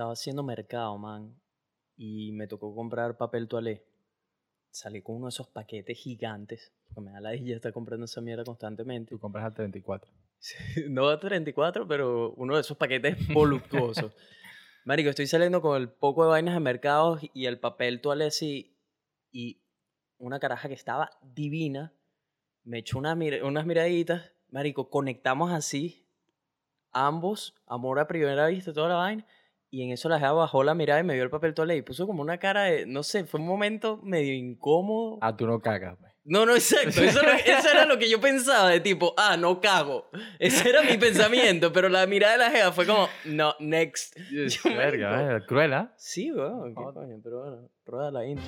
estaba haciendo mercado, man, y me tocó comprar papel toalé. Salí con uno de esos paquetes gigantes, porque me da la idea estar comprando esa mierda constantemente. Tú compras al 34. no a 34, pero uno de esos paquetes voluptuosos. Marico, estoy saliendo con el poco de vainas de mercado y el papel toalé así, y una caraja que estaba divina, me echó unas, mir- unas miraditas, Marico, conectamos así, ambos, amor a primera vista, toda la vaina, y en eso la jeva bajó la mirada y me vio el papel toalé y puso como una cara de, no sé, fue un momento medio incómodo. Ah, tú no cagas, pues. No, no, exacto. Eso, era- eso era lo que yo pensaba, de tipo, ah, no cago. Ese era mi pensamiento, pero la mirada de la jeva fue como, no, next. Verga, eh. Sí, weón, Joder. coño, pero bueno, rueda la intro.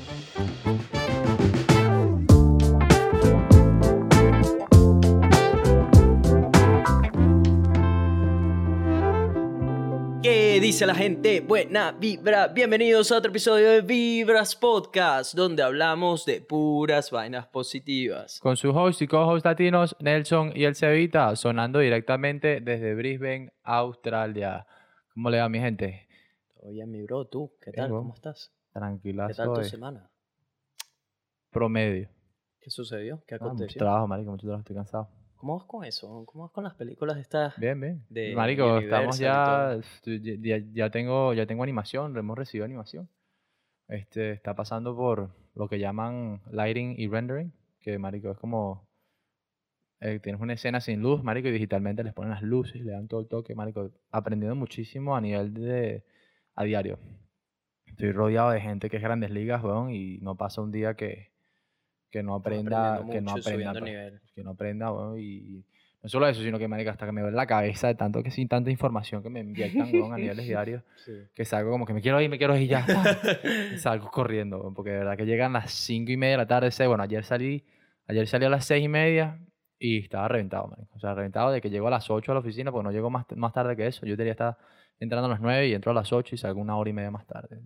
Dice la gente? Buena vibra. Bienvenidos a otro episodio de Vibras Podcast, donde hablamos de puras vainas positivas. Con sus host y co-host latinos, Nelson y el Cevita, sonando directamente desde Brisbane, Australia. ¿Cómo le va, mi gente? Oye, mi bro, tú, ¿qué tal? ¿Cómo estás? Tranquila, ¿Qué tal tu semana? Promedio. ¿Qué sucedió? ¿Qué Ah, mucho aconteció? trabajo, marico, mucho trabajo, estoy cansado. ¿Cómo vas con eso? ¿Cómo vas con las películas estas? Bien, bien. De marico, estamos ya, ya, ya tengo, ya tengo animación, hemos recibido animación. Este, está pasando por lo que llaman lighting y rendering, que, marico, es como... eh, tienes una escena sin luz, marico, y digitalmente les ponen las luces, le dan todo el toque, marico. Aprendiendo muchísimo a nivel de... a diario. Estoy rodeado de gente que es grandes ligas, weón, y no pasa un día que, que no aprenda, que no aprenda, pues, nivel. que no aprenda, weón, y no solo eso, sino que, marico, hasta que me duele la cabeza de tanto que sin tanta información que me inyectan, weón, a niveles diarios, Sí. que salgo como que me quiero ir, me quiero ir ya. salgo corriendo, weón, porque de verdad que llegan las cinco y media de la tarde, sé, bueno, ayer salí, ayer salí a las seis y media y estaba reventado, marico. O sea, reventado de que llego a las 8 a la oficina, porque no llego más, más tarde que eso. Yo debería estar entrando a las 9 y entro a las 8 y salgo una hora y media más tarde.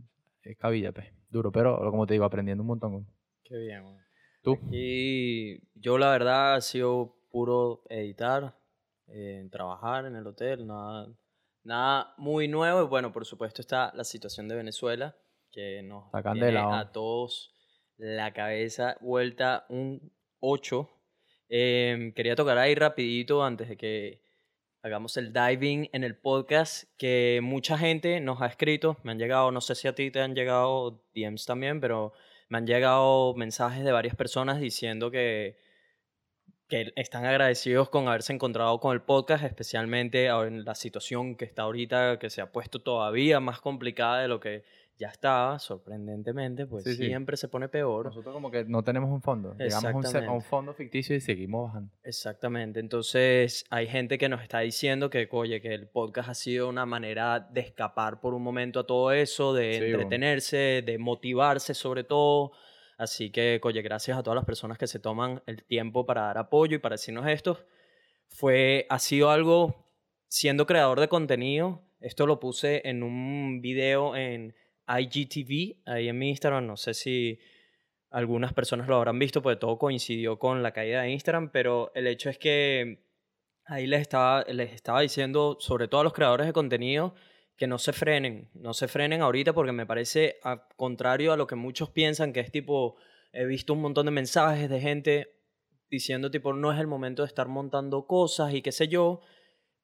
Es cabilla, pues. Duro, pero como te digo, aprendiendo un montón. Qué bien, weón. ¿Tú? Y yo la verdad ha sido puro editar, eh, trabajar en el hotel, nada, nada muy nuevo. Y bueno, por supuesto está la situación de Venezuela, que nos Está tiene candela, a todos la cabeza vuelta un 8. Em, quería tocar ahí rapidito antes de que hagamos el diving en el podcast, que mucha gente nos ha escrito, me han llegado, no sé si a ti te han llegado DMs también, pero me han llegado mensajes de varias personas diciendo que, que están agradecidos con haberse encontrado con el podcast, especialmente en la situación que está ahorita, que se ha puesto todavía más complicada de lo que ya estaba, sorprendentemente, pues Sí, sí. siempre se pone peor. Nosotros como que no tenemos un fondo. Llegamos a un, fondo ficticio y seguimos bajando. Exactamente. Entonces, hay gente que nos está diciendo que, oye, que el podcast ha sido una manera de escapar por un momento a todo eso, de Sí, bueno. entretenerse, de motivarse sobre todo. Así que, oye, gracias a todas las personas que se toman el tiempo para dar apoyo y para decirnos esto. Fue, ha sido algo, siendo creador de contenido, esto lo puse en un video en IGTV, ahí en mi Instagram, no sé si algunas personas lo habrán visto, porque todo coincidió con la caída de Instagram, pero el hecho es que ahí les estaba, les estaba diciendo, sobre todo a los creadores de contenido, que no se frenen, no se frenen ahorita porque me parece, a, contrario a lo que muchos piensan, que es tipo, he visto un montón de mensajes de gente diciendo tipo, no es el momento de estar montando cosas y qué sé yo,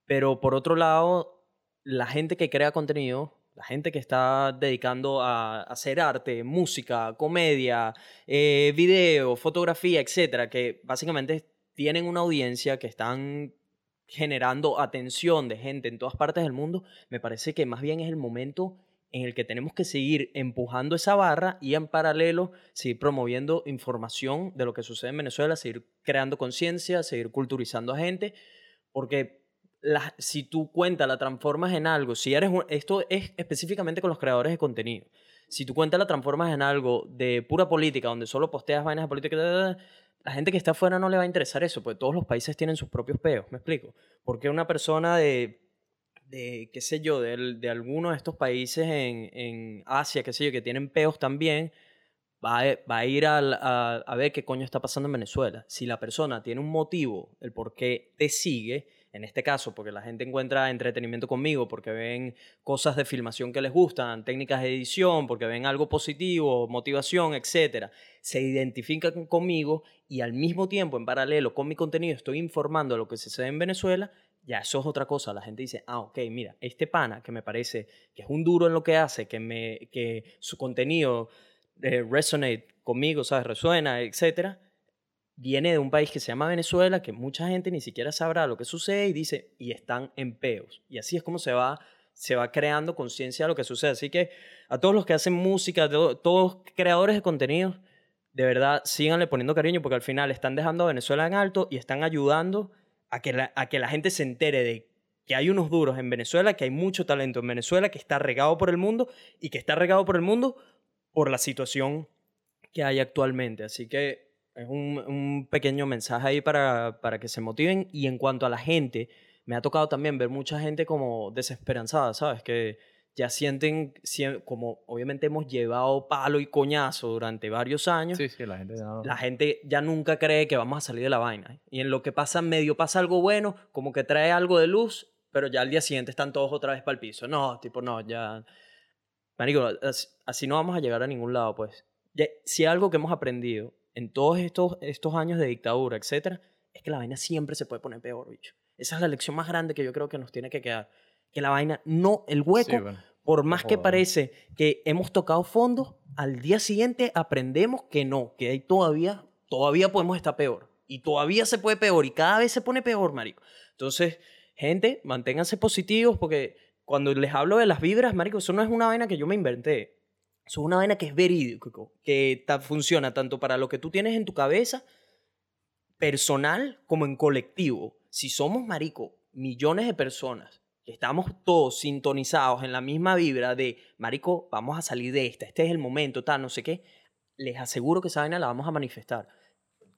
pero por otro lado, la gente que crea contenido, la gente que está dedicando a hacer arte, música, comedia, eh, video, fotografía, etcétera, que básicamente tienen una audiencia que están generando atención de gente en todas partes del mundo, me parece que más bien es el momento en el que tenemos que seguir empujando esa barra y en paralelo seguir promoviendo información de lo que sucede en Venezuela, seguir creando conciencia, seguir culturizando a gente, porque la- si tu cuenta la transformas en algo, si eres un- esto es específicamente con los creadores de contenido. Si tu cuenta la transformas en algo de pura política, donde solo posteas vainas de política, la gente que está afuera no le va a interesar eso, porque todos los países tienen sus propios peos, ¿me explico? Porque una persona de, de qué sé yo, de, de alguno de estos países en, en Asia, qué sé yo, que tienen peos también, va a, va a ir al- a, a ver qué coño está pasando en Venezuela. Si la persona tiene un motivo, el por qué te sigue, en este caso, porque la gente encuentra entretenimiento conmigo, porque ven cosas de filmación que les gustan, técnicas de edición, porque ven algo positivo, motivación, etc. Se identifican conmigo y al mismo tiempo, en paralelo con mi contenido, estoy informando de lo que se sucede en Venezuela, ya eso es otra cosa. La gente dice, ah, ok, mira, este pana que me parece que es un duro en lo que hace, que, me, que su contenido eh, resonate conmigo, ¿sabes? Resuena, etcétera viene de un país que se llama Venezuela, que mucha gente ni siquiera sabrá lo que sucede y dice, y están en peos. Y así es como se va, se va creando conciencia de lo que sucede. Así que a todos los que hacen música, todos creadores de contenido, de verdad, síganle poniendo cariño porque al final están dejando a Venezuela en alto y están ayudando a que a que la gente se entere de que hay unos duros en Venezuela, que hay mucho talento en Venezuela, que está regado por el mundo y que está regado por el mundo por la situación que hay actualmente. Así que es un, pequeño mensaje ahí para, para que se motiven. Y en cuanto a la gente, me ha tocado también ver mucha gente como desesperanzada, ¿sabes? Que ya sienten, como obviamente hemos llevado palo y coñazo durante varios años. Sí, sí, la gente ya La gente ya nunca cree que vamos a salir de la vaina. Y en lo que pasa medio pasa algo bueno, como que trae algo de luz, pero ya al día siguiente están todos otra vez para el piso. No, tipo, no, ya... Marico, así, no vamos a llegar a ningún lado, pues. si algo que hemos aprendido en todos estos, estos años de dictadura, etcétera, es que la vaina siempre se puede poner peor, bicho. Esa es la lección más grande que yo creo que nos tiene que quedar. Que la vaina, no, el hueco, por más que parece que hemos tocado fondo, al día siguiente aprendemos que no, que hay todavía, todavía podemos estar peor. Y todavía se puede peor y cada vez se pone peor, marico. Entonces, gente, manténganse positivos porque cuando les hablo de las vibras, marico, eso no es una vaina que yo me inventé. Eso es una vaina que es verídico, que funciona tanto para lo que tú tienes en tu cabeza, personal, como en colectivo. Si somos, marico, millones de personas que estamos todos sintonizados en la misma vibra de, marico, vamos a salir de esta, este es el momento, tal, no sé qué, les aseguro que esa vaina la vamos a manifestar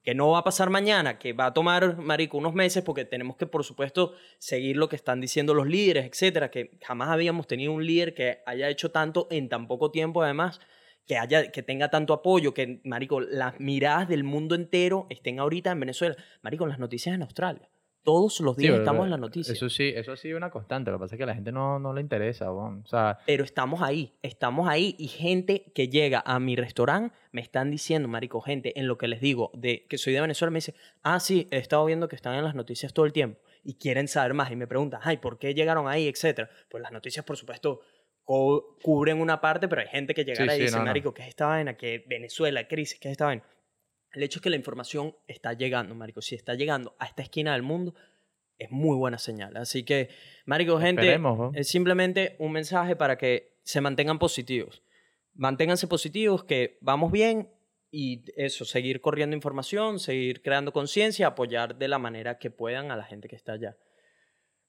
que no va a pasar mañana, que va a tomar, marico, unos meses porque tenemos que, por supuesto, seguir lo que están diciendo los líderes, etcétera, que jamás habíamos tenido un líder que haya hecho tanto en tan poco tiempo, además, que, haya, que tenga tanto apoyo, que, marico, las miradas del mundo entero estén ahorita en Venezuela. Marico, las noticias en Australia. Todos los días estamos en la noticia. Eso sí, eso ha sido una constante. Lo que pasa es que a la gente no, no le interesa. O sea, Pero estamos ahí, estamos ahí y gente que llega a mi restaurante me están diciendo, marico, gente, en lo que les digo, de que soy de Venezuela, me dice, ah, sí, he estado viendo que están en las noticias todo el tiempo y quieren saber más y me preguntan, ay, ¿por qué llegaron ahí, etcétera? Pues las noticias, por supuesto, cubren una parte, pero hay gente que llega y dice, marico, ¿qué es esta vaina? ¿Qué Venezuela, crisis? ¿Qué es esta vaina? El hecho es que la información está llegando, Marico. Si está llegando a esta esquina del mundo, es muy buena señal. Así que, Marico, gente, es simplemente un mensaje para que se mantengan positivos. Manténganse positivos, que vamos bien y eso, seguir corriendo información, seguir creando conciencia, apoyar de la manera que puedan a la gente que está allá.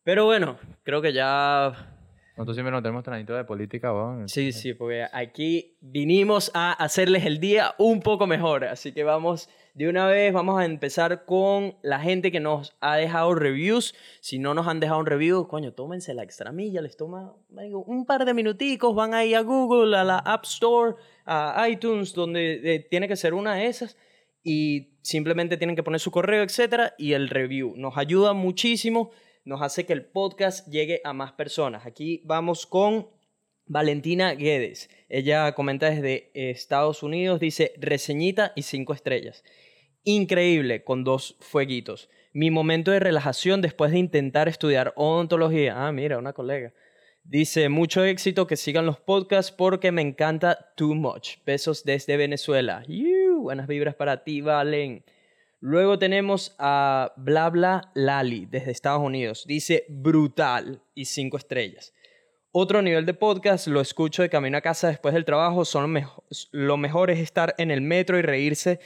Pero bueno, creo que ya nosotros siempre nos tenemos tranito de política, ¿no? Sí, sí, porque aquí vinimos a hacerles el día un poco mejor. Así que vamos de una vez, vamos a empezar con la gente que nos ha dejado reviews. Si no nos han dejado un review, coño, tómense la extra milla, les toma un par de minuticos, van ahí a Google, a la App Store, a iTunes, donde eh, tiene que ser una de esas. Y simplemente tienen que poner su correo, etcétera, y el review. Nos ayuda muchísimo nos hace que el podcast llegue a más personas. Aquí vamos con Valentina Guedes. Ella comenta desde Estados Unidos, dice reseñita y cinco estrellas. Increíble, con dos fueguitos. Mi momento de relajación después de intentar estudiar odontología. Ah, mira, una colega. Dice, mucho éxito, que sigan los podcasts porque me encanta too much. Besos desde Venezuela. buenas vibras para ti, Valen. Luego tenemos a Blabla Lali desde Estados Unidos. Dice brutal y cinco estrellas. Otro nivel de podcast, lo escucho de camino a casa después del trabajo. Son lo mejor es estar en el metro y reírse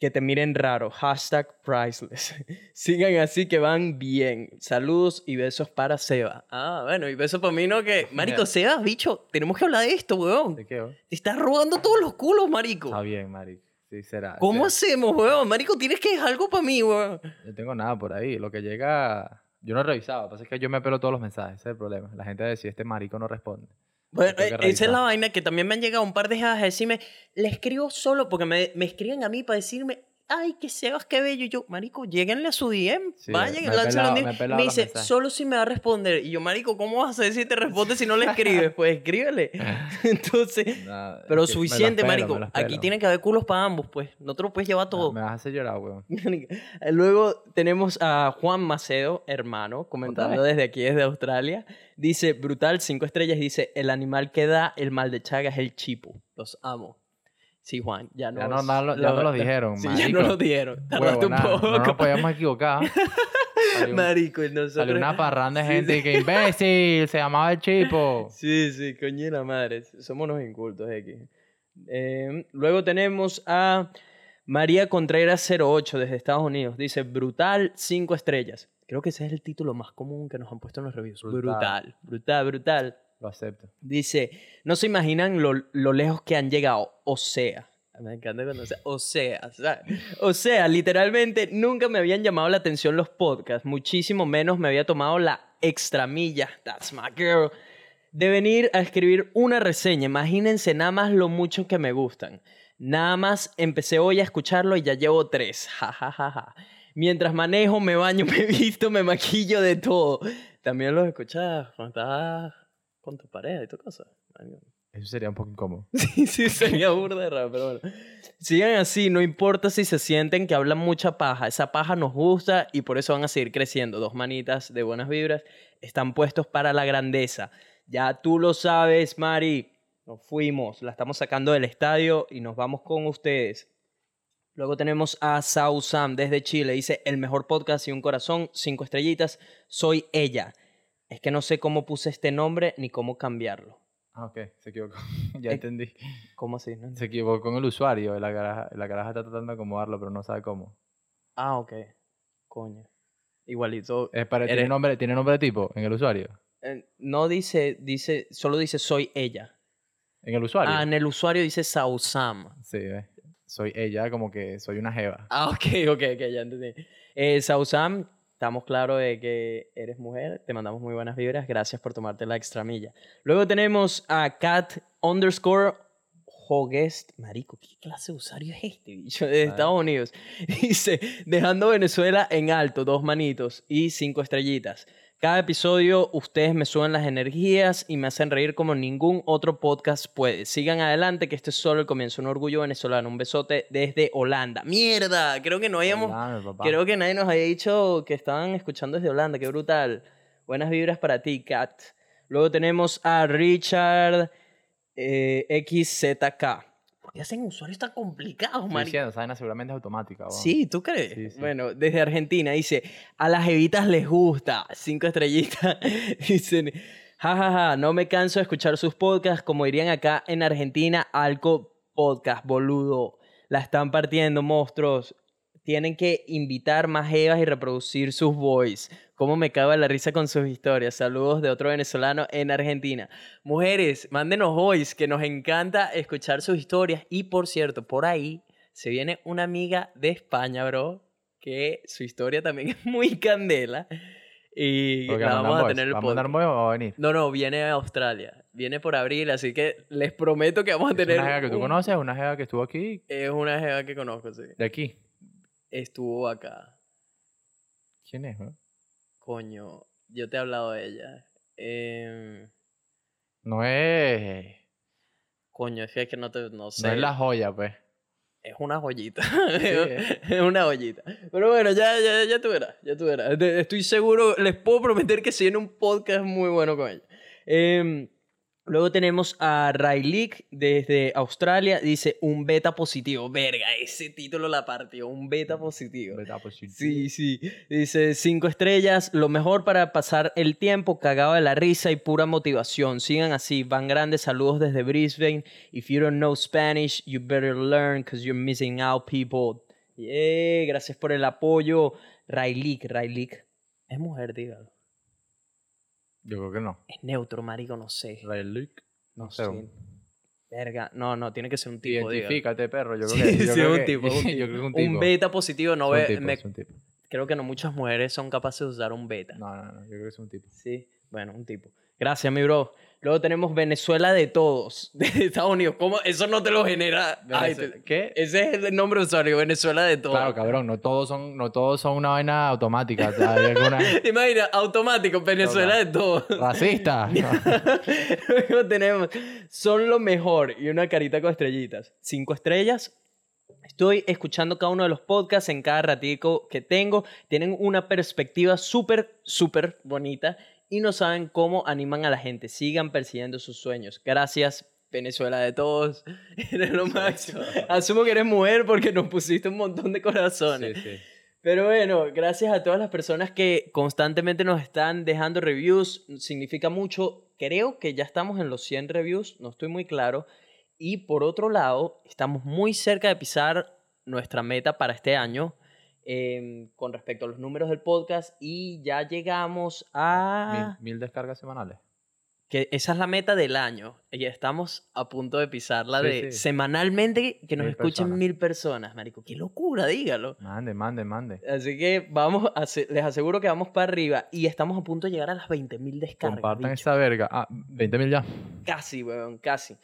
que te miren raro. Hashtag priceless. Sigan así que van bien. Saludos y besos para Seba. Ah, bueno, y besos para mí, ¿no? Que, marico, Seba, bicho, tenemos que hablar de esto, weón. ¿De qué, Te estás robando todos los culos, marico. Está bien, marico. Sí, será. ¿Cómo hacemos, weón? Marico, tienes que dejar algo para mí, weón. Yo tengo nada por ahí. Lo que llega. Yo no he revisado. Pasa es que yo me pelo todos los mensajes. Ese es el problema. La gente decía, este marico no responde. Bueno, eh, esa es la vaina que también me han llegado un par de jadas a decirme, le escribo solo porque me, me escriben a mí para decirme ay, que Sebas, qué bello. Y yo, marico, lléguenle a su DM, Sí, vayan, me pelado- me DM. Me los dice, mensajes. solo si me va a responder. Y yo, marico, ¿cómo vas a saber si te responde si no le escribes? Pues escríbele. Entonces, es pero me suficiente, espero, marico. me Aquí tiene que haber culos para ambos, pues. No te lo puedes llevar todo. Me vas a hacer llorar, weón. Luego tenemos a Juan Macedo, hermano, comentando desde aquí, desde Australia. Dice, brutal, cinco estrellas. Dice, el animal que da el mal de Chaga es el chipo. Los amo. Sí, Juan, ya no. Ya no- no lo- ya no lo dijeron, Sí, ya no lo dijeron. Tardaste un poco. No nos podíamos equivocar. Un- Marico, y nosotros... Salió una parranda de Sí, gente sí. que imbécil, se llamaba el chipo. Sí, sí, coño la madre. Somos unos incultos aquí. Eh, luego tenemos a María Contreras 08 desde Estados Unidos. Dice, brutal, 5 estrellas. Creo que ese es el título más común que nos han puesto en los reviews. Brutal. Brutal, brutal, brutal. Lo acepto. Dice, no se imaginan lo, lo lejos que han llegado. O sea, me encanta dice, o sea, o sea, literalmente nunca me habían llamado la atención los podcasts, muchísimo menos me había tomado la extra milla, that's my girl, de venir a escribir una reseña. Imagínense nada más lo mucho que me gustan. Nada más empecé hoy a escucharlo y ya llevo tres. Ja, ja, ja, ja. Mientras manejo, me baño, me visto, me maquillo de todo. También los escuchas cuando con tu pareja y tu cosa. Eso sería un poco incómodo. Sí, sí, sería burda de raro, pero bueno. Sigan así, no importa si se sienten que hablan mucha paja. Esa paja nos gusta y por eso van a seguir creciendo. Dos manitas de buenas vibras están puestos para la grandeza. Ya tú lo sabes, Mari. Nos fuimos, la estamos sacando del estadio y nos vamos con ustedes. Luego tenemos a Sau Sam desde Chile. Dice, el mejor podcast y un corazón, cinco estrellitas. Soy ella. Es que no sé cómo puse este nombre ni cómo cambiarlo. Ah, ok, se equivocó. ya Eh, entendí. ¿Cómo así? No Se equivocó con el usuario. La caraja, la está tratando de acomodarlo, pero no sabe cómo. Ah, ok. Coño. Igualito. Es para, ¿tiene, Eres- nombre, ¿Tiene nombre de tipo en el usuario? Eh, no dice, dice, solo dice soy ella. ¿En el usuario? Ah, en el usuario dice Sausam. Sí, ¿ves? Soy ella, como que soy una jeva. Ah, ok, ok, ok, ya entendí. Eh, Sausam, estamos claros de que eres mujer, te mandamos muy buenas vibras, gracias por tomarte la extra milla. Luego tenemos a Cat underscore Hogest, marico, ¿qué clase de usuario es este, bicho? De Estados Unidos. Dice, dejando Venezuela en alto, dos manitos y cinco estrellitas. Cada episodio ustedes me suben las energías y me hacen reír como ningún otro podcast puede. Sigan adelante que este es solo el comienzo. Un orgullo venezolano. Un besote desde Holanda. ¡Mierda! Creo que no. Hola, papá. Creo que nadie nos había dicho que estaban escuchando desde Holanda. ¡Qué brutal! Buenas vibras para ti, Kat. Luego tenemos a Richard eh, XZK. ¿Por qué hacen usuarios tan complicados, marico? diciendo, esa seguramente es automática. Sí, ¿tú crees? Sí, sí. Bueno, desde Argentina dice, a las evitas les gusta, cinco estrellitas. Dicen, jajaja, no me canso de escuchar sus podcasts, como dirían acá en Argentina, Alco Podcast, boludo. La están partiendo, monstruos. Tienen que invitar más evas y reproducir sus voice. Cómo me cago en la risa con sus historias. Saludos de otro venezolano en Argentina. Mujeres, mándenos voice, que nos encanta escuchar sus historias. Y por cierto, por ahí se viene una amiga de España, bro, que su historia también es muy candela. Y Porque la vamos a voice. tener el ¿Va a mandar podcast. voice o va a venir? No, no, viene a Australia. Viene por abril, así que les prometo que vamos a ¿Es tener. una jeva que tú un- conoces? ¿Una jeva que estuvo aquí? Es una jeva que conozco, sí. ¿De aquí? Estuvo acá. ¿Quién es? weón? Coño, yo te he hablado de ella. Em, No es... coño, es que, no te no sé. No es la joya, pues. Es una joyita. eh. es una joyita. Pero bueno, ya, ya, ya tú verás. Ya tú verás. Estoy seguro, les puedo prometer que se viene un podcast muy bueno con ella. Em, luego tenemos a Rayleigh desde Australia. Dice, un beta positivo. Verga, ese título la partió. Un beta positivo. Beta positivo. Sí, sí. Dice, cinco estrellas, lo mejor para pasar el tiempo, cagado de la risa y pura motivación. Sigan así, van grandes saludos desde Brisbane. If you don't know Spanish, you better learn because you're missing out, people. Yeah, gracias por el apoyo. Rayleigh, Rayleigh. Es mujer, dígalo. Yo creo que no. Es neutro, marico, no sé. Rayleigh. No sé. sé. Verga, no, no, tiene que ser un tipo. Identifícate, perro. Yo creo que, yo sí, creo un que- tipo, un yo tipo. creo que un tipo. Un beta positivo, no ve, me- creo que no muchas mujeres son capaces de usar un beta. No, no, no. Yo creo que es un tipo. Sí, bueno, un tipo. Gracias, mi bro. Luego tenemos Venezuela de todos, de Estados Unidos. ¿Cómo? Eso no te lo genera. Ay, te- ¿Qué? Ese es el nombre de usuario, Venezuela de todos. Claro, cabrón, no todos son, no todos son una vaina automática. alguna Imagina, automático, Venezuela de todos. racista. Luego tenemos, son lo mejor y una carita con estrellitas. Cinco estrellas. Estoy escuchando cada uno de los podcasts en cada ratico que tengo. Tienen una perspectiva súper, súper bonita y no saben cómo animan a la gente. Sigan persiguiendo sus sueños. Gracias, Venezuela de todos. Eres lo máximo. Asumo que eres mujer porque nos pusiste un montón de corazones. Sí, sí. Pero bueno, gracias a todas las personas que constantemente nos están dejando reviews. Significa mucho. Creo que ya estamos en los 100 reviews, no estoy muy claro. Y por otro lado, estamos muy cerca de pisar nuestra meta para este año em, con respecto a los números del podcast y ya llegamos a... Mil, mil descargas semanales. Que esa es la meta del año y estamos a punto de pisarla Sí, de sí. semanalmente que nos Mil escuchen personas. mil personas, marico. Qué locura, dígalo. Mande, mande, mande. Así que vamos, a les aseguro que vamos para arriba y estamos a punto de llegar a las 20.000 descargas. Compartan bicho. esa verga. Ah, 20 mil ya. Casi, weón, casi.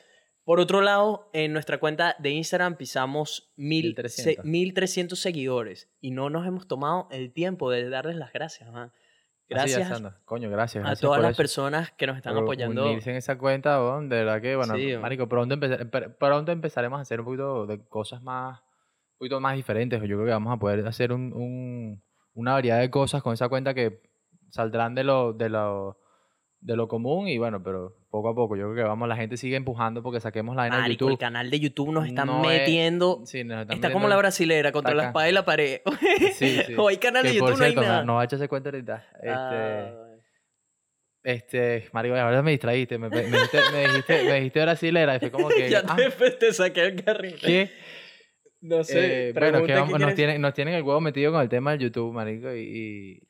Por otro lado, en nuestra cuenta de Instagram pisamos mil, 1300. se- 1300 seguidores y no nos hemos tomado el tiempo de darles las gracias. man. Ya Gracias anda. Coño, gracias. a todas las eso. personas que nos están Por apoyando. Unirse en esa cuenta, de verdad que, bueno, Sí, marico, pronto, empezaremos a hacer un poquito de cosas más, un poquito más diferentes. Yo creo que vamos a poder hacer un, un- una variedad de cosas con esa cuenta que saldrán de lo, de lo, de lo común y bueno, pero poco a poco. Yo creo que vamos, la gente sigue empujando porque saquemos la vaina de Marico, el YouTube. canal de YouTube nos están No es- metiendo. Sí, nos están Está como la brasilera contra la espada y la pared. Sí, sí. o hay canal de por YouTube, no hay nada. no, no echarse cuenta ahorita. Este, Ah, este, marico, ahora me distraíste. Me, me dijiste, me dijiste, me dijiste brasilera y fue como que... ya ah, te, te saqué el carril. ¿Qué? No sé. Eh, bueno, que vamos- ¿qué nos, tienen, nos tienen el huevo metido con el tema del YouTube, marico, y,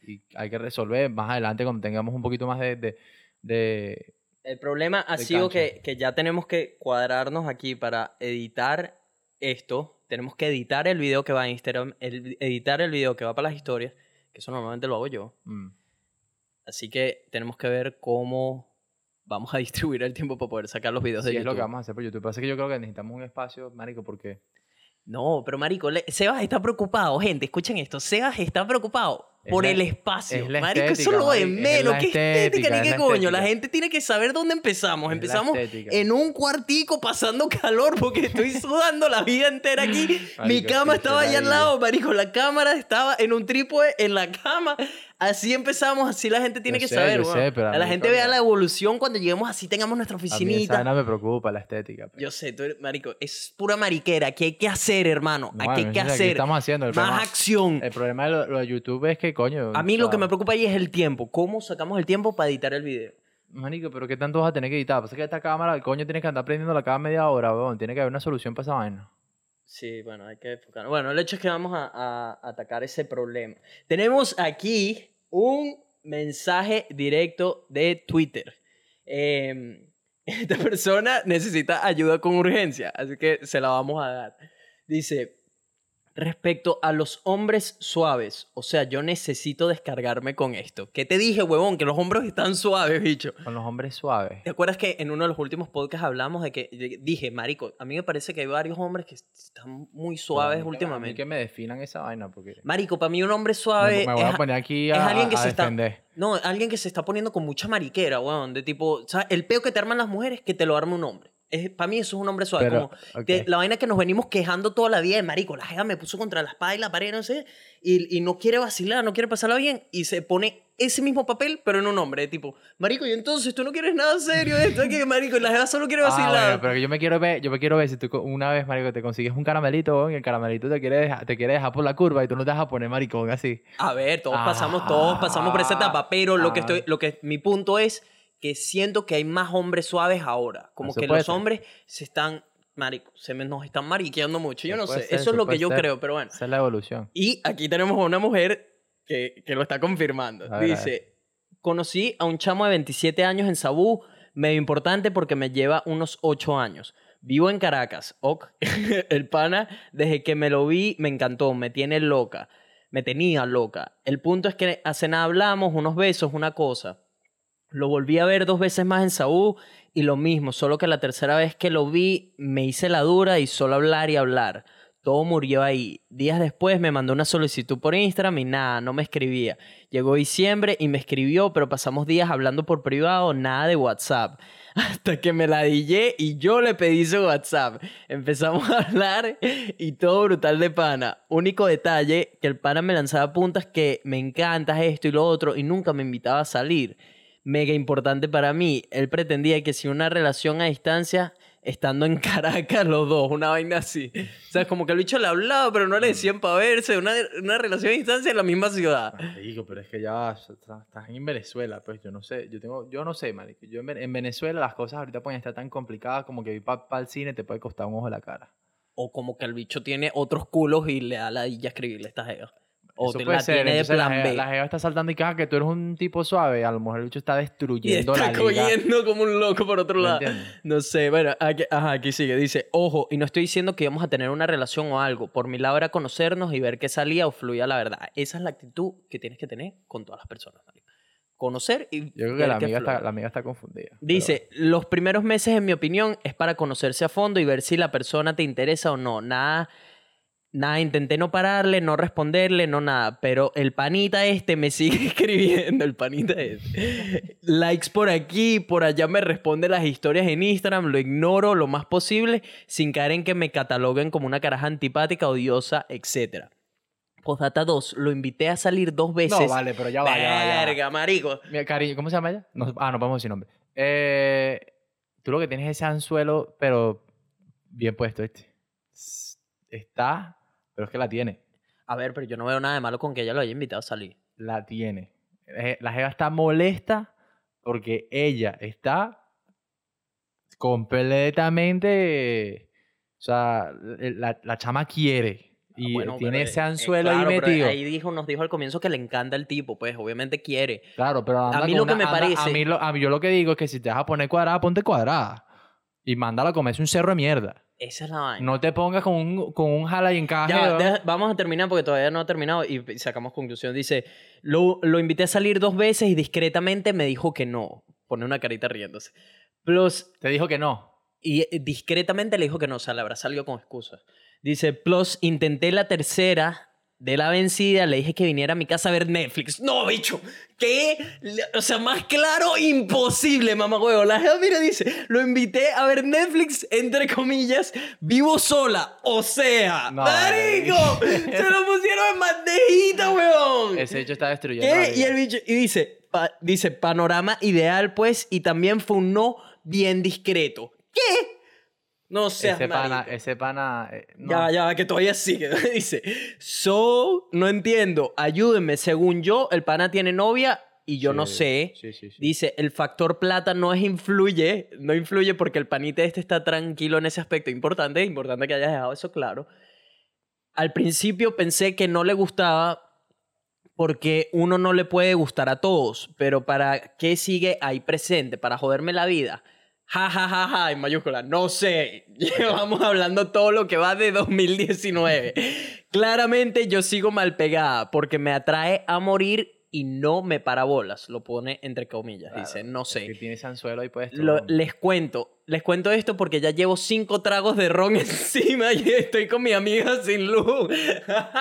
y- y hay que resolver más adelante cuando tengamos un poquito más de... de, de- El problema ha de sido que, que ya tenemos que cuadrarnos aquí para editar esto. Tenemos que editar el video que va a Instagram, el, editar el video que va para las historias, que eso normalmente lo hago yo. mm. Así que tenemos que ver cómo vamos a distribuir el tiempo para poder sacar los videos de Sí, es YouTube. lo que vamos a hacer por YouTube. Así que yo creo que necesitamos un espacio, marico, porque... No, pero marico, le- Sebas está preocupado, gente, escuchen esto. Sebas está preocupado Es por la- el espacio. es la marico, eso es estética, lo de menos. ¿Qué estética estética, ni qué coño? La estética. gente tiene que saber dónde empezamos. Empezamos estética. en un cuartico pasando calor porque estoy sudando la vida entera aquí. Mi Marico, cama qué estaba allá al lado, marico. La cámara estaba en un trípode en la cama. Así empezamos, así la gente tiene Yo que sé, saber. yo sé, pero a a la gente vea la evolución cuando lleguemos así, tengamos nuestra A mí esa oficinita. vaina me preocupa, la estética. pues. pero- Yo sé, tú eres, marico, es pura mariquera. Aquí hay que hacer, hermano. No, aquí hay bueno, que hacer. estamos haciendo. El Más problema, acción. el problema de lo, lo de YouTube es que, coño... A mí lo que me preocupa ahí es el tiempo. ¿Cómo sacamos el tiempo para editar el video? Marico, pero ¿qué tanto vas a tener que editar? Pasa que esta cámara, el coño, tiene que andar prendiéndola cada media hora, weón. Tiene que haber una solución para esa vaina. Sí, bueno, hay que enfocar. Bueno, el hecho es que vamos a, a atacar ese problema. Tenemos aquí un mensaje directo de Twitter. Eh, esta persona necesita ayuda con urgencia, así que se la vamos a dar. Dice, respecto a los hombres suaves, o sea, yo necesito descargarme con esto. ¿Qué te dije, huevón? Que los hombres están suaves, bicho. Con los hombres suaves. ¿Te acuerdas que en uno de los últimos podcasts hablamos de que de- dije, marico, a mí me parece que hay varios hombres que están muy suaves Pero a mí que- a mí últimamente? que me definan esa vaina, porque... Marico, para mí un hombre suave me voy es, a poner aquí es a, alguien que a se está- defender. no, alguien que se está poniendo con mucha mariquera, weón, de tipo, ¿sabes? El peo que te arman las mujeres que te lo arma un hombre. Para mí eso es un hombre suave, Pero, como que la vaina que nos venimos quejando toda la vida de marico, la jeva me puso contra la espada y la pared, no sé, y, y no quiere vacilar, no quiere pasarla bien, y se pone ese mismo papel, pero en un hombre, tipo, marico, y entonces tú no quieres nada serio esto, que marico, la jeva solo quiere Ah, vacilar. bueno, pero yo me quiero ver, yo me quiero ver si tú una vez, marico, te consigues un caramelito, y el caramelito te quiere dejar, te quiere dejar por la curva y tú no te vas a poner maricón así. A ver, todos pasamos, todos pasamos por esa etapa, pero lo que Ah. estoy, lo que mi punto es que siento que hay más hombres suaves ahora, como que los ser. hombres se están, marico, se me- nos están mariqueando mucho. Yo no sé, ser, eso es lo que yo ser. creo, pero bueno. Esa es la evolución. Y aquí tenemos a una mujer que, que lo está confirmando. Ver, Dice, conocí a un chamo de 27 años en Sabú, medio importante porque me lleva unos 8 años. Vivo en Caracas. Ok. El pana, desde que me lo vi, me encantó, me tiene loca. Me tenía loca. El punto es que hace nada hablamos, unos besos, una cosa. Lo volví a ver dos veces más en Saúl y lo mismo, solo que la tercera vez que lo vi me hice la dura y solo hablar y hablar. Todo murió ahí. Días después me mandó una solicitud por Instagram y nada, no me escribía. Llegó diciembre y me escribió, pero pasamos días hablando por privado, nada de WhatsApp. Hasta que me la dije y yo le pedí su WhatsApp. Empezamos a hablar y todo brutal de pana. Único detalle, que el pana me lanzaba puntas que me encanta esto y lo otro y nunca me invitaba a salir mega importante para mí. Él pretendía que si una relación a distancia, estando en Caracas los dos, una vaina así. O sea, como que el bicho le hablaba, pero no le decían para verse, una, una relación a distancia en la misma ciudad. Digo, pero es que ya estás en Venezuela, pues yo no sé, yo tengo, yo no sé, marico. Yo en, Venezuela las cosas ahorita pueden estar tan complicadas como que ir para el cine te puede costar un ojo la cara. O como que el bicho tiene otros culos y le da la ya escribirle esta jeva. O te la tiene de plan la, B. La jeva está saltando y caja que tú eres un tipo suave. A lo mejor el bicho está destruyendo y está cogiendo como un loco por otro lado. No sé, bueno, aquí, ajá, aquí sigue. Dice, ojo, y no estoy diciendo que íbamos a tener una relación o algo. Por mi lado era conocernos y ver qué salía o fluía la verdad. Esa es la actitud que tienes que tener con todas las personas. Conocer y... Yo creo que la amiga, está, la amiga está confundida. Dice, los primeros meses, en mi opinión, es para conocerse a fondo y ver si la persona te interesa o no. Nada Nada, intenté no pararle, no responderle, no nada. Pero el panita este me sigue escribiendo, el panita este. Likes por aquí, por allá me responde las historias en Instagram, lo ignoro lo más posible, sin caer en que me cataloguen como una caraja antipática, odiosa, etc. Postdata 2, lo invité a salir dos veces. No, vale, pero ya va, Verga, marico. Mira, cariño, ¿cómo se llama ella? ah, no podemos decir nombre. Eh, tú lo que tienes es ese anzuelo, pero bien puesto este. Está pero es que la tiene. A ver, pero yo no veo nada de malo con que ella lo haya invitado a salir. La tiene. Eh, la Jeva está molesta porque ella está completamente. O sea, la, la chama quiere. Ah, y tiene ese anzuelo ahí metido. ahí dijo, nos dijo al comienzo que le encanta el tipo, pues obviamente quiere. Claro, pero a mí lo que me parece. A mí, lo, a mí yo lo que digo es que si te vas a poner cuadrada, ponte cuadrada. Y mándala a comerse un cerro de mierda. Esa es la vaina. No te pongas con un, con un jala y encaje. Ya, vamos a terminar porque todavía no ha terminado y sacamos conclusión. Dice, lo, lo invité a salir dos veces y discretamente me dijo que no. Pone una carita riéndose. Plus... Te dijo que no. Y eh, discretamente le dijo que no. O sea, le habrá salido con excusas. Dice, plus intenté la tercera de la vencida, le dije que viniera a mi casa a ver Netflix. No, bicho, ¿qué? O sea, más claro, imposible, mamá huevo. La jefa, mira, dice, lo invité a ver Netflix, entre comillas, vivo sola. O sea, marico, se lo pusieron en bandejita, huevón. Ese hecho está destruyendo. ¿Qué? Y el bicho, y dice, dice, panorama ideal, pues, y también fue un no bien discreto. ¿Qué? No sé. ese pana, ese pana. Eh, ya, ya, que todavía sigue. Dice, so, no entiendo, ayúdenme. Según yo, el pana tiene novia y yo no sé. Sí, sí, Dice, el factor plata no es influye, no influye porque el panita este está tranquilo en ese aspecto. Importante, importante que hayas dejado eso claro. Al principio pensé que no le gustaba porque uno no le puede gustar a todos, pero ¿para qué sigue ahí presente? ¿Para joderme la vida? Ja, ja, ja, ja, en mayúscula. No sé. Llevamos hablando todo lo que va de 2019. Claramente yo sigo mal pegada porque me atrae a morir y no me para bolas. Lo pone entre comillas. dice, no sé. Que tienes anzuelo y puedes. les cuento. Les cuento esto porque ya llevo cinco tragos de ron encima y estoy con mi amiga sin luz.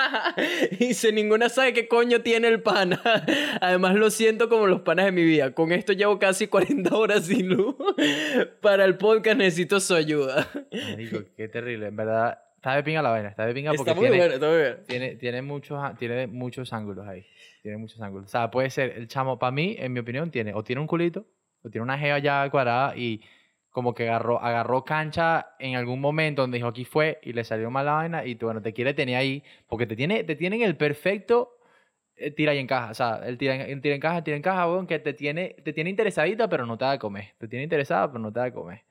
Dice, ninguna sabe qué coño tiene el pana. Además lo siento como los panas de mi vida. Con esto llevo casi 40 horas sin luz. Para el podcast necesito su ayuda. Qué terrible. En verdad, está de pinga la vaina. Está de pinga porque tiene, está muy bien. Tiene, tiene, muchos, tiene muchos ángulos ahí. Tiene muchos ángulos. O sea, puede ser, el chamo, para mí, en mi opinión, tiene o tiene un culito, o tiene una gea ya cuadrada y como que agarró, agarró cancha en algún momento donde dijo aquí fue y le salió mal la vaina y bueno, te quiere tener ahí, porque te tiene, te tienen el perfecto eh, tira y encaja. O sea, el tira, el tira encaja, el tira encaja, weón, que te tiene, te tiene interesadita, pero no te da de comer. Te tiene interesada, pero no te da de comer.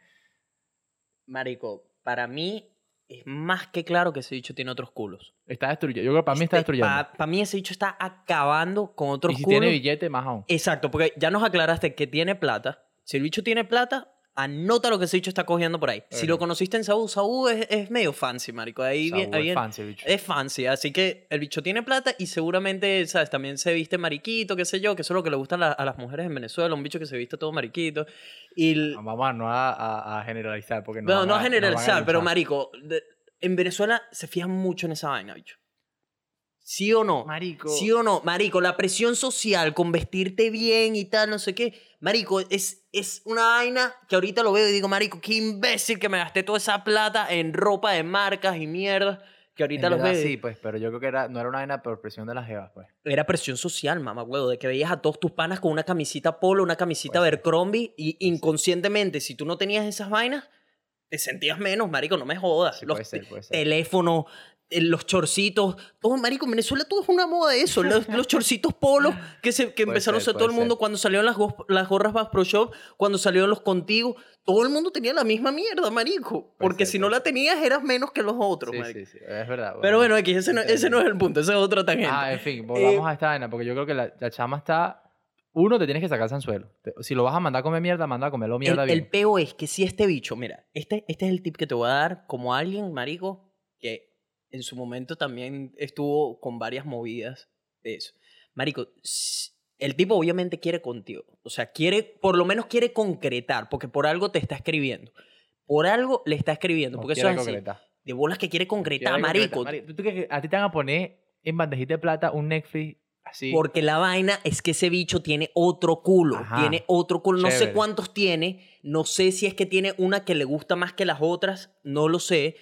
Marico, para mí es más que claro que ese dicho tiene otros culos. Está destruyendo. Yo creo que para mí está este, destruyendo. Para mí ese dicho está acabando con otros y si tiene billete, más aún. Exacto, porque ya nos aclaraste que tiene plata. Si el bicho tiene plata, Anota lo que ese bicho está cogiendo por ahí. Si lo conociste en Saúl, Saúl es, es medio fancy, marico. Ahí, Saúl ahí es fancy, bicho. es fancy, así que el bicho tiene plata y seguramente, ¿sabes? También se viste mariquito, qué sé yo, que eso es lo que le gusta a, la- a las mujeres en Venezuela, un bicho que se viste todo mariquito. Y el- Vamos a, no a, a- a generalizar, porque no no, no a- generalizar, pero marico, de- en Venezuela se fijan mucho en esa vaina, bicho. ¿Sí o no? Marico. ¿Sí o no? Marico, la presión social con vestirte bien y tal, no sé qué. Marico, es, es una vaina que ahorita lo veo y digo, marico, qué imbécil que me gasté toda esa plata en ropa de marcas y mierda. Que ahorita En los verdad, veo. Sí, pues, pero yo creo que era, no era una vaina por presión de las jevas, pues. Era presión social, mamá, huevo, de que veías a todos tus panas con una camisita polo, una camisita. Abercrombie y inconscientemente, si tú no tenías esas vainas, te sentías menos, marico, no me jodas. Sí, los puede ser, puede ser. teléfonos, eh, los chorcitos, todo, marico, en Venezuela todo es una moda de eso, los, los chorcitos polos que, se, que Puede empezaron ser, a usar todo el mundo ser. cuando salieron las, go- las gorras Bass Pro Shop, cuando salieron los contigo, todo el mundo tenía la misma mierda, marico, porque ser, si no la tenías eras menos que los otros, Sí, marico. sí, sí, es verdad. Pero bueno, aquí ese no, ese no es el punto, ese es otro tangente. Ah, en fin, volvamos Eh, a esta vaina, porque yo creo que la, la chama está... Uno, te tienes que sacar Sanzuelo. Si lo vas a mandar a comer mierda, manda a comerlo mierda el, bien. el peo es que si este bicho, mira, este, este es el tip que te voy a dar como alguien, marico, que en su momento también estuvo con varias movidas de eso. Marico, el tipo obviamente quiere contigo. O sea, quiere, por lo menos quiere concretar, porque por algo te está escribiendo. Por algo le está escribiendo, No porque eso es así. De bolas que quiere concretar, Quiere marico. concretar. ¿Tú crees que a ti te van a poner en bandejita de plata un Netflix así? Porque la vaina es que ese bicho tiene otro culo. Ajá. Tiene otro culo. No sé cuántos tiene. No sé si es que tiene una que le gusta más que las otras. No lo sé.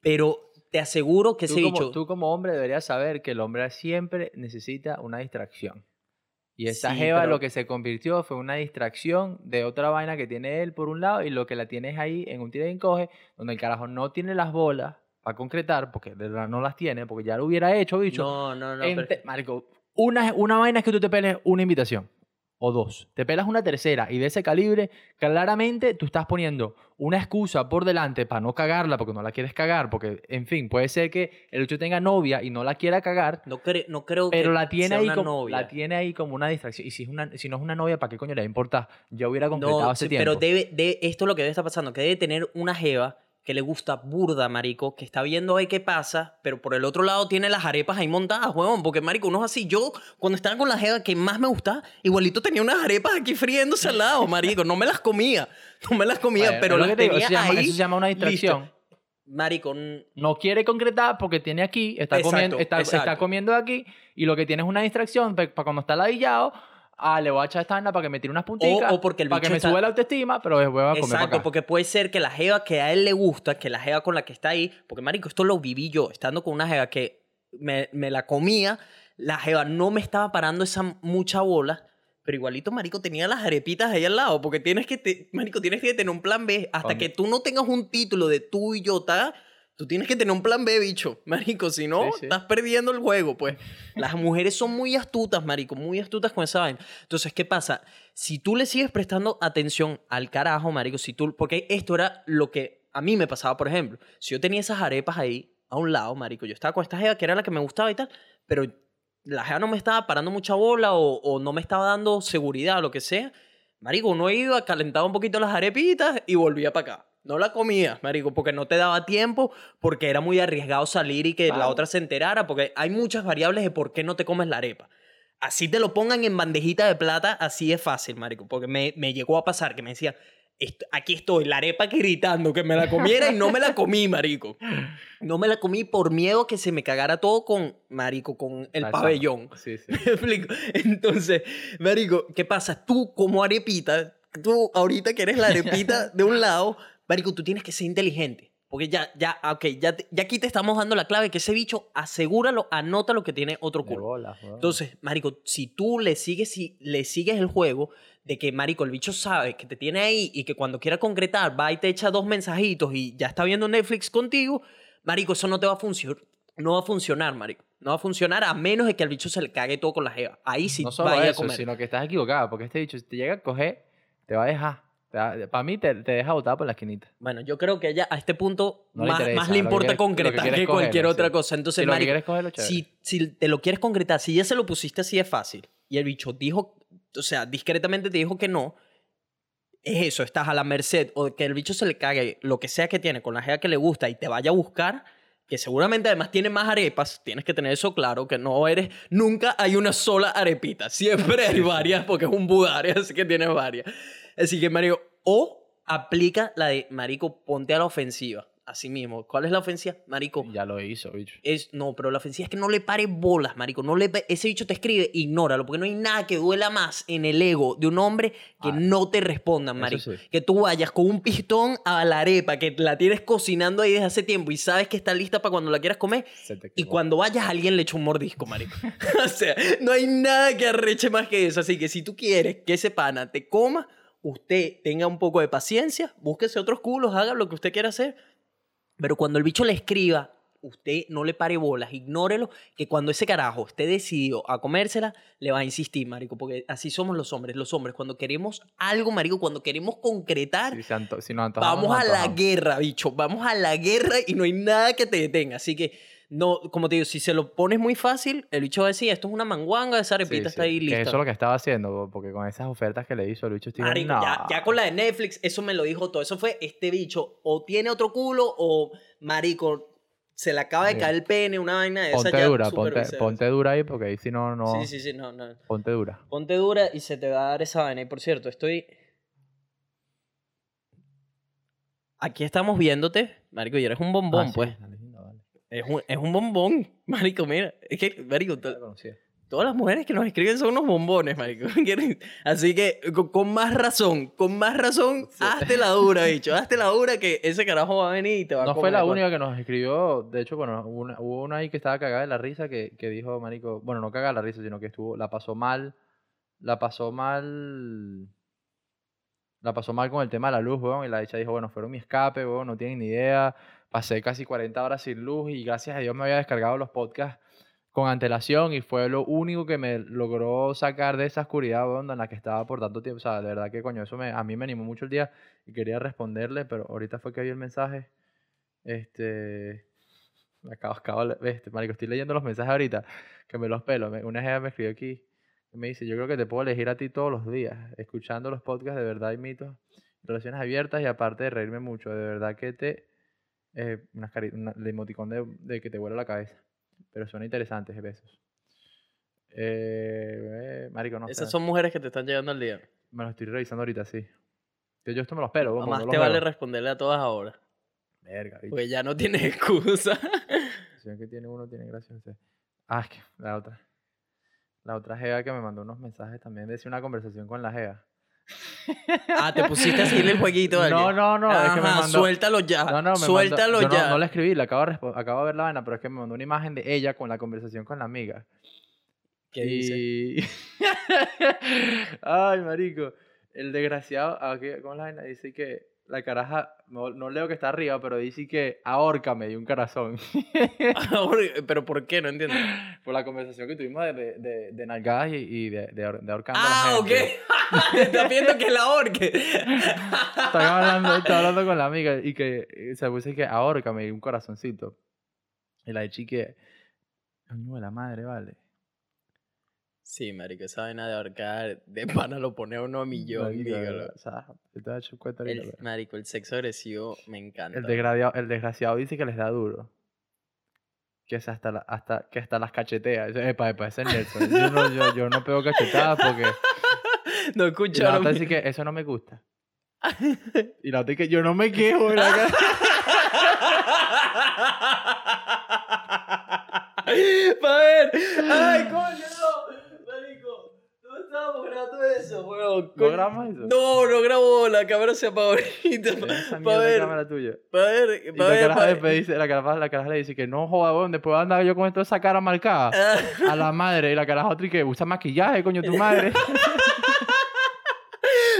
Pero te aseguro que tú, ese como, bicho. tú como hombre deberías saber que el hombre siempre necesita una distracción. Y esa Sí, jeva pero- lo que se convirtió fue una distracción de otra vaina que tiene él por un lado y lo que la tienes ahí en un tira y encoge donde el carajo no tiene las bolas para concretar porque de verdad no las tiene porque ya lo hubiera hecho, bicho. no, no, no. Ente- pero- Marico, una, una vaina es que tú te peles una invitación o dos. Te pelas una tercera y de ese calibre, claramente tú estás poniendo una excusa por delante para no cagarla porque no la quieres cagar. Porque, en fin, puede ser que el hecho tenga novia y no la quiera cagar, no, cre- no creo pero que la tiene, sea ahí una como, novia. la tiene ahí como una distracción. Y si, es una, si no es una novia, ¿para qué coño le va a importar? Ya hubiera concretado No, sí, tiempo. pero debe, de, esto es lo que debe estar pasando, que debe tener una jeva que le gusta burda, marico, que está viendo ahí qué pasa, pero por el otro lado tiene las arepas ahí montadas, huevón, porque, marico, uno es así. Yo, cuando estaba con la jeva que más me gustaba, igualito tenía unas arepas aquí friéndose al lado, marico. No me las comía, no me las comía, pero las que digo, tenía eso se llama- ahí. eso se llama una distracción. Marico, no quiere concretar porque tiene aquí, está, Exacto, comiendo, está, está comiendo aquí y lo que tiene es una distracción para cuando está ladillado. Ah, le voy a echar esta vaina para que me tire unas punticas. o porque el para que bicho me está- sube la autoestima, pero después voy a comer para Exacto, acá. porque puede ser que la jeva que a él le gusta, que la jeva con la que está ahí, porque marico, esto lo viví yo, estando con una jeva que me, me la comía, la jeva no me estaba parando esa mucha bola, pero igualito, marico, tenía las arepitas ahí al lado, porque tienes que, te- marico, tienes que tener un plan B, hasta que tú no tengas un título de tú y yo, ¿tá? Tú tienes que tener un plan B, bicho, marico, si no, Sí, sí. estás perdiendo el juego, pues. Las mujeres son muy astutas, marico, muy astutas con esa vaina. Entonces, ¿qué pasa? Si tú le sigues prestando atención al carajo, marico, si tú, porque esto era lo que a mí me pasaba, por ejemplo, si yo tenía esas arepas ahí a un lado, marico, yo estaba con esta jeva que era la que me gustaba y tal, pero la jeva no me estaba parando mucha bola o, o no me estaba dando seguridad o lo que sea, marico, uno iba, calentaba un poquito las arepitas y volvía para acá. No la comías, marico, porque no te daba tiempo, porque era muy arriesgado salir y que la otra se enterara, porque hay muchas variables de por qué no te comes la arepa. Así te lo pongan en bandejita de plata, así es fácil, marico, porque me, me llegó a pasar que me decía, "Est- aquí estoy, la arepa gritando que me la comiera y no me la comí, marico. No me la comí por miedo que se me cagara todo con, marico, con el pabellón. Sí, sí. ¿Me explico? Entonces, Marico, ¿qué pasa? Tú como arepita, tú ahorita que eres la arepita de un lado, Marico, tú tienes que ser inteligente. Porque ya, ya, ok, ya, te- ya aquí te estamos dando la clave que ese bicho, asegúralo, anota lo que tiene otro De culo. bolas, weón. Entonces, Marico, si tú le sigues, si le sigues el juego de que, Marico, el bicho sabe que te tiene ahí y que cuando quiera concretar va y te echa dos mensajitos y ya está viendo Netflix contigo, Marico, eso no te va a funcionar. No va a funcionar, Marico. No va a funcionar a menos de que al bicho se le cague todo con la jeva. Ahí sí no solo vaya a eso, comer. sino que estás equivocado, porque este dicho, si te llega a coger, te va a dejar. Para mí, te, te deja botar por la esquinita. Bueno, yo creo que ella a este punto No le más, interesa, más le que importa que concretar quiere que, es cualquier cogerlo, otra sí. cosa. Entonces, si que quieres es cogerlo, si, si te lo quieres concretar, si ya se lo pusiste así es fácil y el bicho dijo, o sea, discretamente te dijo que no, es eso, estás a la merced o que el bicho se le cague lo que sea que tiene con la jeva que le gusta y te vaya a buscar, que seguramente además tiene más arepas, tienes que tener eso claro, que no eres, nunca hay una sola arepita, siempre hay varias porque es un budare, así que tienes varias. Así que, Mario, o aplica la de, Marico, ponte a la ofensiva. Así mismo. ¿Cuál es la ofensiva? Marico. Ya lo hizo, bicho. Es, no, pero la ofensiva es que no le pare bolas, marico. No le, ese bicho te escribe, ignóralo, porque no hay nada que duela más en el ego de un hombre que Ah, no te respondan, marico. sí. Que tú vayas con un pistón a la arepa, que la tienes cocinando ahí desde hace tiempo y sabes que está lista para cuando la quieras comer. Y cuando vayas, alguien le echa un mordisco, marico. o sea, no hay nada que arreche más que eso. Así que si tú quieres que ese pana te coma, usted tenga un poco de paciencia, búsquese otros culos, haga lo que usted quiera hacer. Pero cuando el bicho le escriba, usted no le pare bolas, ignórelo, que cuando ese carajo esté decidido a comérsela, le va a insistir, marico, porque así somos los hombres. Los hombres, cuando queremos algo, marico, cuando queremos concretar, Si, anto- si antojamos, Vamos a la guerra, bicho. Vamos a la guerra y no hay nada que te detenga. Así que, no, como te digo, si se lo pones muy fácil, el bicho va a decir, esto es una manguanga, esa arepita sí, está ahí que lista. eso es lo que estaba haciendo, porque con esas ofertas que le hizo el bicho Marico, no. ya, ya con la de Netflix, eso me lo dijo todo. Eso fue este bicho, o tiene otro culo, o marico, se le acaba de caer el pene, una vaina de esa Ponte ya dura, ponte, visceral. ponte dura ahí, porque ahí si no, no. Sí, sí, sí, no, no. Ponte dura. Ponte dura y se te va a dar esa vaina. Y por cierto, estoy. Aquí estamos viéndote, Marico, y eres un bombón, Ah, pues. Es un, es un bombón, Marico, mira. Es que, Marico, to- todas las mujeres que nos escriben son unos bombones, Marico. Así que, con, con más razón, con más razón, hazte la dura, bicho. Hazte la dura que ese carajo va a venir y te va a No fue la única que nos escribió, de hecho, bueno, hubo una, hubo una ahí que estaba cagada de la risa que, que dijo, marico, bueno, no cagada de la risa, sino que estuvo, la pasó mal, la pasó mal, la pasó mal con el tema de la luz, weón, y la dicha dijo, bueno, fueron mi escape, weón, no tienen ni idea, pasé casi 40 horas sin luz y gracias a Dios me había descargado los podcasts con antelación y fue lo único que me logró sacar de esa oscuridad, weón, en la que estaba por tanto tiempo, o sea, de verdad que coño, eso me, a mí me animó mucho el día y quería responderle, pero ahorita fue que vi el mensaje. Este. Me acabo, acabo este, marico, estoy leyendo los mensajes ahorita, que me los pelo. Una jefa me escribió aquí, que me dice, yo creo que te puedo elegir a ti todos los días, escuchando los podcasts de verdad y mitos, relaciones abiertas y aparte de reírme mucho, de verdad que te... Eh, unas una- el emoticón de, de que te vuela la cabeza. Pero suena interesantes, besos. Eh, eh, marico, no Esas sé. son mujeres que te están llegando al día. Me los estoy revisando ahorita, sí. Yo, yo esto me pelo. como Más no te vale veo. responderle a todas ahora. Verga, bicho. Porque ya no tienes excusa. Ven que tiene uno, tiene gracia. no sé. Ah, es que la otra. La otra Gea que me mandó unos mensajes también decía una conversación con la Gea. Ah, te pusiste a seguirle el jueguito a No, alguien. no, no, es que me Ajá, mandó. Suéltalo ya. No, no, me suéltalo mandó, yo ya. No, no le escribí, le acabo de, respo- acabo de ver la vaina, pero es que me mandó una imagen de ella con la conversación con la amiga. ¿Qué dice? y... Ay, marico. El desgraciado, aquí, ¿cómo es la vaina? Dice que la caraja, no, no leo que está arriba, pero dice que ahórcame y un corazón. Pero ¿por qué? No entiendo. Por la conversación que tuvimos de, de, de, de nalgadas y, y de, de, ahor- de ahorcando a Ah, la ok. gente. Estás viendo que la orque. Estaba hablando, estaba hablando con la amiga y que eh, se puso y que ahórcame y un corazoncito. Y la de chique, coño de la madre, vale. Sí, marico, esa vaina de ahorcar de pana lo pone a uno a millón, Marico, dígalo. O sea, te he hecho cuenta El, marico, el sexo agresivo me encanta. El, desgraciado, el desgraciado dice que les da duro. Que es hasta, la- hasta, que hasta las cachetea. Epa, epa, ese es Nelson. Yo no, yo, yo no pego cachetadas porque... No Y la otra dice que eso no me gusta. Y la otra dice que yo no me quejo. de la cara. Pa' ver. Ay, coño, no. Marico, no estábamos grabando eso, weón. ¿No Coño. grabamos eso? No, no grabó. La cámara se apagó ahorita. Esa Pa' mierda de ver, cámara tuya. pa' ver, la caraja pa' dice, la caraja, la caraja le dice que no joda, weón, después andar yo con esto esa cara marcada. Ah, A la madre. Y la caraja otra y que usa maquillaje, coño, tu madre.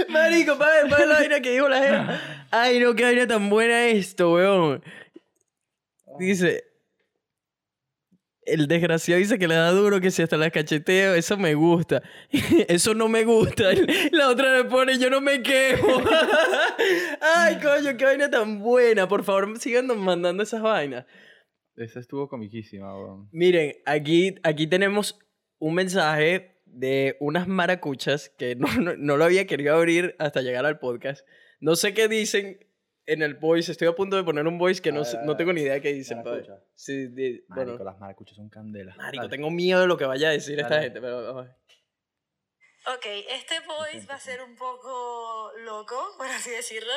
Marico, pa' ver, pa' ver la vaina que dijo la gente. Ay, no, qué vaina tan buena esto, weón. Dice. El desgraciado dice que le da duro, que si hasta las cacheteo, eso me gusta. Eso no me gusta. La otra le pone, yo no me quejo. Ay, coño, qué vaina tan buena. Por favor, sigan mandando esas vainas. Esa estuvo comiquísima, weón. Miren, aquí, aquí tenemos un mensaje de unas maracuchas que no, no, no lo había querido abrir hasta llegar al podcast. No sé qué dicen en el voice. Estoy a punto de poner un voice que no, ver, no ver. tengo ni idea qué dicen. Maracucha. Sí, di- Marico, bueno, las maracuchas son candela. marico, Dale. tengo miedo de lo que vaya a decir esta gente, pero vamos a ver. Ok, este voice va a ser un poco loco, por así decirlo.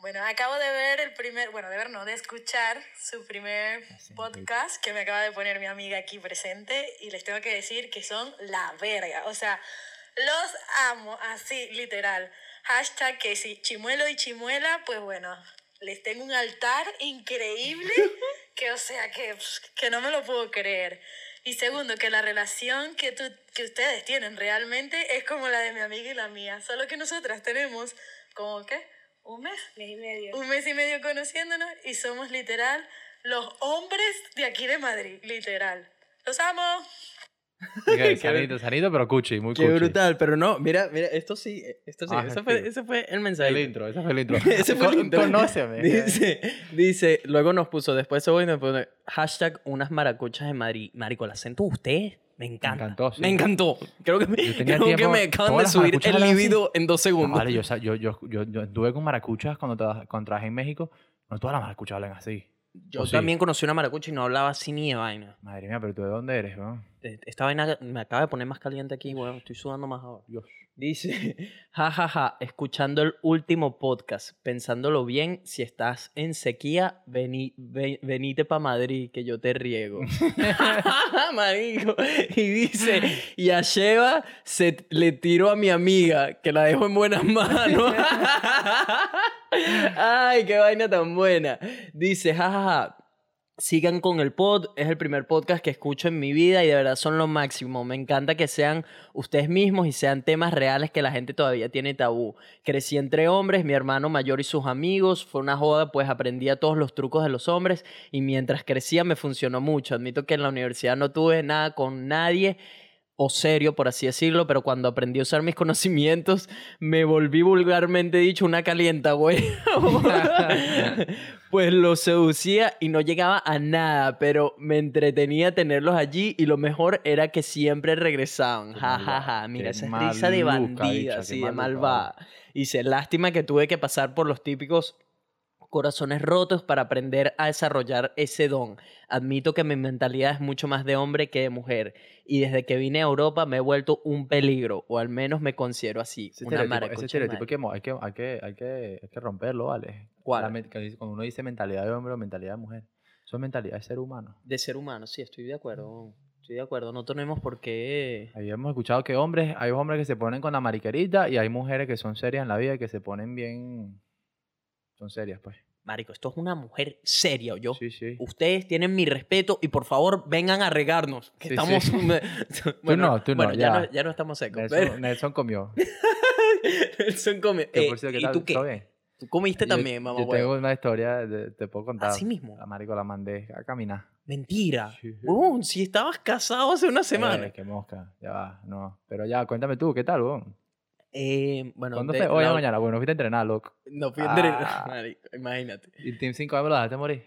Bueno, acabo de ver el primer, bueno, de ver no, de escuchar su primer Así, podcast que me acaba de poner mi amiga aquí presente y les tengo que decir que son la verga. O sea, los amo, así, literal. Hashtag que si chimuelo y chimuela, pues bueno, les tengo un altar increíble que, o sea, que, que no me lo puedo creer. Y segundo, que la relación que, tú, que ustedes tienen realmente es como la de mi amiga y la mía. Solo que nosotras tenemos como, ¿qué? ¿Un mes? Mes y medio. Un mes y medio conociéndonos y somos literal los hombres de aquí de Madrid. Literal. Los amo. Sanito, sanito, pero cuchi, muy Qué cuchi. brutal, pero no, mira, mira, esto sí, esto sí, Ah, ese, fue, ese fue el El mensaje. intro, ese fue el intro. Ese fue el intro. Conóceme. Dice, dice, luego nos puso, después se voy y nos pone, hashtag unas maracuchas en Madrid. Marico, el acento de usted me encanta. encantó, sí. Me encantó. Creo que, me- creo que tiempo- me acaban de subir el libido en dos No, segundos. vale, yo, yo, yo, yo, estuve con maracuchas cuando, cuando trabajé en México. No todas las maracuchas hablan así. Yo también conocí una maracucha y no hablaba así ni de vaina. Madre mía, pero tú de dónde eres? Eh, Esta vaina me acaba de poner más caliente aquí, weón. Estoy sudando más ahora. Dios. Dice, jajaja, escuchando el último podcast, pensándolo bien, si estás en sequía, vení, ve- venite para Madrid, que yo te riego. Marico. Y dice, y a Sheva se le tiro a mi amiga, que la dejo en buenas manos. Ay, qué vaina tan buena. Dice, jajaja. Sigan con el pod, es el primer podcast que escucho en mi vida y de verdad son lo máximo. Me encanta que sean ustedes mismos y sean temas reales que la gente todavía tiene tabú. Crecí entre hombres, mi hermano mayor y sus amigos, fue una joda pues aprendía todos los trucos de los hombres y mientras crecía me funcionó mucho. Admito que en la universidad no tuve nada con nadie o serio, por así decirlo, pero cuando aprendí a usar mis conocimientos, me volví vulgarmente dicho una calienta, güey. pues los seducía y no llegaba a nada, pero me entretenía tenerlos allí y lo mejor era que siempre regresaban. Ja, ja, ja. Mira, qué esa es risa de bandida, así de malvada. Dice, lástima que tuve que pasar por los típicos corazones rotos para aprender a desarrollar ese don. Admito que mi mentalidad es mucho más de hombre que de mujer y desde que vine a Europa me he vuelto un peligro, o al menos me considero así. Ese una estereotipo, ese estereotipo que, hay, que, hay, que, hay, que, hay que romperlo, ¿vale? ¿Cuál? La cuando uno dice mentalidad de hombre o mentalidad de mujer. Eso es mentalidad de ser humano. De ser humano, sí, estoy de acuerdo. Estoy de acuerdo. No tenemos por qué... Ahí hemos escuchado que hombres, hay hombres que se ponen con la mariquerita y hay mujeres que son serias en la vida y que se ponen bien... Son serias, pues. Marico, esto es una mujer seria, ¿o yo? Sí, sí. Ustedes tienen mi respeto y por favor vengan a regarnos. Que Sí, estamos. sí. bueno, no, tú no, bueno, ya. ya. no, ya no estamos secos. Nelson, Nelson comió. Nelson. Que Eh, por cierto, ¿qué ¿Y tal? tú qué? ¿Tú comiste Yo- también, mamá? Yo tengo una historia, de- te puedo contar. Así mismo. La marico la mandé a caminar. Mentira. Sí, si estabas casado hace una semana. Eh, qué mosca, ya va, no. Pero ya, cuéntame tú, ¿qué tal, weón? Eh, bueno, ¿Cuándo fue? Hoy la- mañana, bueno, fuiste a entrenar, loco. No fui a entrenar, Ah. marico, imagínate. ¿Y el Team 5 me lo dejaste morir?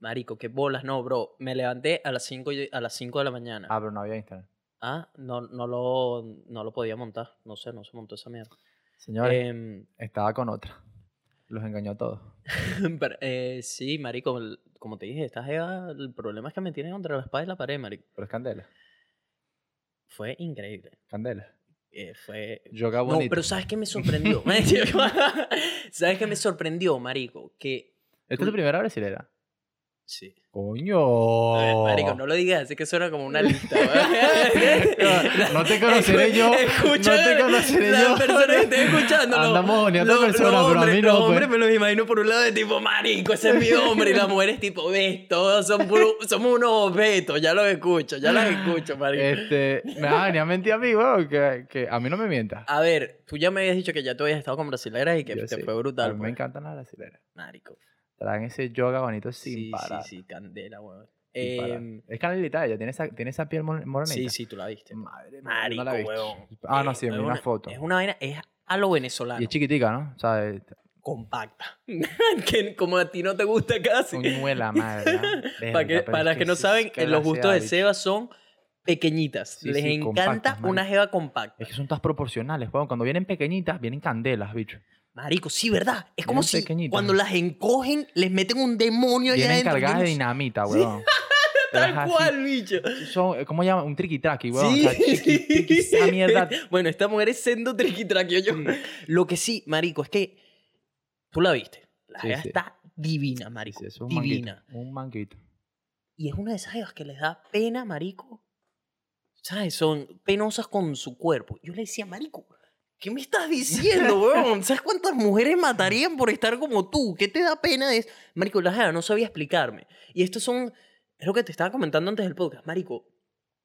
Marico, qué bolas, no, bro. Me levanté a las 5 a las 5 de la mañana. Ah, pero no había Instagram. Ah, no, no, lo, no lo podía montar. No sé, no se montó esa mierda. Señores, Em, estaba con otra. Los engañó a todos. pero, eh, sí, marico, el- como te dije, esta jeva, el problema es que me tiene contra la espada y la pared, marico. Pero es candela. Fue increíble. Candela. Eh, fue... Yoga No, bonito. pero ¿sabes qué me sorprendió? ¿Sabes qué me sorprendió, marico? Que... ¿Esta es tu primera brasilera? Sí. ¡Coño! Marico, no lo digas, así que suena como una lista. No te conoceré yo, Escucha, no te conoceré la yo. persona que esté escuchando. Andamos ni a otra los, persona, los pero a mí no, Los pues. hombres me los imagino por un lado de tipo, marico, ese es mi hombre. Y las mujeres tipo, ves, todos son puro- somos unos obetos. Ya los escucho, ya las escucho, marico. Este, me vas a venir a mentir a mí, weón, que, que a mí no me mientas. A ver, tú ya me habías dicho que ya tú habías estado con brasileras y que Yo te sí. fue A brutal. mí me pues. encantan las brasileras. Marico. Traen ese yoga bonito sin Sí, parar. sí, sí, candela, weón. Em, Es canelita ella, tiene esa, tiene esa piel mo- morenita. sí, sí, tú la viste. Madre Marico, no la he visto. weón. Ah, no, Eh, sí, es vi una foto. Es una vaina, es a lo venezolano. Y es chiquitica, ¿no? O sea, es- compacta. que como a ti no te gusta casi. coñuela madre. ¿no? para Verga, que, pero para es que no sí, saben, los gustos de. Seba son pequeñitas. Sí, Les sí, encanta una jeva compacta. Es que son todas proporcionales, weón. Cuando vienen pequeñitas, vienen candelas, bicho. Marico, sí, ¿verdad? Es como si cuando las encogen, les meten un demonio allá Vienen adentro. cargadas de no dinamita, weón. Tal cual, bicho. Son, ¿Cómo llama? Un triqui-traqui, weón. Sí. O sea, chiqui, triqui, esa mierda. Bueno, esta mujer es sendo triqui-traqui, yo. Lo que sí, marico, es que tú la viste. La Sí, jeva sí. está divina, marico. Sí, eso es un divina. manguito. Un manguito. Y es una de esas jevas que les da pena, marico. ¿Sabes? Son penosas con su cuerpo. Yo le decía, marico, ¿qué me estás diciendo, weón? ¿Sabes cuántas mujeres matarían por estar como tú? ¿Qué te da pena? Es... Marico, la jeva no sabía explicarme. Y estos son... Es lo que te estaba comentando antes del podcast, marico.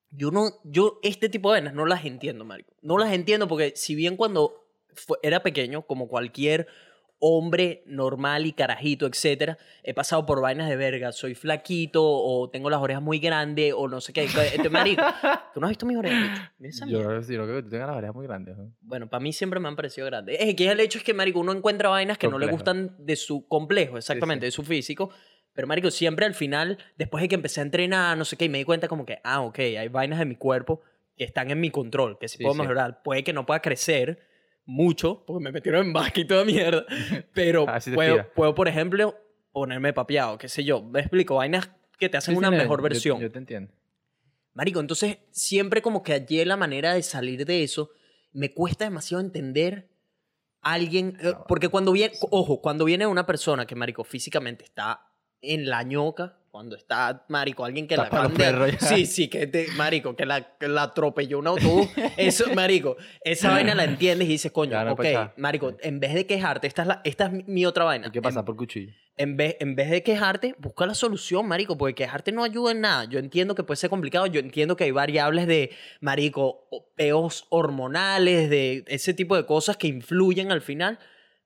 Yo no... Yo este tipo de vainas no las entiendo, marico. No las entiendo porque si bien cuando fue- era pequeño, como cualquier hombre normal y carajito, etcétera, he pasado por vainas de verga, soy flaquito o tengo las orejas muy grandes o no sé qué. Este, marico, ¿tú no has visto mis orejas? Mira esa mierda. Yo sí, no creo que tú tengas las orejas muy grandes. ¿no? Bueno, para mí siempre me han parecido grandes. Es que el hecho es que, marico, uno encuentra vainas que no le gustan de su complejo, exactamente, sí. de su físico. Pero, marico, siempre al final, después de que empecé a entrenar, no sé qué, y me di cuenta como que, ah, ok, hay vainas de mi cuerpo que están en mi control, que sí, Sí, puedo sí. mejorar. Puede que no pueda crecer mucho, porque me metieron en básquet y toda mierda, pero te puedo, puedo, por ejemplo, ponerme papeado, qué sé yo. Me explico, vainas que te hacen Sí, una sí, mejor yo- versión. Yo, te entiendo. Marico, entonces siempre como que hallé la manera de salir de eso. Me cuesta demasiado entender a alguien. eh, porque cuando viene, ojo, cuando viene una persona que, Marico, físicamente está en la ñoca, cuando está, Marico, alguien que la de-. Sí, sí, que te, Marico, que la, que la atropelló un autobús. Eso, Marico, esa vaina la entiendes y dices, coño, no ok. Marico, en vez de quejarte, esta es, la, esta es mi- otra vaina. Hay que En- pasar por cuchillo. en vez, en vez de quejarte, busca la solución, marico, porque quejarte no ayuda en nada. Yo entiendo que puede ser complicado, yo entiendo que hay variables de, marico, peos hormonales, de ese tipo de cosas que influyen al final,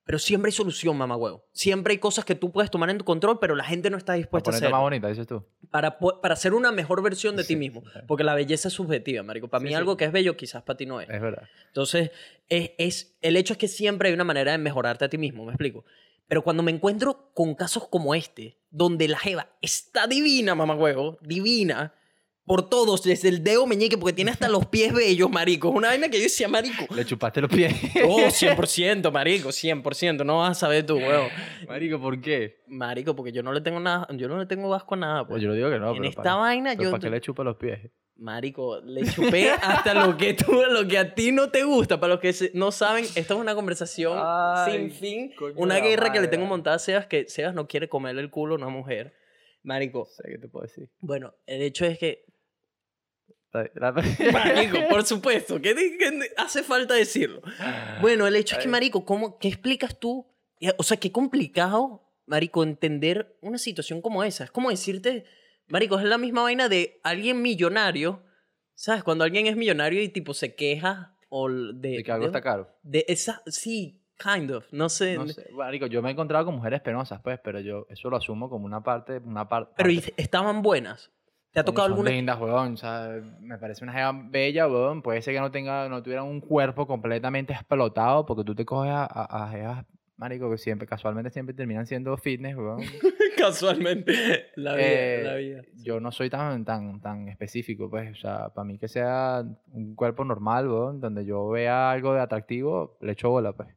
pero siempre hay solución, mamá huevo. Siempre hay cosas que tú puedes tomar en tu control, pero la gente no está Para dispuesta a ponerte más bonita, dices tú. Para, para ser una mejor versión de ti mismo. sí. Porque la belleza es subjetiva, marico. Para Sí, mí algo que es bello, quizás para ti no es. Es verdad. Entonces, es, es- el hecho es que siempre hay una manera de mejorarte a ti mismo, ¿me explico? Pero cuando me encuentro con casos como este, donde la jeva está divina, mamá huevo, divina, por todos, desde el dedo meñique, porque tiene hasta los pies bellos, marico. Es una vaina que yo decía, marico. Le chupaste los pies. Oh, 100%, marico, 100%. No vas a saber tú, huevo. Marico, ¿por qué? Marico, porque yo no le tengo nada, yo no le tengo vasco a nada, Pues pues. yo lo digo que no, en pero esta para, vaina pero yo... ¿para qué le chupa los pies? Marico, le chupé hasta lo que tú, lo que a ti no te gusta. Para los que no saben, esto es una conversación Ay, sin fin. Una guerra que le tengo montada a Sebas, que Sebas no quiere comerle el culo a una mujer. Marico, sé qué te puedo decir. bueno, el hecho es que... Marico, por supuesto, que, que hace falta decirlo. Bueno, el hecho es que. Marico, ¿cómo, ¿qué explicas tú? O sea, qué complicado, Marico, entender una situación como esa. Es como decirte, Marico, es la misma vaina de alguien millonario, ¿sabes? Cuando alguien es millonario y tipo se queja o de... de que algo de- está caro. de esa, sí, kind of, no sé. No sé, marico, yo me he encontrado con mujeres penosas, pues, pero yo eso lo asumo como una parte, una parte. Pero ¿y estaban buenas. ¿Te ha tocado son alguna? lindas, weón. O sea, me parece una jeva bella, weón. Puede ser que no tenga, no tuviera un cuerpo completamente explotado, porque tú te coges a, a, a jevas, marico, que siempre, casualmente siempre terminan siendo fitness, weón. Casualmente. La vida, Eh, la vida. Yo no soy tan, tan, tan específico, pues. O sea, para mí que sea un cuerpo normal, weón, donde yo vea algo de atractivo, le echo bola, pues.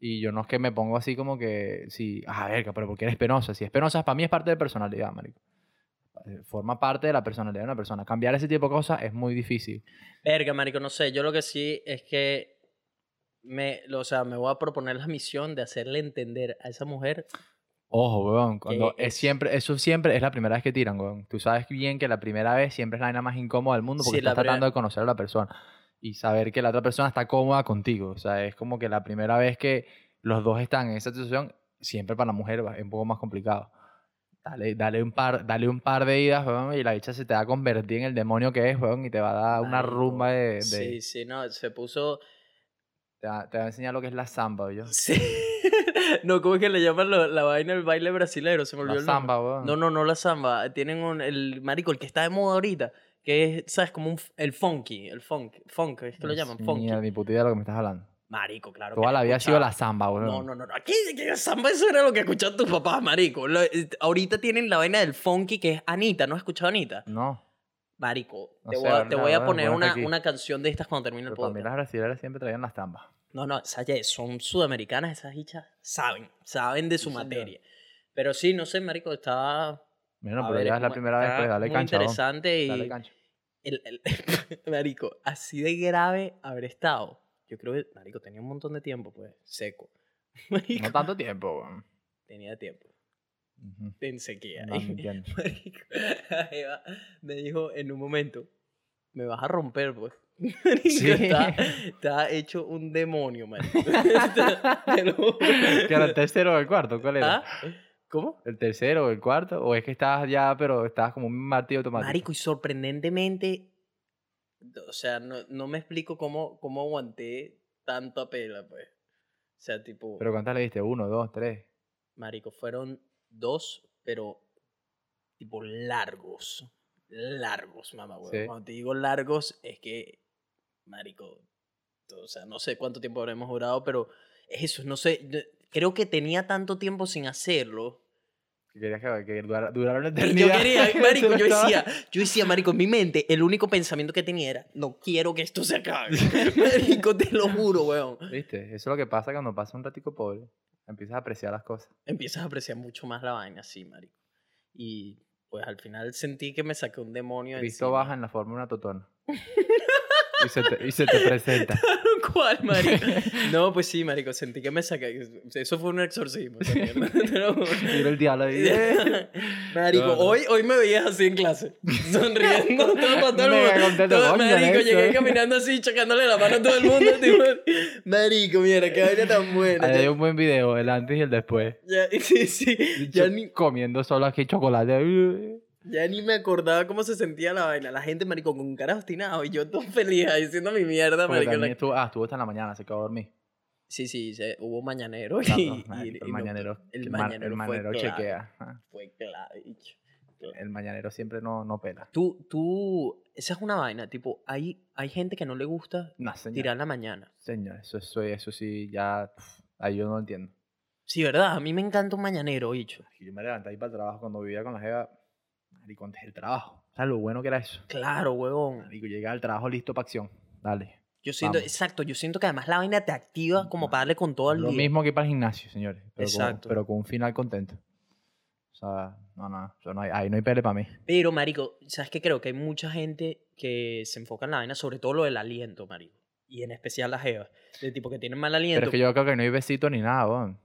Y yo no es que me pongo así como que, sí, a ver, pero porque eres penosa. Si es penosa, para mí es parte de personalidad, marico. Eh, Forma parte de la personalidad de una persona. Cambiar ese tipo de cosas es muy difícil. Verga, marico, no sé. Yo lo que sí es que me, o sea, me voy a proponer la misión de hacerle entender a esa mujer. Ojo, weón, cuando es es- siempre, eso siempre es la primera vez que tiran, weón. Tú sabes bien que la primera vez siempre es la vaina más incómoda del mundo porque Sí, estás tratando de conocer a la persona y saber que la otra persona está cómoda contigo. O sea, es como que la primera vez que los dos están en esa situación, siempre para la mujer es un poco más complicado. Dale, dale, un par, dale un par de idas, weón, y la bicha se te va a convertir en el demonio que es, weón, y te va a dar una rumba de... de- Sí, sí, no, se puso... te, va, te va a enseñar lo que es la samba, yo. Sí. no, ¿cómo es que le llaman lo- la vaina el baile brasilero? Se me olvidó La el nombre. weón. No, no, no la samba. Tienen un, el marico, el que está de moda ahorita, que es, ¿sabes? Como un, el funky, el funk, funk, es que lo llaman, funky. Mierda, ni puta idea de lo que me estás hablando. Marico, claro. Toda que la he vida ha sido la samba, weón. No, no, no, no. Aquí, aquí samba, eso era lo que escuchaban tus papás, marico. Lo- eh, ahorita tienen la vaina del funky que es Anita, ¿no has escuchado a Anita? No. Marico, No te, sé, voy a, te ahora- voy a ahora poner una, una canción de estas cuando termine el Pero para mí podcast. las brasileñas siempre traían las tambas. No, no, esas son sudamericanas, esas hichas saben, saben de su Sí, señor. materia. Pero sí, no sé, marico, está... Bueno, pero ver, ya es la primera vez, pues dale muy cancha. interesante y... Dale cancha. el- el- marico, así de grave haber estado. Yo creo que, marico, tenía un montón de tiempo, pues, seco. Marico, No tanto tiempo, weón. tenía tiempo. Ujú. En sequía. No. Marico, me dijo en un momento, me vas a romper, pues. Marico, Sí. está, está hecho un demonio, marico. ¿Que era el tercero o el cuarto? ¿Cuál era? ¿Ah? ¿Cómo? ¿El tercero o el cuarto? ¿O es que estabas ya, pero estabas como un martillo automático? Marico, y sorprendentemente, o sea, no, no me explico cómo, cómo aguanté tanta pela, pues. O sea, tipo, ¿Pero cuántas le diste? ¿Uno, dos, tres? marico, fueron dos, pero tipo largos. Largos, mamá, huevo. Sí. Cuando te digo largos, es que, marico, o sea, no sé cuánto tiempo habremos durado, pero es eso, no sé, creo que tenía tanto tiempo sin hacerlo. Que querías que, que durara, durara una Y eternidad. yo quería, marico, yo decía, yo decía, marico, en mi mente, el único pensamiento que tenía era, no quiero que esto se acabe. marico, te lo juro, weón. ¿Viste? Eso es lo que pasa cuando pasa un ratico pobre. Empiezas a apreciar las cosas. Empiezas a apreciar mucho más la vaina, sí, marico. Y pues al final sentí que me saqué un demonio Cristo encima. baja en la forma de una totona. y, se te, y se te presenta. ¿Cuál, marico? No, pues sí, marico, sentí que me saqué. Eso fue un exorcismo. Mira el diablo ahí. Marico, No, no. Hoy, hoy me veías así en clase, sonriendo todo para todo el mundo. Todo- marico, llegué caminando así, chocándole la mano a todo el mundo. tipo, marico, mira, qué vaina tan buena. Ahí hay un buen video, el antes y el después. ya- sí, sí, ya ni, Comiendo solo aquí chocolate. Ya ni me acordaba cómo se sentía la vaina. La gente, marico, con cara obstinado y yo todo feliz ahí haciendo mi mierda, Porque marico. la- estuvo, ah, estuvo hasta en la mañana, se quedó a dormir. Sí, sí, se- hubo mañanero y, Claro, y- marico, y el no- mañanero, el el ma- mañanero el fue mañanero clave. chequea. Fue clave. El mañanero siempre no, no pela. Tú, tú, esa es una vaina, tipo, hay, hay gente que no le gusta No, tirar la mañana. Señor, eso, eso, eso sí, ya. ahí yo no lo entiendo. Sí, ¿verdad? A mí me encanta un mañanero, bicho. Yo me levanté ahí para el trabajo cuando vivía con la jeva. Marico, antes del trabajo. ¿Sabes lo bueno que era eso? Claro, huevón. Marico, llegaba al trabajo listo para acción. Dale. Yo siento, Vamos. exacto, yo siento que además la vaina te activa como para darle con todo el Lo día. mismo que para el gimnasio, señores. Pero Exacto. Con, pero con un final contento. O sea, no, no, eso no hay, ahí no hay pele para mí. Pero, marico, ¿sabes qué? Creo que hay mucha gente que se enfoca en la vaina, sobre todo lo del aliento, marico. Y en especial las jevas. De tipo que tienen mal Pero aliento. es que yo creo que no hay besito ni nada, weón.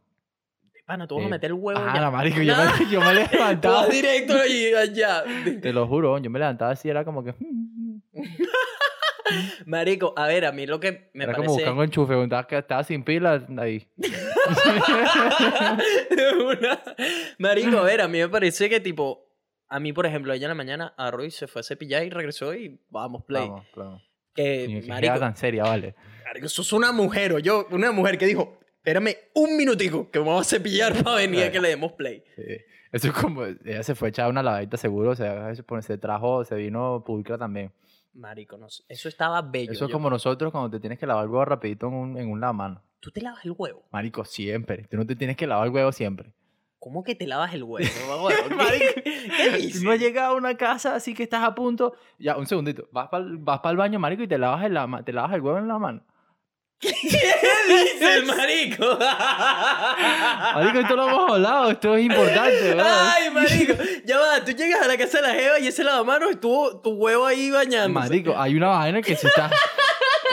Pana, tú vas a Sí. meter el huevo Ah, ya. la marico, yo Nah, me, yo me tú levantaba. vas directo y allá. Te lo juro, yo me levantaba así, era como que. Marico, a ver, a mí lo que me era como parece... buscando enchufe, que estaba sin pilas ahí. Una- Marico, a ver, a mí me parece que tipo... A mí, por ejemplo, ella en la mañana y se fue a cepillar y regresó y vamos, play. Vamos, claro. Que, marico, tan seria, vale. marico, sos una mujer o yo, una mujer que dijo, espérame un minutico que vamos a cepillar para venir a que le demos play. Sí. Eso es como, ella se fue a echar una lavadita seguro, o sea, se trajo, se vino pulcra también. Marico, no eso estaba bello. Eso es yo- como nosotros cuando te tienes que lavar el huevo rapidito en un, en un lavamano. Tú te lavas el huevo. Marico, siempre. Tú no te tienes que lavar el huevo siempre. ¿Cómo que te lavas el huevo? ¿Qué, ¿Qué dices? No has llegado a una casa así que estás a punto. Ya, un segundito. Vas para vas el baño, marico, y te lavas, el, te lavas el huevo en la mano. ¿Qué dices, marico? Marico, esto lo hemos hablado. Esto es importante, ¿verdad? Ay, marico. Ya va, tú llegas a la casa de la jeva y ese lavamanos estuvo tu huevo ahí bañándose. Marico, hay una vaina que si estás.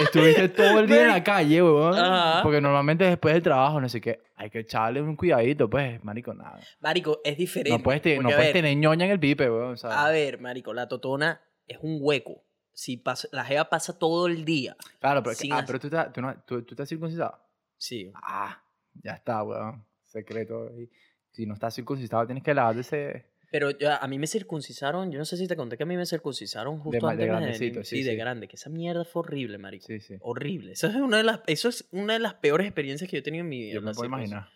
Estuviste todo el día en la calle, weón. Ajá. Porque normalmente después del trabajo, no sé qué, hay que echarle un cuidadito, pues, marico, nada. Marico, es diferente. No puedes, te- no porque, a puedes ver, tener ñoña en el pipe, weón. sea, A ver, marico, la totona es un hueco. Si pasa, la jeva pasa todo el día. claro, pero, ah, pero tú, estás, tú, no- tú- tú estás circuncidado. Sí. Ah, ya está, weón. Secreto. Si no estás circuncidado, tienes que lavarte ese. Pero ya, a mí me circuncisaron, yo no sé si te conté que a mí me circuncisaron justo de antes grandecito, venir. sí, sí, de sí. grande, que esa mierda fue horrible, marico. Sí, sí. Horrible. Eso es, una de las, eso es una de las peores experiencias que yo he tenido en mi vida. Yo me puedo circuncisión. imaginar.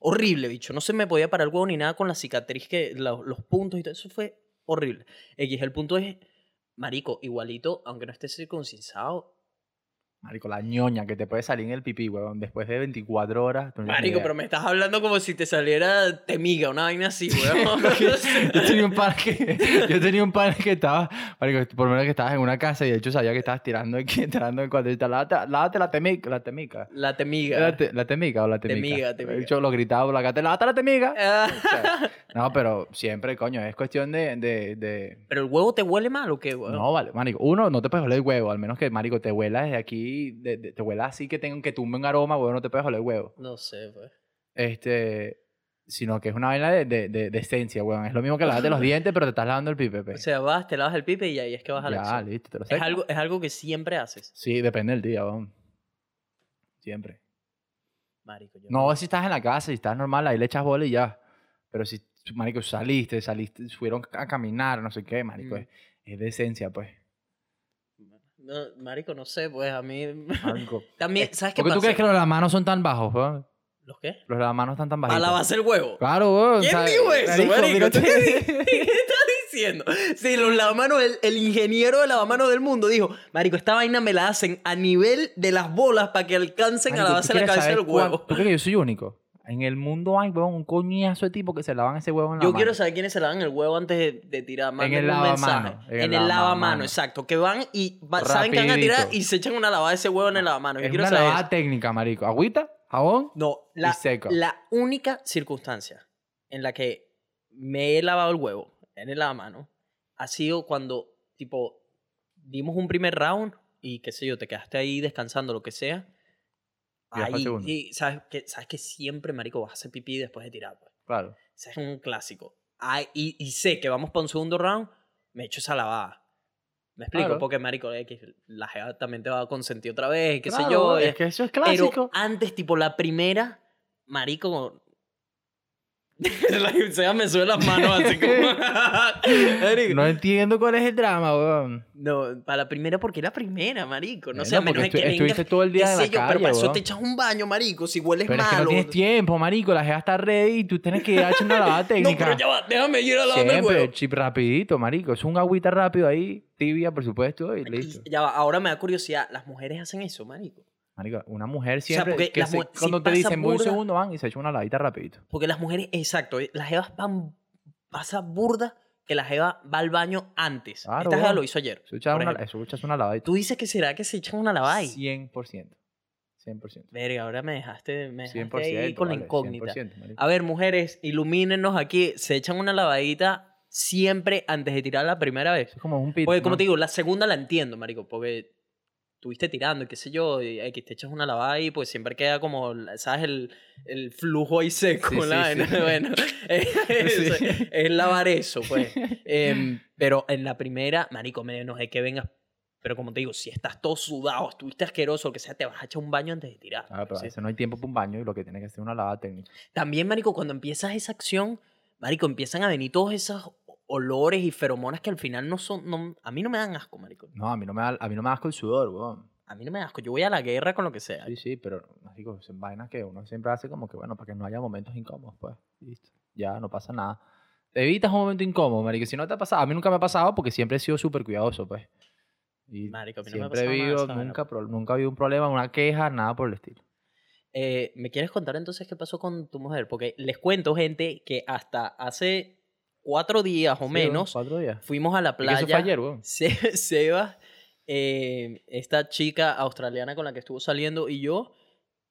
Horrible, bicho. No se me podía parar el huevo ni nada con la cicatriz que la- los puntos y todo eso fue horrible. X, el punto es, marico, igualito, aunque no estés circuncisado, Marico, la ñoña que te puede salir en el pipí, weón, después de 24 horas. no Marico, pero me estás hablando como si te saliera temiga, una vaina así, weón. yo tenía un pan que yo tenía un pan que estaba marico, por lo menos que estabas en una casa y de hecho sabía que estabas tirando aquí entrando en estaba lávate, lávate la temica la temica La temiga. la, te- la temica o la temica Temiga, temiga. de hecho lo gritaba por la gata lávate la temica Ah. O sea, no pero siempre coño es cuestión de, de, de Pero el huevo te huele mal o qué, weón. no vale marico uno no te puedes oler el huevo al menos que marico te huela desde aquí de- de- te huela así que tenga que tumbe un aroma huevo no te puedes oler huevo No sé, pues. este sino que es una vaina de, de, de, de esencia, weón. Es lo mismo que lavarte los dientes, pero te estás lavando el pipe, pe. O sea, vas, te lavas el pipe y ahí es que vas a la ya, acción. listo, te lo Es secas. algo, es algo que siempre haces. Sí, depende del día, weón. Siempre. Marico, yo No, si estás en la casa y estás normal, ahí le echas bola y ya. Pero si, marico, saliste, saliste, fueron a caminar, no sé qué, marico, Mm. es, es de esencia, pues. No, marico, no sé, pues a mí... También, ¿sabes qué ¿Por qué tú pasa? crees que los lavamanos son tan bajos, weón? ¿Los qué? Los lavamanos están tan A bajitos. lavarse el huevo. Claro, weón. ¿Quién dijo eso, marico? ¿Qué estás diciendo? Sí, los lavamanos, el, el ingeniero de lavamanos del mundo dijo, marico, esta vaina me la hacen a nivel de las bolas para que alcancen Marico, a ¿tú lavarse la quieres cabeza del huevo. ¿Tú crees que yo soy único? En el mundo hay, weón, un coñazo de tipos que se lavan ese huevo en la Yo mano. quiero saber quiénes se lavan el huevo antes de, de tirar. Mándenme el un lavamano, en En el el lavamano, exacto. Que van y va- saben que van a tirar y se echan una lavada de ese huevo en el lavamano. Yo Es quiero una saber lavada técnica, marico. Agüita, jabón. No, la, seco. la única circunstancia en la que me he lavado el huevo en el lavamano ha sido cuando, tipo, dimos un primer round y qué sé yo, te quedaste ahí descansando, lo que sea. Ahí, y sabes que, sabes que siempre, marico, vas a hacer pipí después de tirar. pues. Claro. Ese es un clásico. Ay, y, y sé que vamos para un segundo round, me echo esa lavada. ¿Me explico? Claro. Porque, marico, la jeva también te va a consentir otra vez, qué sé Claro, yo. Es eh, que eso es pero clásico. antes, tipo, la primera, marico... la sea me sube las manos así como... No entiendo cuál es el drama, weón. No, para la primera, porque la primera, marico. No sé, a menos que vengas, estuviste todo el día en la yo, pero calle, para eso weón. te echas un baño, marico. Si hueles Pero es que malo. no tienes tiempo, marico. La jefa está ready y tú tienes que ir a echar una lavada No, técnica. pero ya va, déjame ir a lavarme el huevo. chip rapidito, marico. Es un agüita rápido ahí, tibia, por supuesto, y listo. Ya va, ahora me da curiosidad, ¿las mujeres hacen eso, marico? Una mujer sea, siempre, que se- mu- si cuando te dicen voy un segundo, van y se echan una lavadita rapidito. Porque las mujeres, exacto, eh, las jevas van, pasa burda que la jeva va al baño antes. Claro, Esta jeva lo hizo ayer. Por una, ejemplo. eso echas una lavadita. Tú dices que será que se echan una lavada ahí. 100%. 100%. Verga, ahora me dejaste, me dejaste 100%. ahí con la incógnita. 100%, marico. A ver, mujeres, ilumínenos aquí. Se echan una lavadita siempre antes de tirar la primera vez. Es como un pit. Porque, como te digo, la segunda la entiendo, marico, porque estuviste tirando qué sé yo, y X, te echas una lavada y pues siempre queda como, ¿sabes? El, el flujo ahí seco. Sí, la sí, vaina. sí. Bueno, es, lavar eso, pues. Em, pero en la primera, marico, menos de que vengas. Pero como te digo, si estás todo sudado, estuviste asqueroso, lo que sea, te vas a echar un baño antes de tirar. Ah, pero a ¿sí? veces no hay tiempo para un baño y lo que tiene que hacer es una lavada técnica. También, marico, cuando empiezas esa acción, marico, empiezan a venir todos esos olores y feromonas que al final no son, no- a mí no me dan asco, marico. No, a mí no me da, a mí no me da asco el sudor, weón. A mí no me da asco. Yo voy a la guerra con lo que sea. Sí, sí, pero marico, son vainas que uno siempre hace como que, bueno, para que no haya momentos incómodos, pues. Listo. Ya, no pasa nada. Te evitas un momento incómodo, marico. Si no te ha pasado, a mí nunca me ha pasado porque siempre he sido súper cuidadoso, pues. Y Marico, a mí no me ha siempre pasado nada nunca, pro- nunca ha habido un problema, una queja, nada por el estilo. Eh, ¿Me quieres contar entonces qué pasó con tu mujer? Porque les cuento, gente, que hasta hace cuatro días o Sí, menos Cuatro días. fuimos a la playa. eso fue ayer, weón. Se- Sebas, eh, esta chica australiana con la que estuvo saliendo y yo,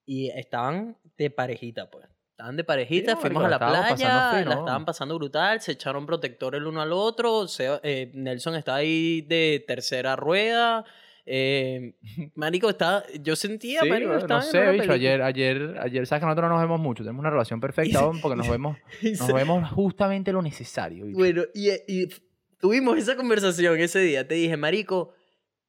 y estaban de parejita, pues. Estaban de parejita, Sí, fuimos marico, a la playa, fino, la estaban pasando brutal, se echaron protector el uno al otro, Seba- eh, Nelson está ahí de tercera rueda, eh, marico, está, yo sentía, Sí, marico, estaba no en sé, una bicho, ayer, ayer, ayer, sabes que nosotros no nos vemos mucho, tenemos una relación perfecta, weón, porque nos vemos, nos se- vemos justamente lo necesario, bicho. Bueno, y, y tuvimos esa conversación ese día. Te dije, Marico,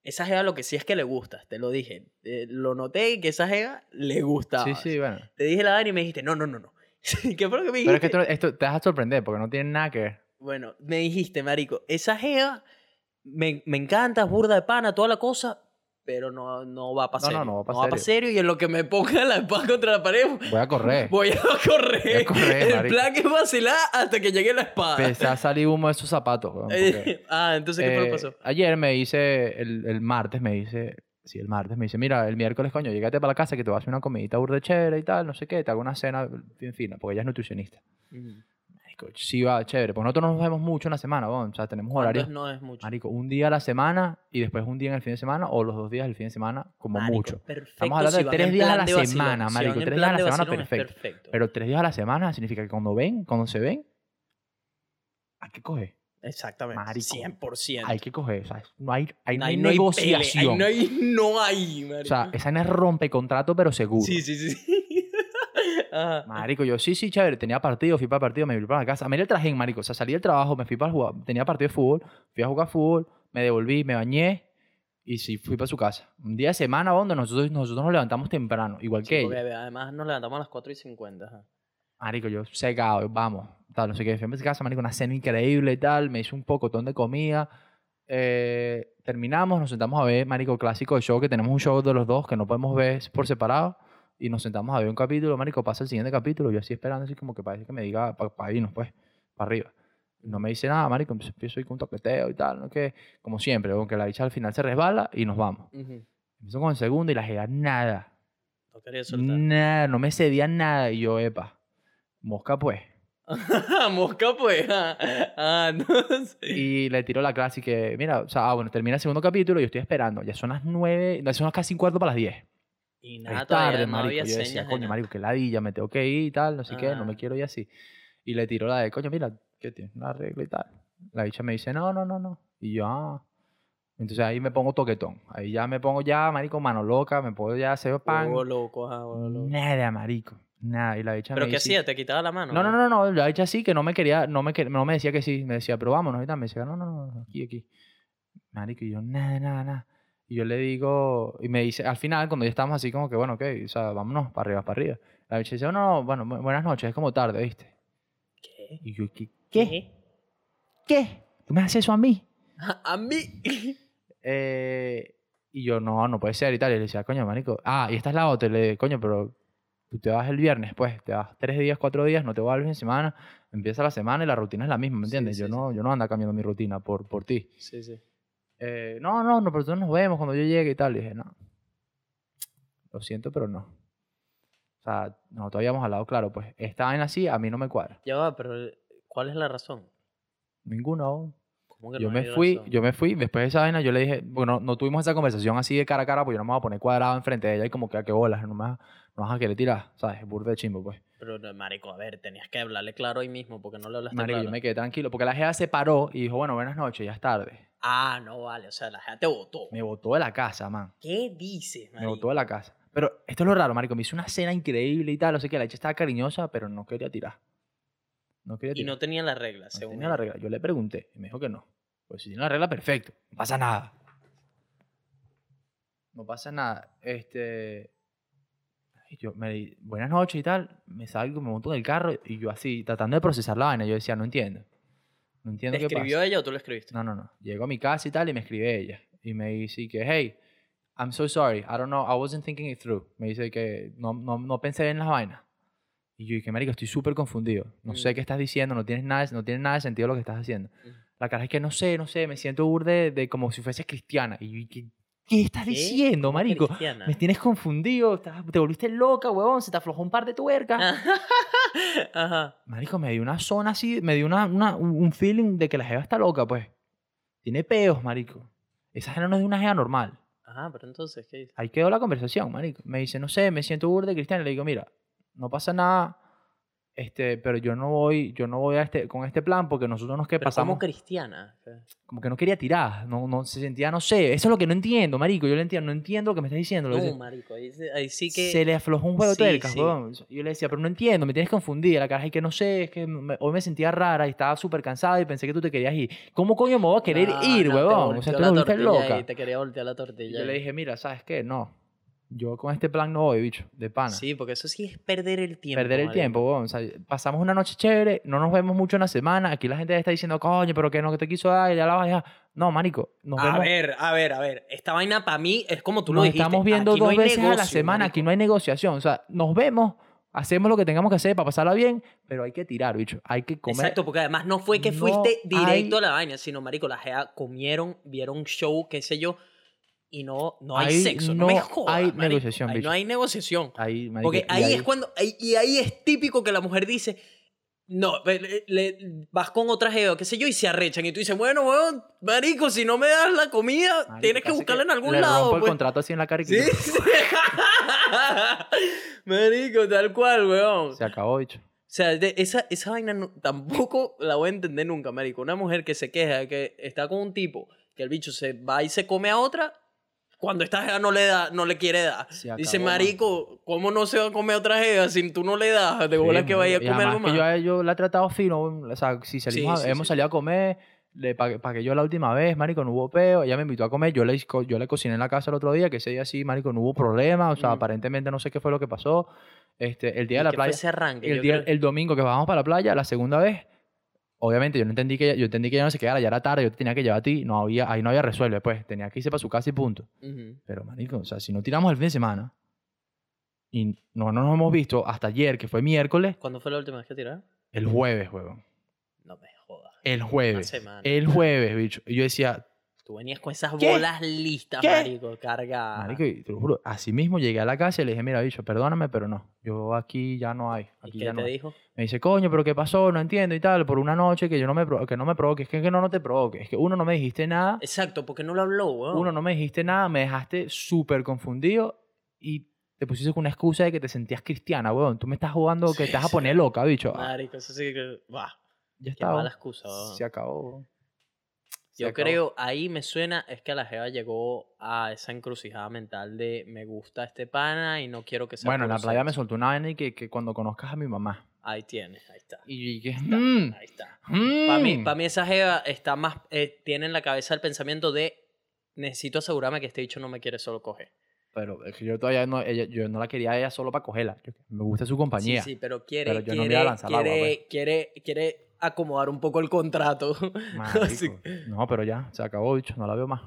esa jeva lo que sí es que le gusta. Te lo dije. Eh, lo noté que esa jeva le gustaba. Sí, sí, bueno. Te dije la vaina y me dijiste, no, no, no, no. ¿Qué fue lo que me dijiste? Pero es que esto, esto te vas a sorprender porque no tiene nada que ver. Bueno, me dijiste, Marico, esa jeva me, me encanta, es burda de pana, toda la cosa, pero no, no va para No, no, serio. no va pa' pa' serio. serio y en lo que me ponga la espada contra la pared, Voy a correr. voy a correr. Voy a correr, El plan es vacilar hasta que llegue la espada. Empecé a salir humo de esos zapatos, porque, ah, entonces, ¿qué fue lo eh, que pasó? Ayer me hice, el, el martes me hice así el martes, me dice, mira, el miércoles, coño, llégate para la casa que te voy a hacer una comidita burde chévere y tal, no sé qué, te hago una cena bien fina, porque ella es nutricionista. Marico, sí va, chévere, porque nosotros no nos vemos mucho en la semana, weón, o sea, tenemos horarios, ¿Cuántos no es mucho? marico, un día a la semana y después un día en el fin de semana o los dos días del fin de semana, como Marico, mucho. perfecto, Estamos hablando si de tres días a la vacilón, semana, si marico, en tres días a la semana, vacilón, es perfecto. Pero tres días a la semana significa que cuando ven, cuando se ven, hay que coger. Exactamente. Marico, 100%. Hay que coger. O sea, no hay, no hay no hay negociación. ahí no hay, no hay, O marico. sea, esa no es rompe contrato, pero seguro. Sí, sí, sí. Ajá. Marico, yo sí, sí, chévere. Tenía partido, fui para el partido, me fui para la casa. A mí el traje, marico. O sea, salí del trabajo, me fui para jugar. Tenía partido de fútbol, fui a jugar fútbol, me devolví, me bañé y sí, fui para su casa. Un día de semana donde nosotros, nosotros nos levantamos temprano, igual Sí, que ella. además nos levantamos a las 4 y 50. ajá. Marico, yo secado, vamos. Tal, no sé qué. Fui a mi casa, marico, una cena increíble y tal. Me hice un pocotón de comida. Eh, terminamos, nos sentamos a ver, marico, clásico de show, que tenemos un show de los dos que no podemos ver por separado. Y nos sentamos a ver un capítulo, marico, pasa el siguiente capítulo. Yo así esperando, así como que parece que me diga para irnos, pues, para arriba. No me dice nada, marico, empiezo a ir con un toqueteo y tal, ¿no? Que, como siempre, aunque la dicha al final se resbala y nos vamos. Ujú. Empiezo con el segundo y la jega nada. No quería soltar. Nada, no me cedía nada. Y yo, epa, mosca pues. Mosca, pues. Ah, ah, no sé. Y le tiro la clase y que, mira, o sea, ah, bueno, termina el segundo capítulo y yo estoy esperando. Ya son las nueve, no, son las casi un cuarto para las diez. Y nada, tarde, no marico. había Yo decía, coño, marico, que ladilla, me tengo que ir y tal, no sé qué, no me quiero ir así. Y le tiro la de, coño, mira, ¿qué tienes? Una regla y tal. La dicha me dice, no, no, no, no. Y yo, ah. Entonces ahí me pongo toquetón. Ahí ya me pongo ya, marico, mano loca, me puedo ya hacer pan. Loco, loco. Nada, marico. Nada. Y la dicha ¿Pero me qué dice, hacía? ¿Te quitaba la mano? No, no, no, no, la dicha sí que no me quería, no me, no me decía que sí, me decía, pero vámonos y tal, me decía, no, no, no, aquí, aquí. Marico, y yo, nada, nada, nada. Y yo le digo, y me dice, al final, cuando ya estábamos así como que, bueno, ok, o sea, vámonos, para arriba, para arriba. La dicha dice, no, no, bueno, bu- buenas noches, es como tarde, ¿viste? ¿Qué? Y yo, ¿qué? ¿Qué? ¿Qué? ¿Tú me haces eso a mí? A mí. Eh, y yo, no, no puede ser y tal. Y le decía, coño, marico. Ah, y esta es la otra. Y le dije, coño, pero tú te vas el viernes, pues, te vas tres días, cuatro días, no te vas el fin de semana. Empieza la semana y la rutina es la misma, ¿me entiendes? sí, yo, sí. no, yo no ando cambiando mi rutina por, por ti. Sí, sí. Eh, no, no, no, pero nosotros nos vemos cuando yo llegue y tal. Y dije, no. Lo siento, pero no. O sea, nosotros habíamos hablado claro, pues, esta vaina así a mí no me cuadra. Ya va, pero ¿cuál es la razón? Ninguno. ¿Cómo que Yo no me fui, razón? yo me fui, después de esa vaina yo le dije, bueno, no tuvimos esa conversación así de cara a cara, porque yo no me voy a poner cuadrado enfrente de ella y como que a qué bolas, no me vas, no vas a querer tirar, ¿sabes? Burde de chimbo, pues. Pero, marico, a ver, tenías que hablarle claro ahí mismo, porque no le hablaste Marico, claro. yo me quedé tranquilo, porque la jefa se paró y dijo, bueno, buenas noches, ya es tarde. Ah, no vale, o sea, la gente te votó. Me botó de la casa, man. ¿Qué dices, Me marico? botó de la casa. Pero esto es lo raro, marico, me hizo una cena increíble y tal, no sé qué, la hecha estaba cariñosa, pero no quería tirar. No quería Y tirar. no tenía las reglas, No según tenía la ella. regla. Yo le pregunté y me dijo que no. Pues si tiene la regla, perfecto. No pasa nada. No pasa nada. Este. y yo me di buenas noches y tal. Me salgo, me monto en el carro y yo así, tratando de procesar la vaina. Yo decía, no entiendo. No entiendo ¿Te qué escribió pasa. ella o tú le escribiste? No, no, no. Llego a mi casa y tal y me escribe ella. Y me dice que, hey, I'm so sorry. I don't know. I wasn't thinking it through. Me dice que no, no, no pensé en las vainas. Y yo dije, marico, estoy súper confundido. No sé Mm. qué estás diciendo. No tienes nada, no tiene nada de sentido lo que estás haciendo. Mm. La cara es que no sé, no sé. Me siento burde de como si fueses cristiana. Y yo dije, ¿qué estás ¿Qué? diciendo, ¿Cómo marico? cristiana? Me tienes confundido. estás- Te volviste loca, huevón. Se te aflojó un par de tuercas. Ajá. Marico, me dio una zona así, me dio una, una- un feeling de que la jeva está loca, pues. Tiene peos, marico. Esa jeva no es de una jeva normal. Ajá, pero entonces, ¿qué dices? Ahí quedó la conversación, marico. Me dice, no sé, me siento burde cristiano. Le digo, mira, no pasa nada, este, pero yo no voy, yo no voy a este, con este plan porque nosotros nos que Pero pasamos, como cristiana. como que no quería tirar, no, no se sentía, no sé. Eso es lo que no entiendo, marico. Yo le entiendo, no entiendo lo que me estás diciendo. No, marico, ahí, sí- ahí sí que... se le aflojó un juego Sí, de sí. Yo le decía, pero no entiendo, me tienes confundida. La cara es que no sé, es que me- hoy me sentía rara y estaba súper cansada y pensé que tú te querías ir. ¿Cómo coño me voy a querer No, ir, no, te huevón? O volteó sea, tú me loca. ahí, te quería voltear la Y tortilla. yo le dije, mira, ¿sabes qué? No. Yo con este plan no voy, bicho, de pana. Sí, porque eso sí es perder el tiempo. Perder el tiempo, weón. O sea, pasamos una noche chévere, no nos vemos mucho en la semana. Aquí la gente está diciendo, coño, pero que no, que te quiso dar, y ya la vas a. No, marico, nos A vemos. ver, a ver, a ver. Esta vaina para mí es como tú lo nos dijiste. estamos viendo aquí no dos hay veces a la negocio, semana, aquí no hay negociación. O sea, nos vemos, hacemos lo que tengamos que hacer para pasarla bien, pero hay que tirar, bicho. Hay que comer. Exacto, porque además no fue que No fuiste directo hay- a la vaina, sino, marico, la jea comieron, vieron show, qué sé yo. Y no, no hay, Ahí sexo. No, no me jodas, hay marico. negociación, Ahí bicho. no hay negociación. Ahí, marico, Porque ahí, es cuando. ahí- y ahí es típico que la mujer dice. No, le- vas con otra jeva, qué sé yo, y se arrechan. Y tú dices, bueno, weón, marico, si no me das la comida, Marico, tienes que buscarla en algún le lado. rompo el pues". contrato así en la cara y Sí, sí. marico, tal cual, weón. se acabó, bicho. O sea, de- esa, esa vaina no- tampoco la voy a entender nunca, marico. Una mujer que se queja que está con un tipo, que el bicho se va y se come a otra, cuando esta jeva no le da, no le quiere dar. Dice, marico, ¿cómo no se va a comer otra jeva si tú no le das? De bola Sí, que vaya a comer algo más. que yo a ellos la he tratado fino. O sea, si salimos, Sí, hemos salido a comer, le pagué, pagué yo la última vez, marico, no hubo peo. Ella me invitó a comer, yo le, yo le cociné en la casa el otro día, que ese día sí, marico, no hubo problema. O sea, Mm. aparentemente no sé qué fue lo que pasó. Este, el día de la ¿Y qué fue playa, ese arranque? el, día, creo- el domingo que bajamos para la playa, la segunda vez, obviamente yo no entendí que ella, yo entendí que ella no se quedara, ya era tarde, yo te tenía que llevar a ti, no había, ahí no había resuelve, pues, tenía que irse para su casa y punto. Pero, marico, o sea, si no tiramos el fin de semana y no, no nos hemos visto hasta ayer, que fue miércoles, ¿Cuándo fue la última vez que tiraron? el jueves, huevón. No me jodas. El jueves. semana. El jueves, bicho. Y yo decía, Tú venías con esas ¿Qué? bolas listas, ¿Qué? marico, cargadas. marico, y te lo juro, así mismo llegué a la casa y le dije, mira, bicho, perdóname, pero no. Yo aquí ya no hay. ¿Y qué ya te no hay". dijo? Me dice, coño, pero ¿qué pasó? No entiendo y tal. Por una noche que yo no me, pro- que no me provoque. Es que, que no, no te provoque. Es que uno no me dijiste nada. Exacto, porque no lo habló, weón. Uno no me dijiste nada. Me dejaste súper confundido y te pusiste con una excusa de que te sentías cristiana, weón. Tú me estás jugando que Sí, te vas a poner loca, bicho. Marico, eso sí que... Bah, ya qué está. mala excusa, weón. Se acabó. weón. Yo acabó. creo, ahí me suena, es que la jeva llegó a esa encrucijada mental de me gusta este pana y no quiero que sea Bueno, en la playa me sexo". soltó una vaina y que, que cuando conozcas a mi mamá. Ahí tienes, ahí está. Y que... Ahí está, mm, ahí está. mm. Para mí, pa' mí esa jeva está más, eh, tiene en la cabeza el pensamiento de necesito asegurarme que este bicho no me quiere solo coger. Pero es que yo todavía no, ella, yo no la quería a ella solo para cogerla. Me gusta su compañía. Sí, sí, pero quiere, Pero yo no me quiere, iba a lanzar al agua, quiere, pues. quiere, quiere acomodar un poco el contrato. Así- Marico. No, pero ya, se acabó, bicho. No la veo más.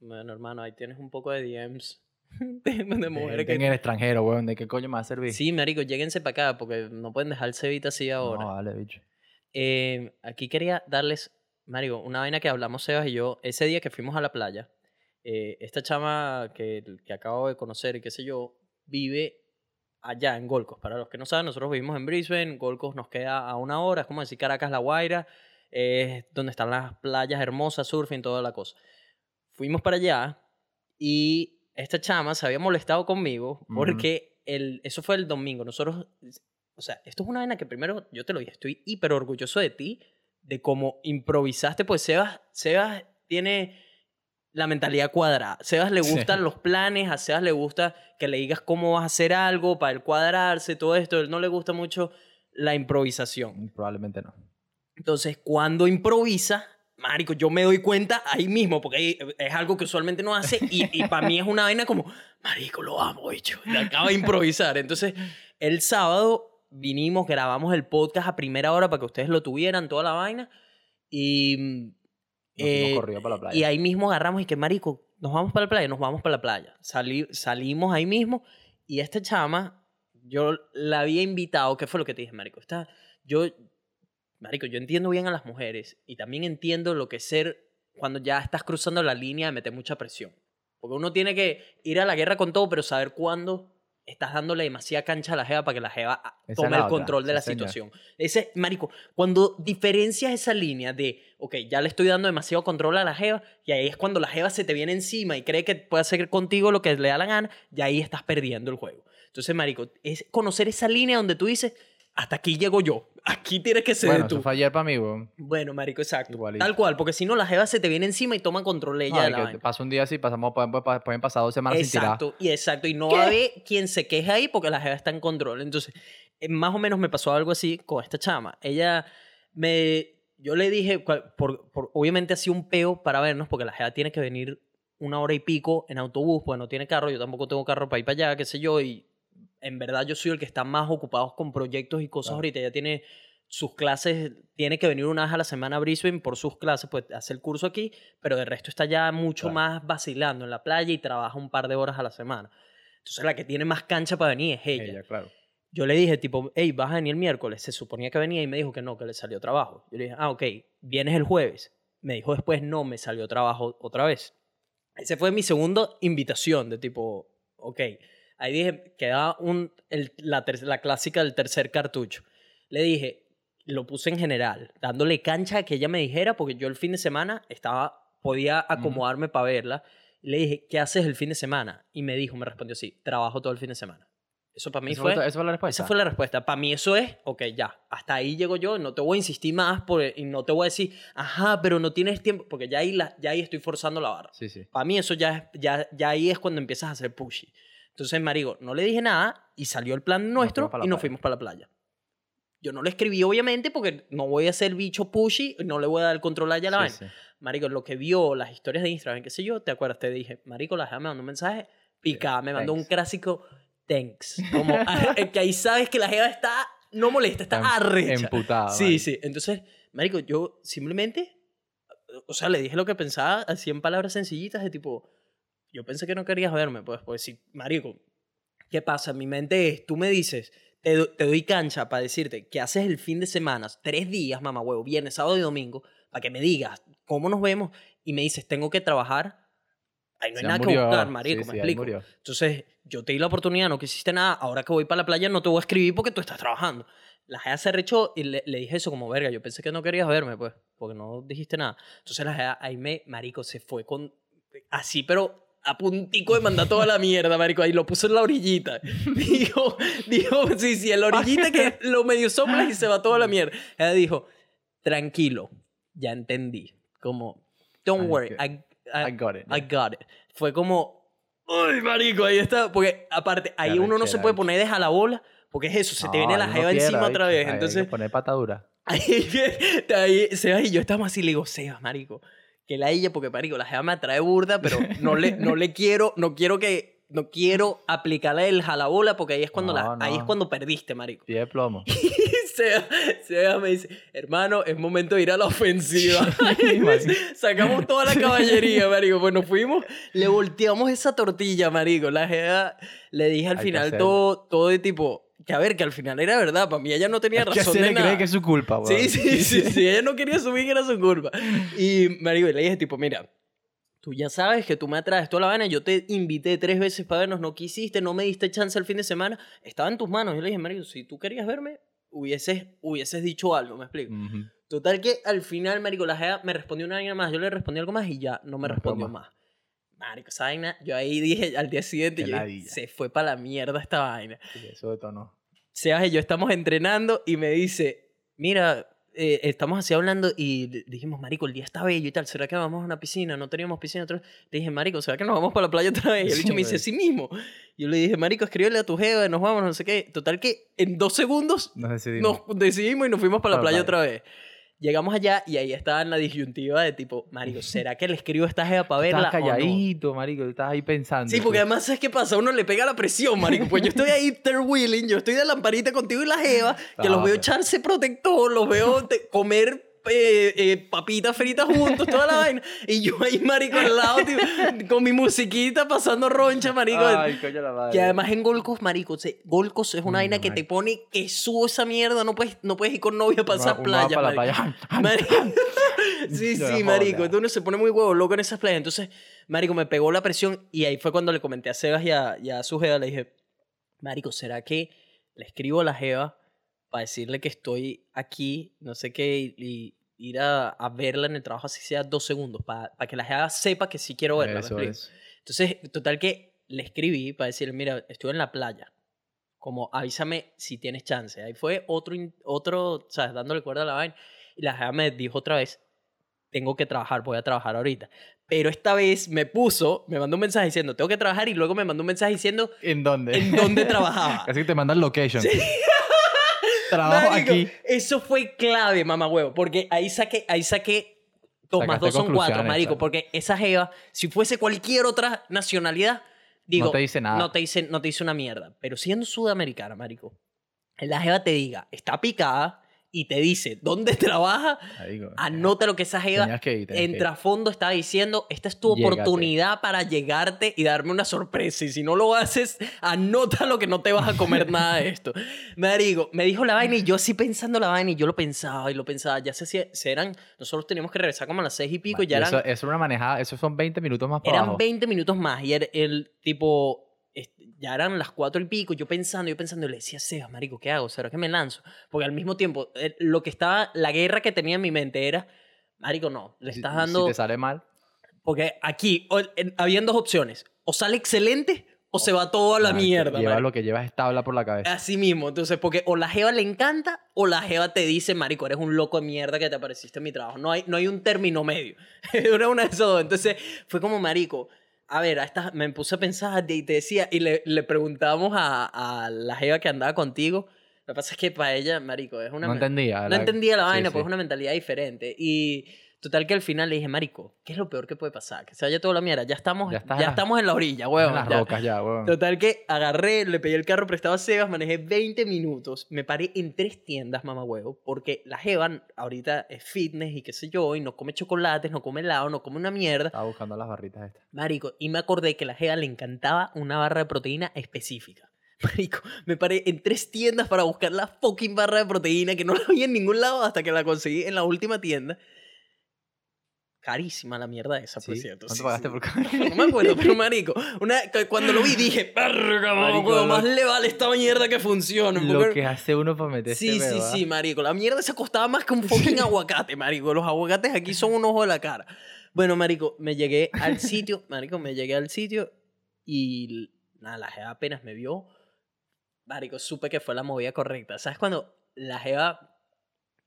Bueno, hermano, ahí tienes un poco de DMs de, de mujeres Gente en que... el extranjero, weón. ¿De qué coño me va a servir? Sí, marico, lléguense para acá porque no pueden dejar el cebita así ahora. No, vale, bicho. Eh, aquí quería darles, Mario, una vaina que hablamos Sebas y yo ese día que fuimos a la playa. eh, esta chama que, que acabo de conocer y qué sé yo, vive allá en Golcos. Para los que no saben, nosotros vivimos en Brisbane, Golcos nos queda a una hora, es como decir Caracas, La Guaira, es donde están las playas hermosas, surfing, toda la cosa. Fuimos para allá y esta chama se había molestado conmigo porque el, eso fue el domingo. Nosotros o sea, esto es una vaina que primero yo te lo dije, estoy hiper orgulloso de ti, de cómo improvisaste, pues Sebas, Sebas tiene la mentalidad cuadrada. Sebas le Sí. gustan los planes, a Sebas le gusta que le digas cómo vas a hacer algo para el cuadrarse, todo esto, él no le gusta mucho la improvisación. Probablemente no. Entonces, cuando improvisa, marico, yo me doy cuenta ahí mismo, porque ahí es algo que usualmente no hace y, y para mí es una vaina como, marico, lo amo, bicho, y acaba de improvisar. Entonces, el sábado vinimos, grabamos el podcast a primera hora para que ustedes lo tuvieran, toda la vaina, y... Eh, corrido para la playa. y ahí mismo agarramos y que, marico, nos vamos para la playa, nos vamos para la playa. Salí, salimos ahí mismo y esta chama, yo la había invitado, ¿qué fue lo que te dije, marico? Esta, yo, marico, yo entiendo bien a las mujeres y también entiendo lo que es ser cuando ya estás cruzando la línea de meter mucha presión. Porque uno tiene que ir a la guerra con todo, pero saber cuándo estás dándole demasiada cancha a la jeva para que la jeva ah, Esa tome la el otra, control de la señor. situación. Ese, marico, cuando diferencias esa línea de, ok, ya le estoy dando demasiado control a la jeva, y ahí es cuando la jeva se te viene encima y cree que puede hacer contigo lo que le da la gana, y ahí estás perdiendo el juego. Entonces, marico, es conocer esa línea donde tú dices, hasta aquí llego yo, aquí tienes que ser bueno, tú. eso fue ayer para mí, weón. Bueno, marico, exacto. Igualito. Tal cual, porque si no, la jeva se te viene encima y toma control ella No, de la que vaina. pasa un día así, pasamos, pueden, pueden- pasar dos semanas sin tirar. Exacto, y exacto. Y no ¿Qué? va a haber quien se queje ahí porque la jeva está en control. Entonces, eh, más o menos me pasó algo así con esta chama. Ella me. Yo le dije, por, por- obviamente hacía un peo para vernos porque la jeva tiene que venir una hora y pico en autobús, pues no tiene carro, yo tampoco tengo carro para ir para allá, qué sé yo, y en verdad yo soy el que está más ocupado con proyectos y cosas Claro. ahorita. Ella tiene sus clases, tiene que venir una vez a la semana a Brisbane por sus clases, pues hace el curso aquí, pero de resto está ya mucho Claro. más vacilando en la playa y trabaja un par de horas a la semana. Entonces la que tiene más cancha para venir es ella. Ella, claro. Yo le dije, tipo, hey, vas a venir el miércoles. Se suponía que venía y me dijo que no, que le salió trabajo. Yo le dije, ah, ok, vienes el jueves. Me dijo después, no, me salió trabajo otra vez. Ese fue mi segunda invitación de tipo, ok, ahí dije, queda un, el- la, ter- la clásica del tercer cartucho. Le dije, lo puse en general, dándole cancha a que ella me dijera, porque yo el fin de semana estaba, podía acomodarme para verla. Le dije, ¿qué haces el fin de semana? Y me dijo, me respondió así, trabajo todo el fin de semana. Eso para mí ¿Eso fue... fue, ¿Eso fue la respuesta? Esa fue la respuesta. Para mí eso es, ok, ya, hasta ahí llego yo, no te voy a insistir más por, y no te voy a decir, ajá, pero no tienes tiempo, porque ya ahí, la, ya ahí estoy forzando la barra. Sí, sí. Para mí eso ya, ya, ya ahí es cuando empiezas a hacer pushy. Entonces, marico, no le dije nada y salió el plan nuestro y nos fuimos para la playa. Yo no le escribí, obviamente, porque no voy a ser bicho pushy, no le voy a dar el control a ella a la Sí, vaina. sí. Marico, lo que vio, las historias de Instagram, qué sé yo, ¿te acuerdas? Te dije, Marico, la me mandó un mensaje, pica, me mandó un clásico, thanks. Como eh, que ahí sabes que la jeva está, no molesta, está arrecha. Emputada. Sí, marico. sí. Entonces, Marico, yo simplemente, o sea, le dije lo que pensaba, así en palabras sencillitas, de tipo, yo pensé que no querías verme, pues, pues sí, Marico, ¿qué pasa? Mi mente es, tú me dices, te, do- te doy cancha para decirte que haces el fin de semana, tres días, mamá huevo, viernes, sábado y domingo, para que me digas cómo nos vemos, y me dices, tengo que trabajar. Ahí no hay Se nada que murió. buscar, marico, Sí, me sí, explico. Entonces, yo te di la oportunidad, no quisiste nada, ahora que voy para la playa no te voy a escribir porque tú estás trabajando. La jea se rechó y le, le dije eso como, verga, yo pensé que no querías verme, pues, porque no dijiste nada. Entonces la jea ahí me, marico, se fue con, así, pero a puntico de mandar toda la mierda, marico, ahí lo puso en la orillita. Dijo, dijo, sí, sí, en la orillita que lo medio soplas y se va toda la mierda. Ella dijo, tranquilo, ya entendí. Como, don't worry, que- I, I got it. I got it. Fue como, uy, marico, ahí está. Porque aparte, ahí uno no se puede poner deja la bola, porque es eso, se te No, viene la jeva encima otra vez. Hay que Entonces, poner patadura. ahí, ahí Sebas y yo estamos así, le digo, Sebas, marico, que la ella, porque, marico, la jeva me atrae burda, pero no le, no le quiero, no quiero que, no quiero aplicarle el jalabola, porque ahí es cuando, la, No, ahí es cuando perdiste, marico. Pie de plomo. Sebas, Sebas me dice, hermano, es momento de ir a la ofensiva. Y Sacamos toda la caballería, marico. Pues nos fuimos, le volteamos esa tortilla, marico. La jeva, le dije al Hay final todo, todo de tipo, que a ver, que al final era verdad. Para mí ella no tenía Es que razón se de nada. cree que es su culpa, weón. Sí, sí, sí, sí. Ella no quería asumir que era su culpa. Y, marico, le dije, tipo, mira, tú ya sabes que tú me atraes toda la vaina. Yo te invité tres veces para vernos, no quisiste, no me diste chance el fin de semana. Estaba en tus manos. Yo le dije, marico, si tú querías verme, hubieses, hubieses dicho algo, ¿me explico? Ujú. Total que al final, marico, la me respondió una vaina más. Yo le respondí algo más y ya no me No respondió más. Marico, esa vaina, yo ahí dije al día siguiente, yo dije, se fue para la mierda esta vaina. Sí, eso detonó. Sebas y yo estamos entrenando y me dice, mira, eh, estamos así hablando y dijimos, marico, el día está bello y tal, ¿será que vamos a una piscina? No teníamos piscina otra vez. Le dije, marico, ¿será que nos vamos para la playa otra vez? Y el Sí, bicho me dice, sí mismo. Yo le dije, marico, escríbele a tu jeva, nos vamos, no sé qué. Total que en dos segundos Nos decidimos. nos decidimos y nos fuimos para la Para la playa playa. otra vez. Llegamos allá y ahí estaba en la disyuntiva de tipo, marico, ¿será que le escribo esta jeva para verla Estás o no? calladito, marico. Estás ahí pensando. Sí, porque además, ¿sabes qué pasa? Uno le pega la presión, marico. Pues yo estoy ahí wheeling, yo estoy de lamparita contigo y la jeva, que Ah, los veo echarse protector, los veo comer eh, eh, papitas fritas juntos, toda la vaina. Y yo ahí, marico, al lado, tío, con mi musiquita pasando roncha, marico. Ay, coño la madre. Que además en Golcos, marico, se- Golcos es una vaina que te pone que subo esa mierda, no puedes, no puedes ir con novia uno va playa, para la marico. playa. Marico. sí, Yo sí, marico. Entonces uno se pone muy huevo loco en esas playas. Entonces, marico, me pegó la presión y ahí fue cuando le comenté a Sebas y a, y a su jeva. Le dije, marico, ¿será que le escribo a la jeva para decirle que estoy aquí, no sé qué, y, y ir a, a verla en el trabajo así sea dos segundos, para que la jeva sepa que sí quiero verla? ¿me Eso es. Entonces, total que le escribí para decirle, mira, estoy en la playa. Como avísame si tienes chance. Ahí fue otro, otro, ¿sabes? Dándole cuerda a la vaina. Y la jefa me dijo otra vez, tengo que trabajar, voy a trabajar ahorita. Pero esta vez me puso, me mandó un mensaje diciendo, tengo que trabajar y luego me mandó un mensaje diciendo ¿En dónde? en dónde trabajaba. Así que te mandan location. Trabajo Marico, aquí. Eso fue clave, mamá huevo, porque ahí saqué, ahí saqué dos más dos son cuatro, marico, porque esa jeva, si fuese cualquier otra nacionalidad, digo, no te dice nada. no te dice, no te dice una mierda. Pero siendo sudamericana, marico, la jeva te diga, está picada y te dice dónde trabaja, anota lo que esa jeva que ir, en trasfondo estaba diciendo, esta es tu Llégate. oportunidad para llegarte y darme una sorpresa. Y si no lo haces, anota lo que no te vas a comer nada de esto. Marico, me dijo la vaina y yo así pensando la vaina y yo lo pensaba y lo pensaba. Ya hacía- se eran, nosotros teníamos que regresar como a las seis y pico y ya eso, eran, eso es una manejada, eso son 20 minutos más para eran abajo. 20 minutos más y el, el tipo... Ya eran las cuatro y pico, yo pensando, yo pensando, y le decía, Sebas, marico, ¿qué hago? ¿Será que me lanzo? Porque al mismo tiempo, eh, lo que estaba, la guerra que tenía en mi mente era, marico, no, le Si- estás si dando... te sale mal, Porque aquí o- en- habían dos opciones. O sale excelente o se va todo a la marico, mierda. Lleva marico. lo que llevas es tabla por la cabeza. Así mismo. Entonces, porque o la jeva le encanta o la jeva te dice, marico, eres un loco de mierda que te apareciste en mi trabajo. No hay, no hay un término medio. Era una de esas dos. Entonces, fue como, marico, a ver, a esta, me puse a pensar y te decía, y le, le preguntábamos a, a la jeva que andaba contigo. Lo que pasa es que para ella, marico, es una... no entendía. no la- entendía la sí, vaina, pues sí. es una mentalidad diferente. Y total que al final le dije, marico, ¿qué es lo peor que puede pasar? Que se vaya toda la mierda. Ya estamos, Ya ya estamos en la orilla, En huevón. las ya. rocas ya, weón. Total que agarré, le pedí el carro prestado a Sebas, manejé 20 minutos, me paré en tres tiendas, mamá huevo, porque la Jeva ahorita es fitness y qué sé yo, y no come chocolates, no come helado, no come una mierda. Estaba buscando las barritas estas. Marico, y me acordé que a la Jeva le encantaba una barra de proteína específica. Marico, me paré en tres tiendas para buscar la fucking barra de proteína que no la vi en ningún lado hasta que la conseguí en la última tienda. Carísima la mierda esa, por ¿Sí? cierto. ¿Cuánto sí, pagaste sí. por cada- No me acuerdo, pero marico, una, cu- cuando lo vi dije, mamá, Marico, lo- más le vale esta mierda que funcione. Lo porque- que hace uno para meterse Sí, sí, sí, marico. La mierda se costaba más que un fucking aguacate, marico. Los aguacates aquí son un ojo de la cara. Bueno, marico, me llegué al sitio, marico, me llegué al sitio y nada, la jeva apenas me vio. Marico, supe que fue la movida correcta. ¿Sabes cuando la jeva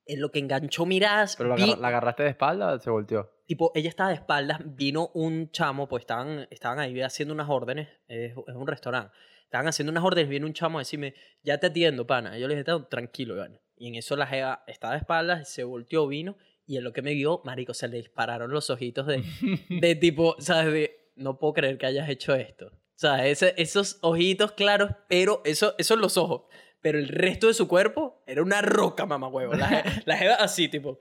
en lo que enganchó miradas, Pero la, vi- agarra- la agarraste de espalda o se volteó. Tipo, ella estaba de espaldas, vino un chamo, pues estaban, estaban ahí haciendo unas órdenes, es, es un restaurante, estaban haciendo unas órdenes, viene un chamo a decirme, ya te atiendo, pana. Y yo le dije, "Tá, tranquilo, Iván. Y en eso la jeva estaba de espaldas, se volteó, vino, y en lo que me vio, marico, se le dispararon los ojitos de, de tipo, ¿sabes? De, no puedo creer que hayas hecho esto. O sea, ese- esos ojitos claros, pero eso, eso en los ojos. Pero el resto de su cuerpo era una roca, mamá huevo. La, la jeva así, tipo.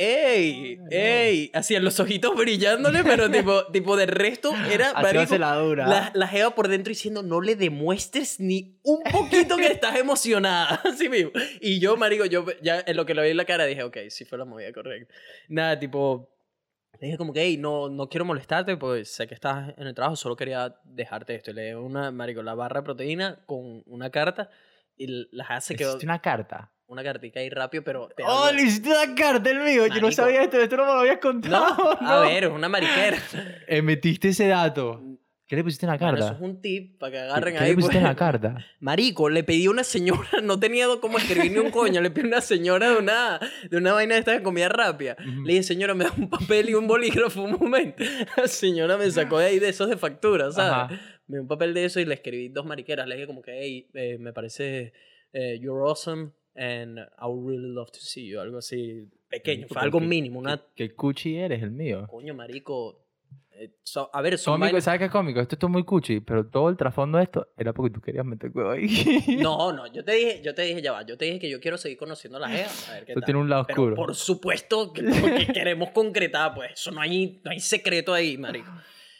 ¡Ey! ¡Ey! Así en los ojitos brillándole, pero tipo, tipo de resto era. marico, la dura. la, la jeva por dentro diciendo, no le demuestres ni un poquito que estás emocionada. Así mismo. Y yo, marico, yo ya en lo que le vi en la cara dije, ok, sí fue la movida correcta. Nada, tipo, le dije como que, hey, no, no quiero molestarte, pues sé que estás en el trabajo, solo quería dejarte esto. Y le di una, marico, la barra de proteína con una carta y la jeva se quedó Hiciste una carta. Una cartica ahí rápido, pero... Te ¡Oh, le hiciste una carta el mío! Yo no Marico. sabía esto, esto no me lo habías no, contado. a ver, es una mariquera. Eh, metiste ese dato. ¿Qué le pusiste en la Bueno, carta? eso es un tip para que ¿Qué, agarren qué ahí. le pusiste en pues. la carta? Marico, le pedí a una señora, no tenía cómo escribir ni un coño, le pedí a una señora de una, de una vaina de esta de comida rápida. Le dije, señora, me da un papel y un bolígrafo un momento. La señora me sacó de ahí de esos de factura, ¿sabes? Ajá. Me dio un papel de eso y le escribí dos mariqueras. Le dije como que, hey, eh, me parece, eh, you're awesome and I would really love to see you. Algo así pequeño, fue algo mínimo. Una, ¿Qué, qué cuchi eres el mío? coño, marico. eh, so- a ver, son Cómico, vainas- ¿sabes qué es cómico? Esto es muy cuchi, pero todo el trasfondo de esto era porque tú querías meter huevo ahí. No, no, yo te dije, yo te dije, ya va, yo te dije que yo quiero seguir conociendo a la Gea, a ver qué Esto tal. tiene un lado Pero oscuro. por supuesto que, que queremos concretar, pues eso no hay, no hay secreto ahí, marico.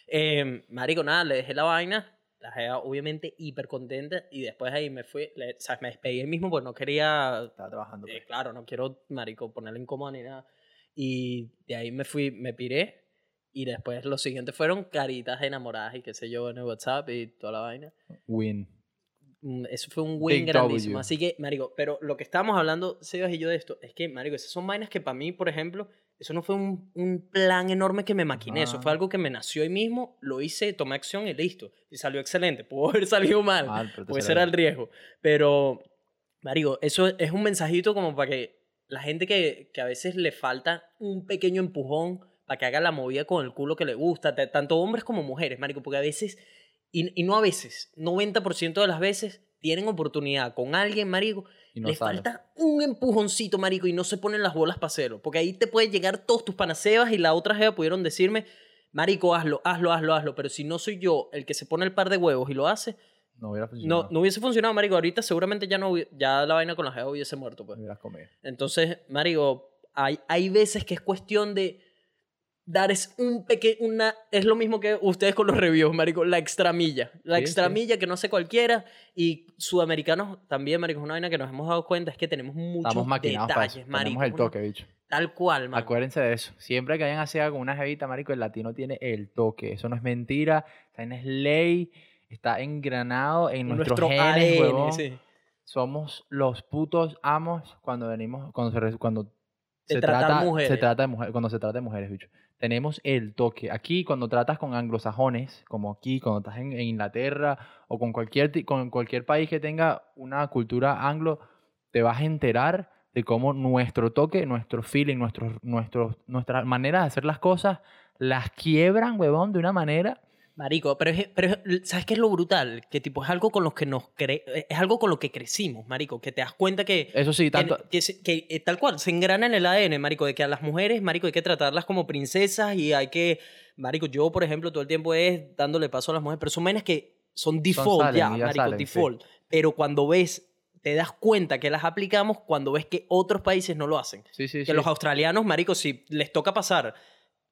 Eh, marico, nada, le dejé la vaina, la Gea obviamente hiper contenta y después ahí me fui, le- o sea, me despedí ahí mismo porque no quería, Estaba trabajando. pues. eh, claro, no quiero, marico, ponerle incómodo ni nada. Y de ahí me fui, me piré y después los siguientes fueron caritas enamoradas y qué sé yo en el WhatsApp y toda la vaina. Win. Mm, Eso fue un win Big grandísimo. W. Así que, Marico, pero lo que estábamos hablando, Sebas y yo, de esto, es que, Marico, esas son vainas que para mí, por ejemplo, eso no fue un, un plan enorme que me maquiné. Eso fue algo que me nació ahí mismo, lo hice, tomé acción y listo. Y salió excelente. Pudo haber salido mal. Salió era el riesgo. Pero, Marico, eso es un mensajito como para que la gente que, que a veces le falta un pequeño empujón para que haga la movida con el culo que le gusta, tanto hombres como mujeres, Marico, porque a veces, y, y no a veces, 90% de las veces tienen oportunidad con alguien, Marico, no les sale. falta un empujoncito, marico, y no se ponen las bolas para hacerlo. Porque ahí te pueden llegar todos tus panacebas y la otra jeva pudieron decirme, marico, hazlo, hazlo, hazlo, hazlo. Pero si no soy yo el que se pone el par de huevos y lo hace, No hubiera funcionado. No, no hubiese funcionado, marico. Ahorita seguramente ya no ya la vaina con la jeva hubiese muerto, pues. Entonces, marico, hay, hay veces que es cuestión de dar es un pequeño, una, es lo mismo que ustedes con los reviews, marico, la extramilla. La Sí, extramilla que no hace cualquiera y sudamericanos también, marico, es una vaina que nos hemos dado cuenta, es que tenemos muchos Estamos para detalles, marico. Tenemos el toque, bicho. Tal cual, marico. Acuérdense de eso. Siempre que hayan así con una jevita, marico, el latino tiene el toque. Eso no es mentira. Vaina es ley. Está engranado en nuestros Nuestro genes, ADN, sí. Somos los putos amos cuando venimos, cuando se, cuando se trata, mujeres. se trata de mujeres, cuando se trata de mujeres, bicho. Tenemos el toque. Aquí, cuando tratas con anglosajones, como aquí, cuando estás en, Inglaterra o con cualquier, con cualquier país que tenga una cultura anglo, te vas a enterar de cómo nuestro toque, nuestro feeling, nuestros, nuestros, nuestras maneras de hacer las cosas las quiebran, huevón, de una manera. Marico, pero, es, pero es- ¿sabes qué es lo brutal? Que tipo es algo con lo que nos cre es algo con lo que crecimos, marico, que te das cuenta que Eso sí, que- tanto. que, se- que, eh, tal cual, se engrana en el ADN, marico, de que a las mujeres, marico, hay que tratarlas como princesas y hay que, marico, yo, por ejemplo, todo el tiempo es dándole paso a las mujeres, pero son menas que son default salen ya, ya marico, salen, sí. default. Pero cuando ves, te das cuenta que las aplicamos cuando ves que otros países no lo hacen. Sí, sí, Que sí. los australianos, marico, si les toca pasar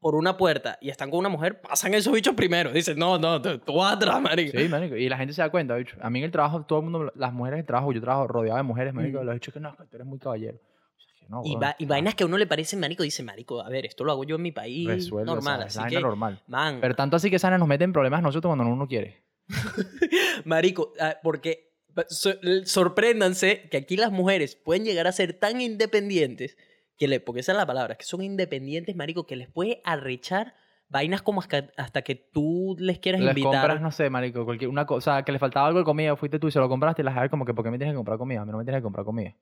por una puerta y están con una mujer, pasan esos bichos primero. Dicen, no, no, tú, tú vas atrás, marico. Sí, marico. Y la gente se da cuenta, bicho. A mí en el trabajo, todo el mundo, las mujeres del trabajo, yo trabajo rodeado de mujeres, marico, Mm. los dicho que no, tú eres muy caballero. O sea, que no, Y, va- y vainas que a uno le parece, marico, dice, marico, a ver, esto lo hago yo en mi país, resuelve, normal. así que, normal. man, Pero tanto así que Sana nos mete en problemas nosotros cuando uno quiere. marico, ah, porque so- sorpréndanse que aquí las mujeres pueden llegar a ser tan independientes, que le, porque esa es la palabra, que son independientes, marico, que les puede arrechar vainas como hasta, hasta que tú les quieras Les invitar. compras, no sé, marico, cualquier, una cosa, que le faltaba algo de comida, fuiste tú y se lo compraste y la sabes como que, ¿por qué me tienes que comprar comida? A mí no me tienes que comprar comida.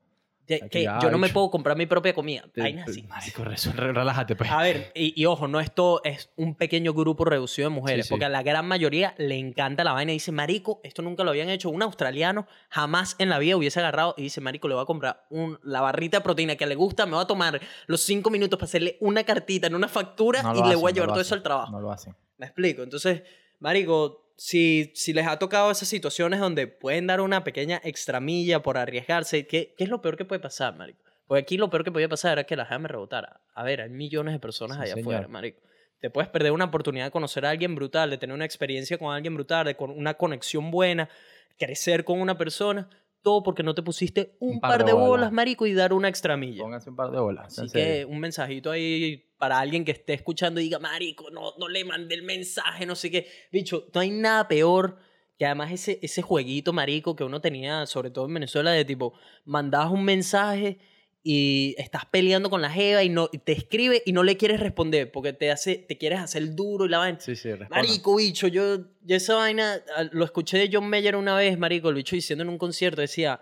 Que- yo no me puedo comprar mi propia comida. Te- así. Marico, relájate, pues. A ver, y, y ojo, no esto es un pequeño grupo reducido de mujeres, sí. porque a la gran mayoría le encanta la vaina y dice, marico, esto nunca lo habían hecho. Un australiano jamás en la vida hubiese agarrado y dice, marico, le voy a comprar un, la barrita de proteína que le gusta, me va a tomar los cinco minutos para hacerle una cartita en una factura No y le hacen, voy a llevar todo eso al trabajo. No lo hacen. Me explico. Entonces, marico, si, si les ha tocado esas situaciones donde pueden dar una pequeña extramilla por arriesgarse, ¿qué, qué es lo peor que puede pasar, marico? Porque aquí lo peor que podía pasar era que la jeva me rebotara. A ver, hay millones de personas Sí, allá señor. afuera, marico. Te puedes perder una oportunidad de conocer a alguien brutal, de tener una experiencia con alguien brutal, de con una conexión buena, crecer con una persona, todo porque no te pusiste un, par, de bolas, marico, y dar una extramilla. Pónganse un par de bolas. Así que un mensajito ahí para alguien que esté escuchando y diga, marico, no, no le mandé el mensaje, no sé qué. Bicho, no hay nada peor que además ese, ese jueguito, marico, que uno tenía, sobre todo en Venezuela, de tipo, mandabas un mensaje y estás peleando con la jeva y, no, y te escribe y no le quieres responder porque te, hace, te quieres hacer duro y la vaina. Sí, sí. Marico, bicho, yo, yo esa vaina ah, lo escuché de John Mayer una vez, marico, el bicho diciendo en un concierto, decía,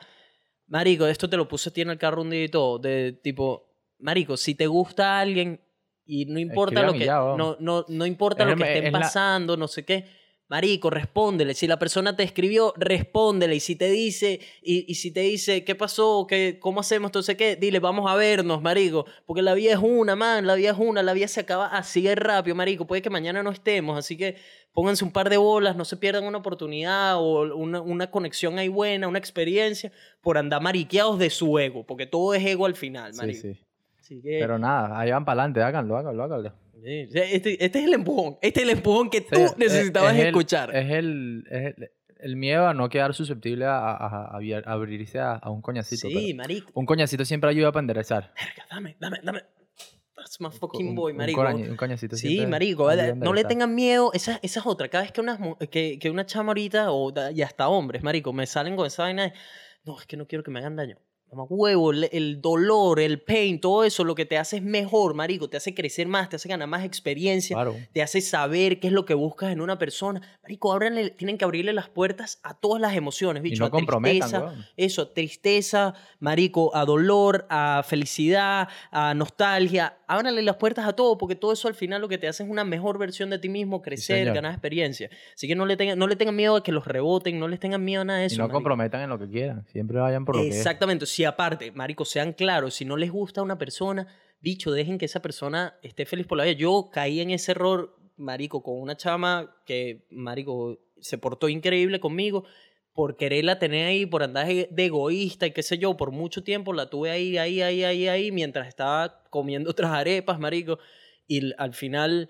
marico, esto te lo puse a ti en el carro un día y todo, de tipo, marico, si te gusta alguien y no importa lo que, ya, no, no, no importa Es lo que estén es la- pasando, no sé qué, marico, respóndele, si la persona te escribió, respóndele, y si te dice, y, y si te dice, ¿qué pasó? ¿Qué, ¿Cómo hacemos? Entonces, ¿qué? Dile, vamos a vernos, marico, porque la vida es una, man, la vida es una, la vida se acaba así de rápido, marico, puede que mañana no estemos, así que pónganse un par de bolas, no se pierdan una oportunidad o una, una conexión ahí buena, una experiencia, por andar mariqueados de su ego, porque todo es ego al final, Sí, marico. sí. Así que, Pero nada, ahí van para adelante, háganlo, háganlo, háganlo. Sí, este, este es el empujón, este es el empujón que tú Sí, es- necesitabas es el- escuchar. Es el, es el, el miedo a no quedar susceptible a, a- a- a abrirse a, un coñacito. sí, marico. un coñacito siempre ayuda para enderezar. Verga, dame, dame, dame. That's my Un- fucking un- boy, un marico. corañi- Un, coñacito Sí, marico, a no le tengan miedo. Esa, esa es otra. Cada vez que una, que, que una chama ahorita, o, y hasta hombres, marico, me salen con esa vaina de, no, es que no quiero que me hagan daño. Huevo, el, el dolor, el pain, todo eso lo que te hace es mejor, marico. Te hace crecer más, te hace ganar más experiencia, Claro. te hace saber qué es lo que buscas en una persona. Marico, ábranle- tienen que abrirle las puertas a todas las emociones, Y bicho. no a tristeza, weón. eso, tristeza, marico, a dolor, a felicidad, a nostalgia. Ábranle las puertas a todo, porque todo eso al final lo que te hace es una mejor versión de ti mismo, crecer, ganar experiencia. Así que no le, tengan, no le tengan miedo a que los reboten, no les tengan miedo a nada de eso. Y no marico. comprometan en lo que quieran. Siempre vayan por lo que es. Exactamente. Si aparte, marico, sean claros, si no les gusta a una persona, bicho, dejen que esa persona esté feliz por la vida. Yo caí en ese error, marico, con una chama que, marico, se portó increíble conmigo. Por quererla tener ahí, por andar de de egoísta y qué sé yo, por mucho tiempo la tuve ahí, ahí, ahí, ahí, ahí, mientras estaba comiendo otras arepas, marico. Y al final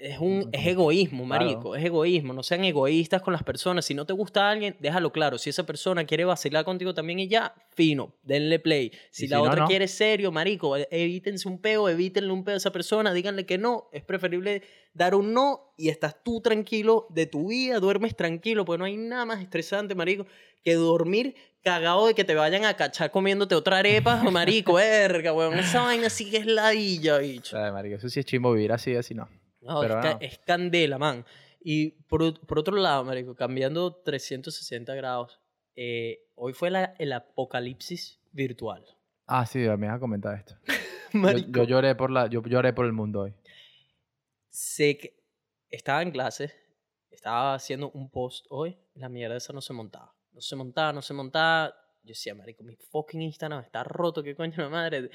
es un es egoísmo, Claro. marico, es egoísmo. No sean egoístas con las personas. Si no te gusta alguien, déjalo claro. Si esa persona quiere vacilar contigo también y ya, fino, denle play. Si la si no, otra no. quiere serio, marico, e- evítense un peo, evítenle un peo a esa persona, díganle que no. Es preferible dar un no y estás tú tranquilo de tu vida, duermes tranquilo, porque no hay nada más estresante, marico, que dormir cagado de que te vayan a cachar comiéndote otra arepa, marico, verga, weón. Esa vaina sí que es ladilla, bicho. Ay, marico, eso sí es chimbo vivir así, así no. No, Pero es, no. es candela, man. Y por, por otro lado, marico, cambiando 360 grados, eh, hoy fue la- el apocalipsis virtual. Ah, sí, me vas a comentar esto. Yo, Marico, yo lloré por la, yo lloré por el mundo hoy. sé que estaba en clase, estaba haciendo un post hoy, la mierda esa no se montaba. No se montaba, no se montaba. Yo decía, marico, mi fucking Instagram está roto, qué coño la madre.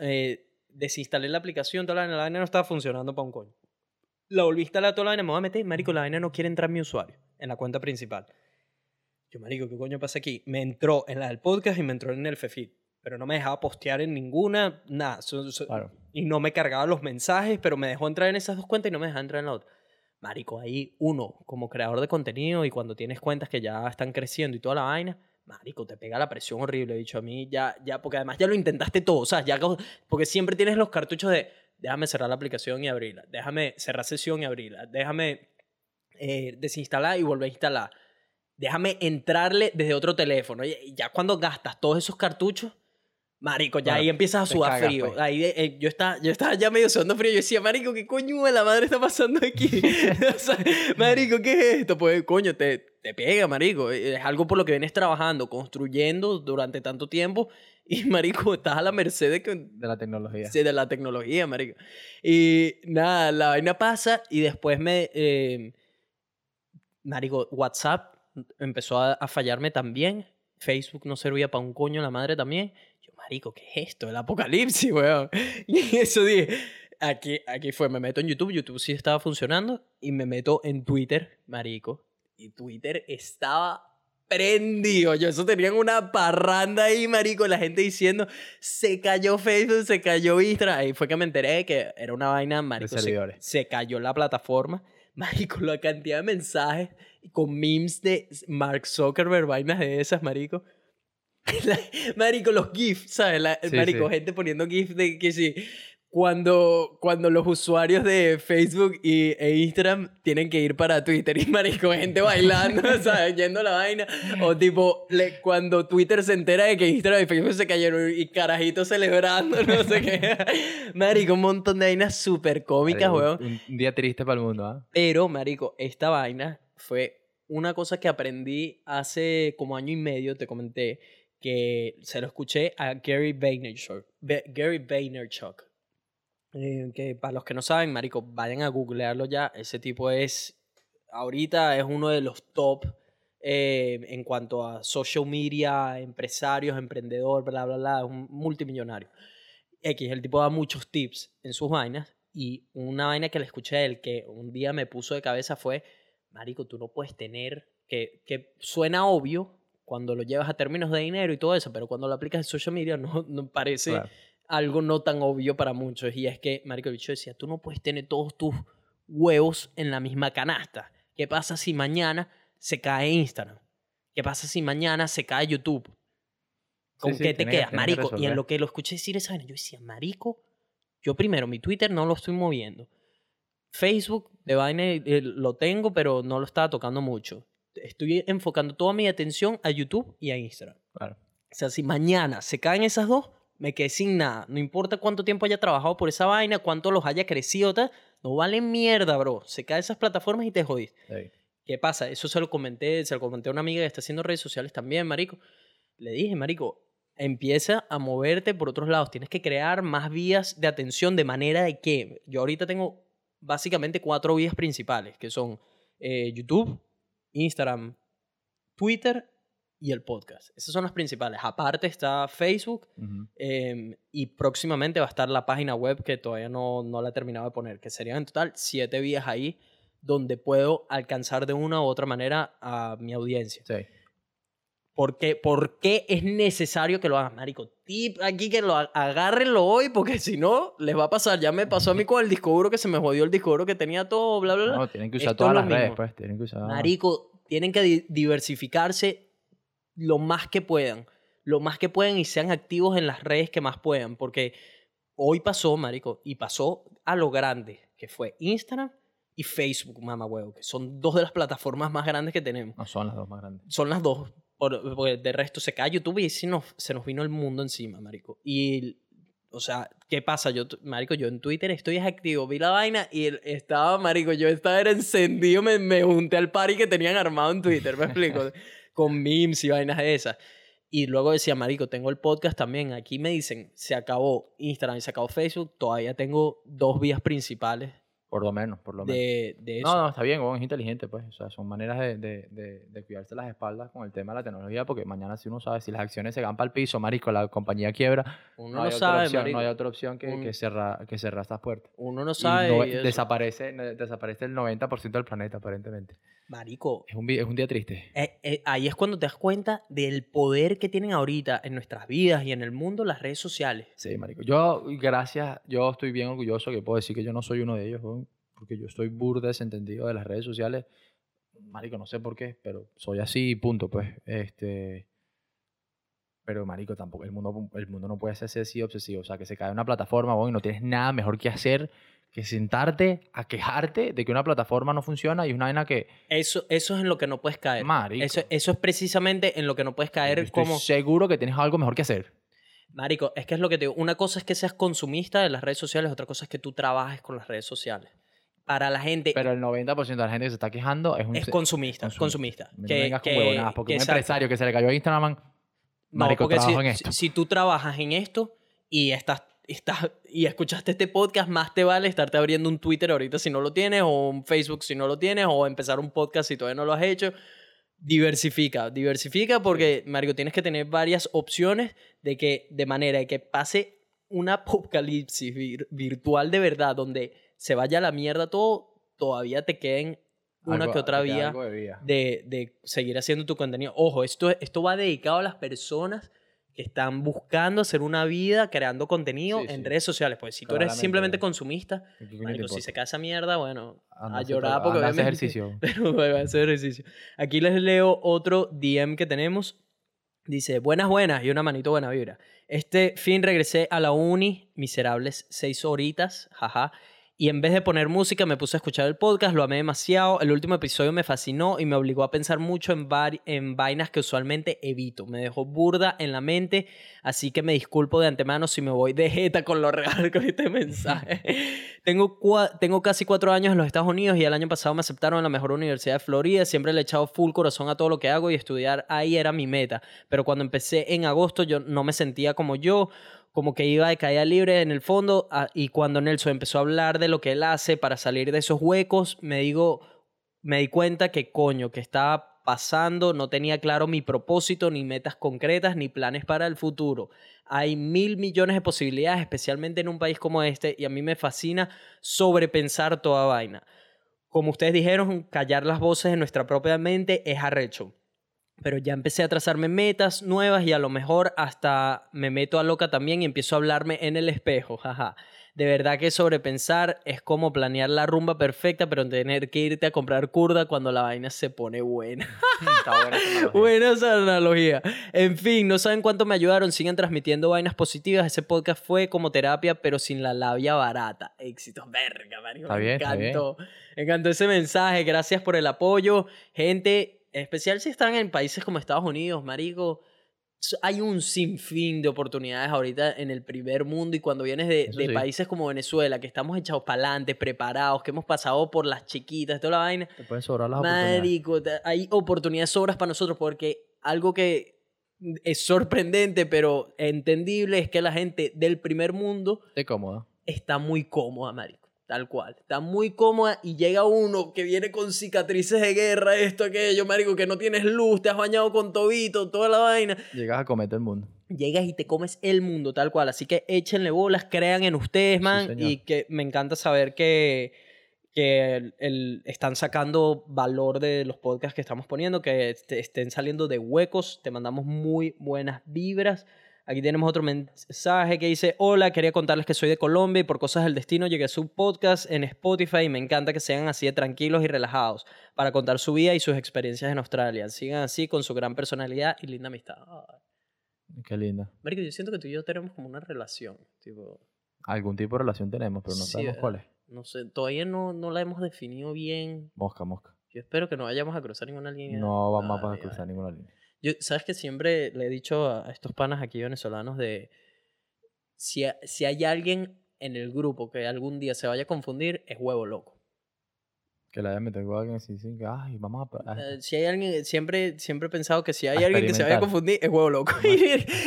Eh, desinstalé la aplicación, toda la vaina no estaba funcionando para un coño. La volví a instalar toda la vaina, me voy a meter, marico, la vaina no quiere entrar mi usuario en la cuenta principal. Yo, marico, ¿qué coño pasa aquí? Me entró en la del podcast y me entró en el FEFIT. Pero no me dejaba postear en ninguna, nada. so- so- Claro. y no me cargaba los mensajes, pero me dejó entrar en esas dos cuentas y no me dejaba entrar en la otra. Marico, ahí uno, como creador de contenido y cuando tienes cuentas que ya están creciendo y toda la vaina, marico, te pega la presión horrible, dicho a mí, ya, ya, porque además ya lo intentaste todo, o sea, ya, porque siempre tienes los cartuchos de, déjame cerrar la aplicación y abrirla, déjame cerrar sesión y abrirla, déjame eh, desinstalar y volver a instalar, déjame entrarle desde otro teléfono, y ya cuando gastas todos esos cartuchos, Marico, ya Claro, ahí empiezas a sudar cagas, frío. pues. Ahí eh, eh, yo, estaba, yo estaba ya medio sudando frío. Yo decía, Marico, ¿qué coño de la madre está pasando aquí? O sea, marico, ¿qué es esto? Pues, coño, te, te pega, Marico. Es algo por lo que vienes trabajando, construyendo durante tanto tiempo. Y, Marico, estás a la merced de, que, De la tecnología. sí, de la tecnología, Marico. Y nada, la vaina pasa y después me. eh, marico, WhatsApp empezó a, a fallarme también. Facebook no servía para un coño la madre también. Yo, marico, ¿qué es esto? El apocalipsis, weón. Y eso dije, aquí, aquí fue, me meto en YouTube, YouTube sí estaba funcionando, y me meto en Twitter, marico. Y Twitter estaba prendido. Yo, eso tenían una parranda ahí, marico, la gente diciendo, se cayó Facebook, se cayó Instagram. Ahí fue que me enteré de que era una vaina, marico. Se, servidores. se cayó la plataforma. Marico, la cantidad de mensajes con memes de Mark Zuckerberg, vainas de esas, marico. La- marico, los GIFs, ¿sabes? La- Sí, marico, sí. gente poniendo GIFs de que sí. Cuando, cuando los usuarios de Facebook y, e Instagram tienen que ir para Twitter y marico, gente bailando, ¿sabes? Yendo a la vaina. O tipo, le- cuando Twitter se entera de que Instagram y Facebook se cayeron y carajitos celebrando, no sé qué. Marico, un montón de vainas súper cómicas, weón. un, un día triste para el mundo, ¿ah? Pero, marico, esta vaina fue una cosa que aprendí hace como año y medio, te comenté, que se lo escuché a Gary Vaynerchuk. Be- Gary Vaynerchuk. Eh, que para los que no saben, marico, vayan a googlearlo ya. Ese tipo es, ahorita es uno de los top eh, en cuanto a social media, empresarios, emprendedor, bla, bla, bla, es un multimillonario. X, el tipo da muchos tips en sus vainas y una vaina que le escuché a él que un día me puso de cabeza fue, marico, tú no puedes tener, que, que suena obvio cuando lo llevas a términos de dinero y todo eso, pero cuando lo aplicas en social media no, no parece. Algo no tan obvio para muchos. Y es que, marico, bicho decía, tú no puedes tener todos tus huevos en la misma canasta. ¿Qué pasa si mañana se cae Instagram? ¿Qué pasa si mañana se cae YouTube? ¿Con sí, qué te que- quedas, que marico? y en lo que lo escuché decir esa vaina, yo decía, marico, yo primero mi Twitter no lo estoy moviendo. Facebook de vaina eh, lo tengo, pero no lo estaba tocando mucho. Estoy enfocando toda mi atención a YouTube y a Instagram. Claro. O sea, si mañana se caen esas dos, me quedé sin nada. No importa cuánto tiempo haya trabajado por esa vaina, cuánto los haya crecido, tal, no vale mierda, bro. Se caen esas plataformas y te. Sí. ¿Qué pasa? Eso se lo comenté, se lo comenté a una amiga que está haciendo redes sociales también, marico. Le dije, marico, empieza a moverte por otros lados. Tienes que crear más vías de atención de manera de que yo ahorita tengo básicamente cuatro vías principales, que son eh, YouTube, Instagram, Twitter y el podcast. Esas son las principales. Aparte está Facebook Ujú. eh, y próximamente va a estar la página web que todavía no, no la he terminado de poner, que serían en total siete vías ahí donde puedo alcanzar de una u otra manera a mi audiencia. Sí. ¿Por qué, ¿Por qué es necesario que lo hagan, marico? Tip aquí que lo agárrenlo hoy porque si no les va a pasar. Ya me pasó a mí con el disco duro que se me jodió el disco duro que tenía todo, bla, bla, bla. No, tienen que usar Esto es todas las redes, pues. Tienen que usar. Marico, tienen que di- diversificarse lo más que puedan. Lo más que puedan y sean activos en las redes que más puedan. Porque hoy pasó, marico, y pasó a lo grande, que fue Instagram y Facebook, mamá huevo, que son dos de las plataformas más grandes que tenemos. No son las dos más grandes. Son las dos. Por- porque de resto se cae YouTube y se nos, se nos vino el mundo encima, marico. Y, o sea, ¿qué pasa? Yo, marico, yo en Twitter estoy activo, vi la vaina y estaba, marico, yo estaba era encendido, me, me junté al party que tenían armado en Twitter, me explico, con memes y vainas de esas. Y luego decía, marico, tengo el podcast también. Aquí me dicen, se acabó Instagram y se acabó Facebook. Todavía tengo dos vías principales Por lo menos, por lo menos. de, de eso. No, no, está bien, es inteligente, pues. O sea, son maneras de, de, de, cuidarse las espaldas con el tema de la tecnología, porque mañana si uno sabe, si las acciones se van para el piso, marico, la compañía quiebra, Uno no, no, hay, otra sabe, opción, marico. no hay otra opción que, Un- que, cerrar, que cerrar estas puertas. Uno no Y sabe. no- y eso. desaparece, desaparece el 90% del planeta, aparentemente. Marico, Es un, es un día triste. Eh, eh, ahí es cuando te das cuenta del poder que tienen ahorita en nuestras vidas y en el mundo las redes sociales. Sí, marico. Yo, gracias, yo estoy bien orgulloso que puedo decir que yo no soy uno de ellos, porque yo estoy burda desentendido de las redes sociales. Marico, no sé por qué, pero soy así, punto, pues. Este... Pero, marico, tampoco, el mundo, el mundo no puede ser así obsesivo. O sea, que se cae una plataforma, weón, y no tienes nada mejor que hacer que sentarte a quejarte de que una plataforma no funciona y es una vaina que, Eso, eso es en lo que no puedes caer. marico, Eso, eso es precisamente en lo que no puedes caer estoy como... seguro que tienes algo mejor que hacer. Marico, es que es lo que te digo. Una cosa es que seas consumista de las redes sociales, otra cosa es que tú trabajes con las redes sociales. Para la gente Pero el 90% de la gente que se está quejando es un... es consumista, consumista. consumista. No vengas con huevonadas, porque un exacto. empresario que se le cayó a Instagram, No, marico, porque trabajo si, en esto. si- si tú trabajas en esto y estás, estás y escuchaste este podcast, más te vale estarte abriendo un Twitter ahorita si no lo tienes, o un Facebook si no lo tienes, o empezar un podcast si todavía no lo has hecho. Diversifica, diversifica porque, Mario, tienes que tener varias opciones de que, de manera de que pase un apocalipsis vir- virtual de verdad, donde se vaya a la mierda todo, todavía te queden una Algo- que otra vía de de, de seguir haciendo tu contenido. Ojo, esto, esto va dedicado a las personas que están buscando hacer una vida creando contenido Sí, en sí. redes sociales. Pues si tú eres simplemente consumista, ¿Qué coño te marico, si se cae esa mierda, bueno, a llorar porque obviamente- ejercicio. pero hacer ejercicio. Aquí les leo otro DM que tenemos. Dice, buenas, buenas y una manito buena vibra. Este fin regresé a la uni, miserables seis horitas, jaja. Y en vez de poner música me puse a escuchar el podcast, lo amé demasiado. El último episodio me fascinó y me obligó a pensar mucho en, vainas que usualmente evito. Me dejó burda en la mente, así que me disculpo de antemano si me voy de jeta con lo real con este mensaje. tengo, tengo casi cuatro años en los Estados Unidos y el año pasado me aceptaron en la mejor universidad de Florida. Siempre le he echado full corazón a todo lo que hago y estudiar ahí era mi meta. Pero cuando empecé en agosto yo no me sentía como yo como que iba de caída libre en el fondo ah, y cuando Nelson empezó a hablar de lo que él hace para salir de esos huecos, me digo, me di cuenta que coño, que estaba pasando, no tenía claro mi propósito, ni metas concretas, ni planes para el futuro. Hay mil millones de posibilidades, especialmente en un país como este, y a mí me fascina sobrepensar toda vaina. Como ustedes dijeron, callar las voces de nuestra propia mente es arrecho pero ya empecé a trazarme metas nuevas y a lo mejor hasta me meto a loca también y empiezo a hablarme en el espejo, jaja. De verdad que sobrepensar es como planear la rumba perfecta, pero tener que irte a comprar curda cuando la vaina se pone buena. Está buena esa analogía. Buena esa analogía. En fin, no saben cuánto me ayudaron. Sigan transmitiendo vainas positivas. Ese podcast fue como terapia, pero sin la labia barata. Éxitos, verga, marico. Está me encantó. Me encantó ese mensaje. Gracias por el apoyo. Gente, en especial si están en países como Estados Unidos, marico. Hay un sinfín de oportunidades ahorita en el primer mundo y cuando vienes de, Eso de sí. países como Venezuela, que estamos echados para adelante, preparados, que hemos pasado por las chiquitas, toda la vaina, Te pueden sobrar las oportunidades. Marico, te- hay oportunidades sobras para nosotros porque algo que es sorprendente pero entendible es que la gente del primer mundo Esté cómoda. está muy cómoda, marico. Tal cual. Está muy cómoda y llega uno que viene con cicatrices de guerra, esto, aquello, marico, que no tienes luz, te has bañado con tobito, toda la vaina. Llegas a cometer el mundo. Llegas y te comes el mundo, tal cual. Así que échenle bolas, crean en ustedes, man. y que me encanta saber que, que el- el- están sacando valor de los podcasts que estamos poniendo, que est- estén saliendo de huecos. Te mandamos muy buenas vibras. Aquí tenemos otro mensaje que dice, hola, quería contarles que soy de Colombia y por cosas del destino llegué a su podcast en Spotify y me encanta que sean así de tranquilos y relajados para contar su vida y sus experiencias en Australia. Sigan así con su gran personalidad y linda amistad. Ay. Qué linda. Marico, yo siento que tú y yo tenemos como una relación, tipo, Algún tipo de relación tenemos, pero no Sí, sabemos eh. cuál es. no sé, todavía no, no la hemos definido bien. Mosca, mosca. Yo espero que no vayamos a cruzar ninguna línea. No vamos a cruzar ninguna línea. Yo, ¿Sabes que siempre le he dicho a estos panas aquí venezolanos de si, si hay alguien en el grupo que algún día se vaya a confundir, es huevo loco. Que la haya metido con alguien así, sin que, ay, vamos a... Eh, si hay alguien, siempre, siempre he pensado que si hay A alguien que se vaya a confundir, es huevo loco.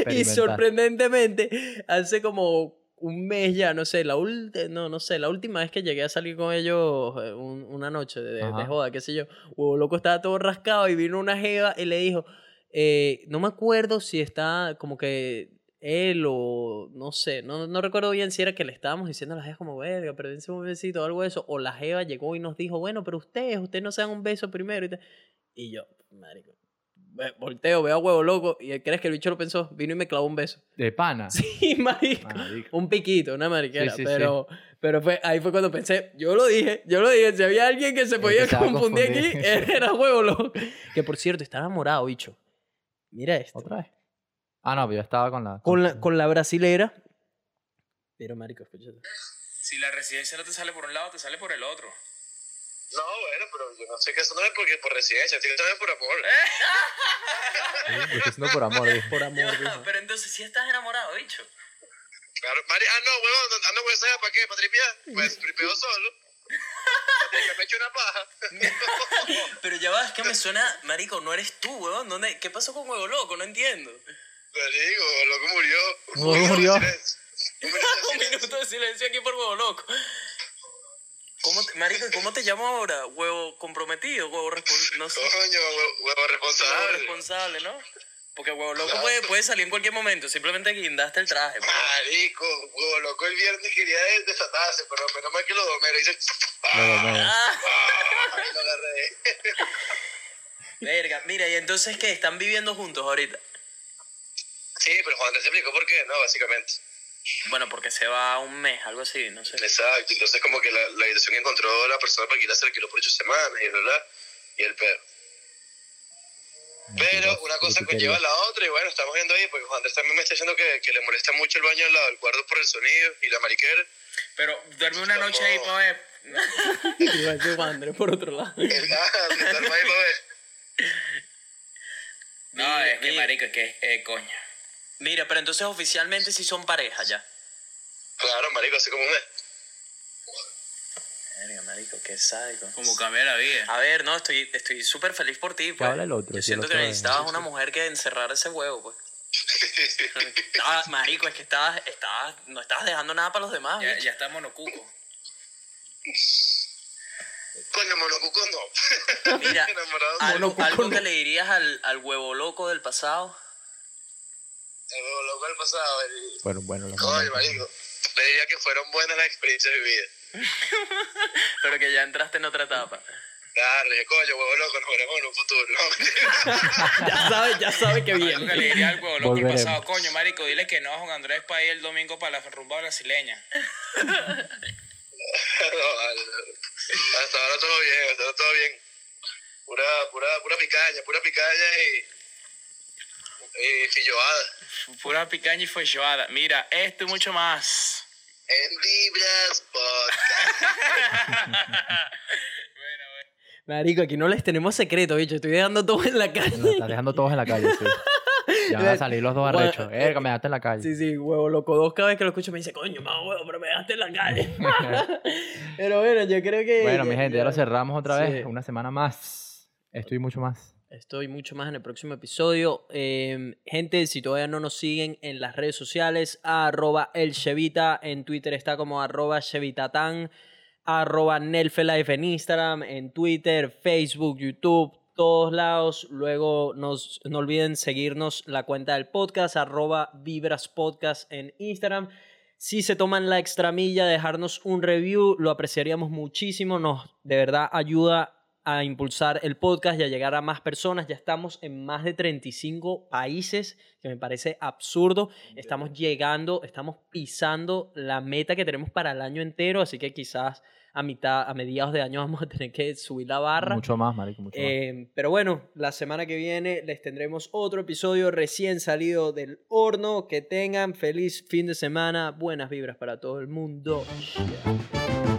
A y, sorprendentemente, hace como un mes ya, no sé, la última, no, no sé, la última vez que llegué a salir con ellos eh, un- una noche de, de joda, qué sé yo, huevo loco estaba todo rascado y vino una jeva y le dijo, eh, no me acuerdo si está como que él o no sé, no, no recuerdo bien si era que le estábamos diciendo a la jeva como, verga, pero dense un besito o algo de eso, o la jeva llegó y nos dijo, bueno, pero ustedes, ustedes no se dan un beso primero y. Y yo, marico, volteo, veo a huevo loco y crees que el bicho lo pensó, vino y me clavó un beso. De pana. Sí, marico. Marico. Un piquito, una mariquera, Sí, sí, sí. pero, pero fue, ahí fue cuando pensé, yo lo dije, yo lo dije, si había alguien que se podía confundir aquí, era huevo loco. Que por cierto, está enamorado, bicho. Mira esto. ¿Otra vez? Ah, no, pero yo estaba con la... Con la, con la brasilera. Pero, marico, escúchate. Si la residencia no te sale por un lado, te sale por el otro. No, bueno, pero yo no sé que eso no es porque por residencia, tiene que ser por amor. Sí, lo estoy por amor. dije. Por amor, pero entonces sí estás enamorado, bicho. Claro, Mari, ah, no, huevón, ando con esa para qué, para tripear. Pues tripeo solo. Me eche una paja. Pero ya va, es que me suena, marico, no eres tú, weón. ¿Dónde? ¿Qué pasó con Huevo Loco? No entiendo. Te digo, loco murió. Un Loco minuto de murió. silencio. Un minuto de Un silencio. minuto de silencio aquí por Huevo Loco. ¿Cómo te, marico, ¿y cómo te llamo ahora? ¿Huevo comprometido? ¿Huevo responsable? No sé. Coño, hue- huevo Huevo responsable. responsable, ¿no? Porque Huevo Loco puede, puede salir en cualquier momento. Simplemente guindaste el traje. pues. Marico, huevo loco el viernes quería des- desatarse, pero menos mal que lo domé. Le hice. Lo domé. Ah, Ah, y lo agarré. verga. Mira, y entonces, ¿qué? ¿Están viviendo juntos ahorita? Sí, pero Juan te explicó por qué, ¿no? Básicamente. Bueno, porque se va un mes, algo así, no sé. Exacto, entonces como que la, la que encontró la persona para que se alquiló por ocho semanas y bla, bla, y el perro. Pero una cosa conlleva a la otra y bueno, estamos viendo ahí porque Juan Andrés también me está diciendo que, que le molesta mucho el baño al lado del cuarto por el sonido y la mariquera. Pero duerme una noche ahí para ver. A decir Juan Andrés por otro lado. Ah, duerme ahí para ver. No, es que Mira. marico, es que eh, coño. Mira, pero entonces oficialmente sí son pareja ya. Claro, marico, hace como un mes. Verga, marico, qué sádico. Como cambia la vida. A ver, no, estoy estoy súper feliz por ti, pues. habla el otro? Yo Si siento el que otro necesitabas una mujer que encerrara ese huevo, pues. Estaba- marico, es que estabas, estabas, no estabas dejando nada para los demás. Ya, ya está monocuco. Coño, monocuco no. Mira, algo, Monocuco algo no. que le dirías al, al huevo loco del pasado. el huevo loco del pasado. el- Fueron buenos los Coño, marico. Le diría que fueron buenas las experiencias vividas. Pero que ya entraste en otra etapa. Claro, le dije, coño, huevo loco, nos veremos en un futuro. Ya sabe, ya sabe que Algo que le viene. diría al huevo loco el Volveremos. pasado. Coño, marico, dile que no a Juan Andrés para ir el domingo para la rumba brasileña. no, vale, no. Hasta ahora todo bien, hasta ahora todo bien. Pura, pura, pura picaña, pura picaña y, y filloada. Pura picaña y feijoada. Mira, esto y mucho más. En Vibras Podcast. Marico, aquí no les tenemos secreto, bicho. Estoy dejando todo en la calle. estás dejando todos en la calle, sí. Ya van a salir los dos Bueno, arrechos. Erga, me dejaste en la calle. Sí, sí, huevo loco. Dos cada vez que lo escucho me dice, coño, más huevo, pero me dejaste en la calle. pero bueno, yo creo que. Bueno, mi gente, ya lo cerramos otra Sí. vez. Una semana más. Estoy mucho más. Estoy mucho más en el próximo episodio. Eh, gente, si todavía no nos siguen en las redes sociales, arroba el Chevita, en Twitter está como arroba Chevitatán, arroba Nelfelife en Instagram, en Twitter, Facebook, YouTube, todos lados. Luego nos, no olviden seguirnos la cuenta del podcast, arroba Vibras Podcast en Instagram. Si se toman la extra milla de dejarnos un review, lo apreciaríamos muchísimo. Nos de verdad ayuda a impulsar el podcast y a llegar a más personas. Ya estamos en más de 35 países, que me parece absurdo. Estamos llegando, estamos pisando la meta que tenemos para el año entero, así que quizás a mitad, a mediados de año vamos a tener que subir la barra. Mucho más, marico, mucho más. Eh, pero bueno, la semana que viene les tendremos otro episodio recién salido del horno. Que tengan feliz fin de semana, buenas vibras para todo el mundo. Yeah.